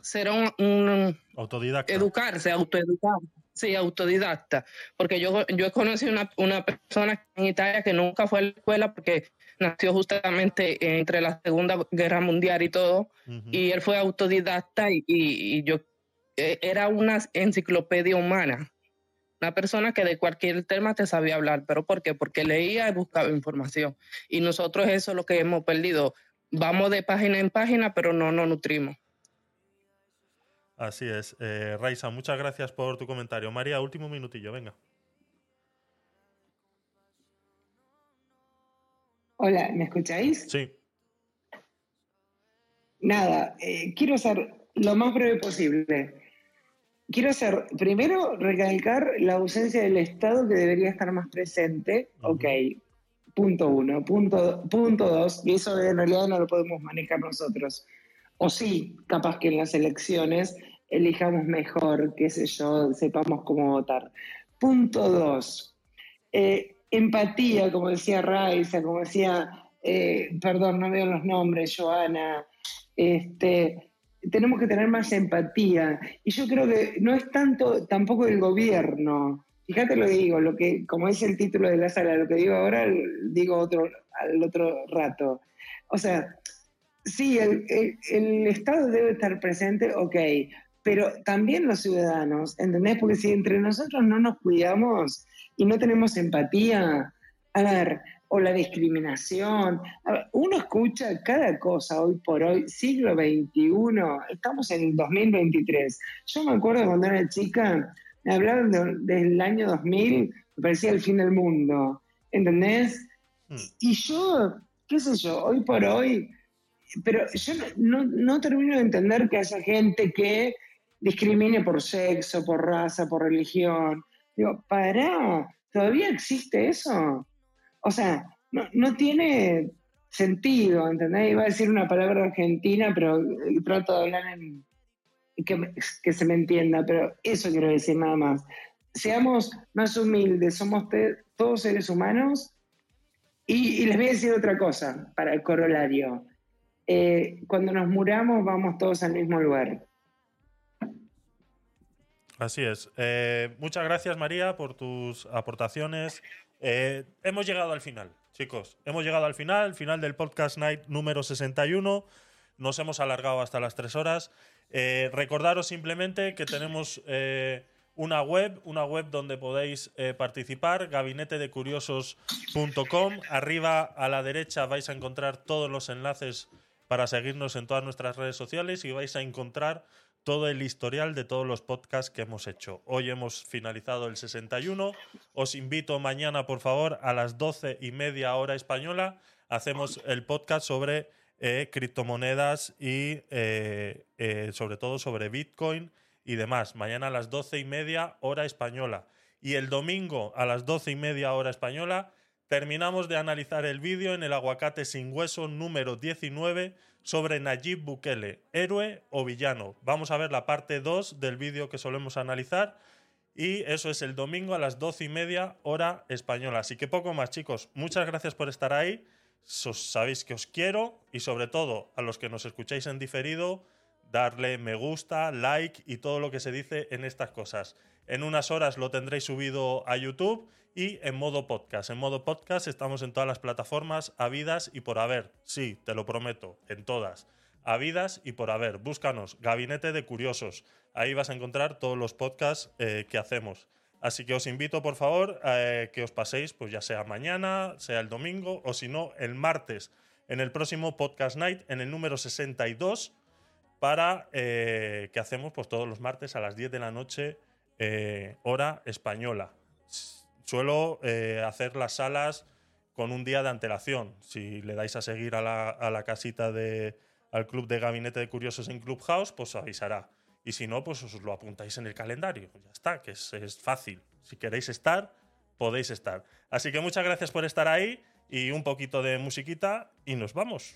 ser un, un- Autodidacta. educarse, autoeducar. Sí, autodidacta. Porque yo, yo he conocido una, una persona en Italia que nunca fue a la escuela porque nació justamente entre la Segunda Guerra Mundial y todo, y él fue autodidacta y, y- y yo eh, era una enciclopedia humana. Una persona que de cualquier tema te sabía hablar, pero ¿por qué? Porque leía y buscaba información. Y nosotros eso es lo que hemos perdido. Vamos de página en página, pero no nos nutrimos. Así es. Eh, Raisa, muchas gracias por tu comentario. María, último minutillo, venga. Hola, ¿me escucháis? Sí. Nada, eh, quiero ser lo más breve posible. Quiero hacer, primero, recalcar la ausencia del Estado que debería estar más presente. Ok, punto uno. Punto, punto dos, y eso en realidad no lo podemos manejar nosotros. O sí, capaz que en las elecciones elijamos mejor, qué sé yo, sepamos cómo votar. Punto dos, eh, empatía, como decía Raiza, como decía, eh, perdón, no veo los nombres, Joana, este, tenemos que tener más empatía. Y yo creo que no es tanto tampoco el gobierno. Fíjate lo que digo, lo que, como es el título de la sala, lo que digo ahora, digo otro, al otro rato. O sea, sí, el, el- el Estado debe estar presente, ok, pero también los ciudadanos, ¿entendés? Porque si entre nosotros no nos cuidamos y no tenemos empatía, a ver, o la discriminación, ver, uno escucha cada cosa hoy por hoy, siglo XXI, estamos en el 2023. Yo me acuerdo cuando era chica, me hablaban de- del año 2000, me parecía el fin del mundo, ¿entendés? Y yo, qué sé yo, hoy por hoy, pero yo no, no, no termino de entender que haya gente que discrimine por sexo, por raza, por religión. Digo, pará, ¿todavía existe eso? O sea, no, no tiene sentido, ¿entendés? Iba a decir una palabra argentina, pero eh, trato de hablar en que, se me entienda, pero eso quiero decir nada más. Seamos más humildes, somos todos seres humanos. Y, y les voy a decir otra cosa para el corolario. Eh, cuando nos muramos vamos todos al mismo lugar. Así es. Eh, muchas gracias, María, por tus aportaciones. Eh, hemos llegado al final, chicos. Hemos llegado al final, final del podcast night número 61. Nos hemos alargado hasta las 3 horas. Eh, recordaros simplemente que tenemos eh, una web, una web donde podéis eh, participar, gabinetedecuriosos.com. Arriba a la derecha vais a encontrar todos los enlaces para seguirnos en todas nuestras redes sociales y vais a encontrar todo el historial de todos los podcasts que hemos hecho. Hoy hemos finalizado el 61. Os invito mañana, por favor, a las 12 y media hora española. Hacemos el podcast sobre eh, criptomonedas y eh, eh, sobre todo sobre Bitcoin y demás. Mañana a las 12 y media hora española. Y el domingo a las 12 y media hora española terminamos de analizar el vídeo en el aguacate sin hueso número 19 sobre Nayib Bukele, héroe o villano. Vamos a ver la parte 2 del vídeo que solemos analizar. Y eso es el domingo a las 12 y media hora española. Así que poco más, chicos. Muchas gracias por estar ahí. Sos- sabéis que os quiero y sobre todo a los que nos escucháis en diferido, darle me gusta, like y todo lo que se dice en estas cosas. En unas horas lo tendréis subido a YouTube y en modo podcast. En modo podcast estamos en todas las plataformas habidas y por haber. Sí, te lo prometo, en todas. Habidas y por haber. Búscanos, Gabinete de Curiosos. Ahí vas a encontrar todos los podcasts eh, que hacemos. Así que os invito, por favor, eh, que os paséis, pues ya sea mañana, sea el domingo, o si no, el martes, en el próximo Podcast Night, en el número 62, para eh, que hacemos pues todos los martes a las 10 de la noche, hora española. Suelo eh, hacer las salas con un día de antelación. Si le dais a seguir a la, a la casita de, al club de Gabinete de Curiosos en Clubhouse, pues avisará. Y si no, pues os lo apuntáis en el calendario. Ya está, que es, es fácil. Si queréis estar, podéis estar. Así que muchas gracias por estar ahí y un poquito de musiquita y nos vamos.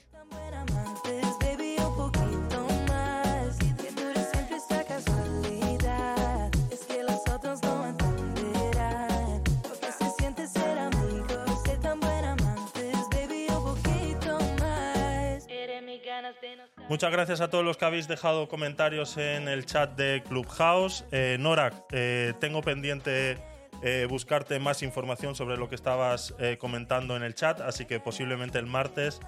Muchas gracias a todos los que habéis dejado comentarios en el chat de Clubhouse. Eh, Nora, eh, tengo pendiente eh, buscarte más información sobre lo que estabas eh, comentando en el chat, así que posiblemente el martes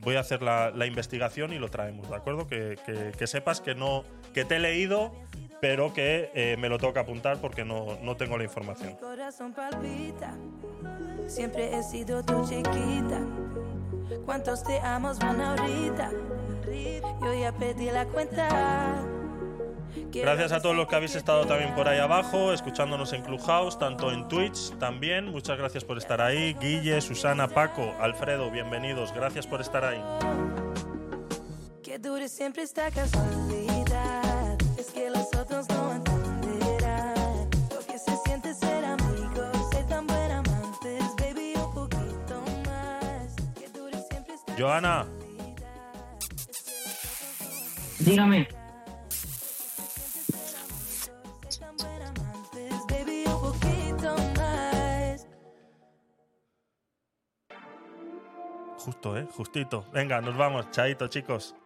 voy a hacer la, investigación y lo traemos, ¿de acuerdo? Que, sepas que no que te he leído, pero que me lo que apuntar porque no, no tengo la información. Mi corazón palpita. Siempre he sido tu chiquita. ¿Cuántos te amos van ahorita? Yo ya perdí la cuenta. Quiero Gracias a todos los que habéis estado también por ahí abajo, escuchándonos en Clubhouse, tanto en Twitch también. Muchas gracias por estar ahí. Guille, Susana, Paco, Alfredo, bienvenidos. Gracias por estar ahí. Que dure siempre esta casualidad. Es que los otros no Joana, Dígame. Justo, ¿eh? Justito. Venga, nos vamos. Chaito, chicos.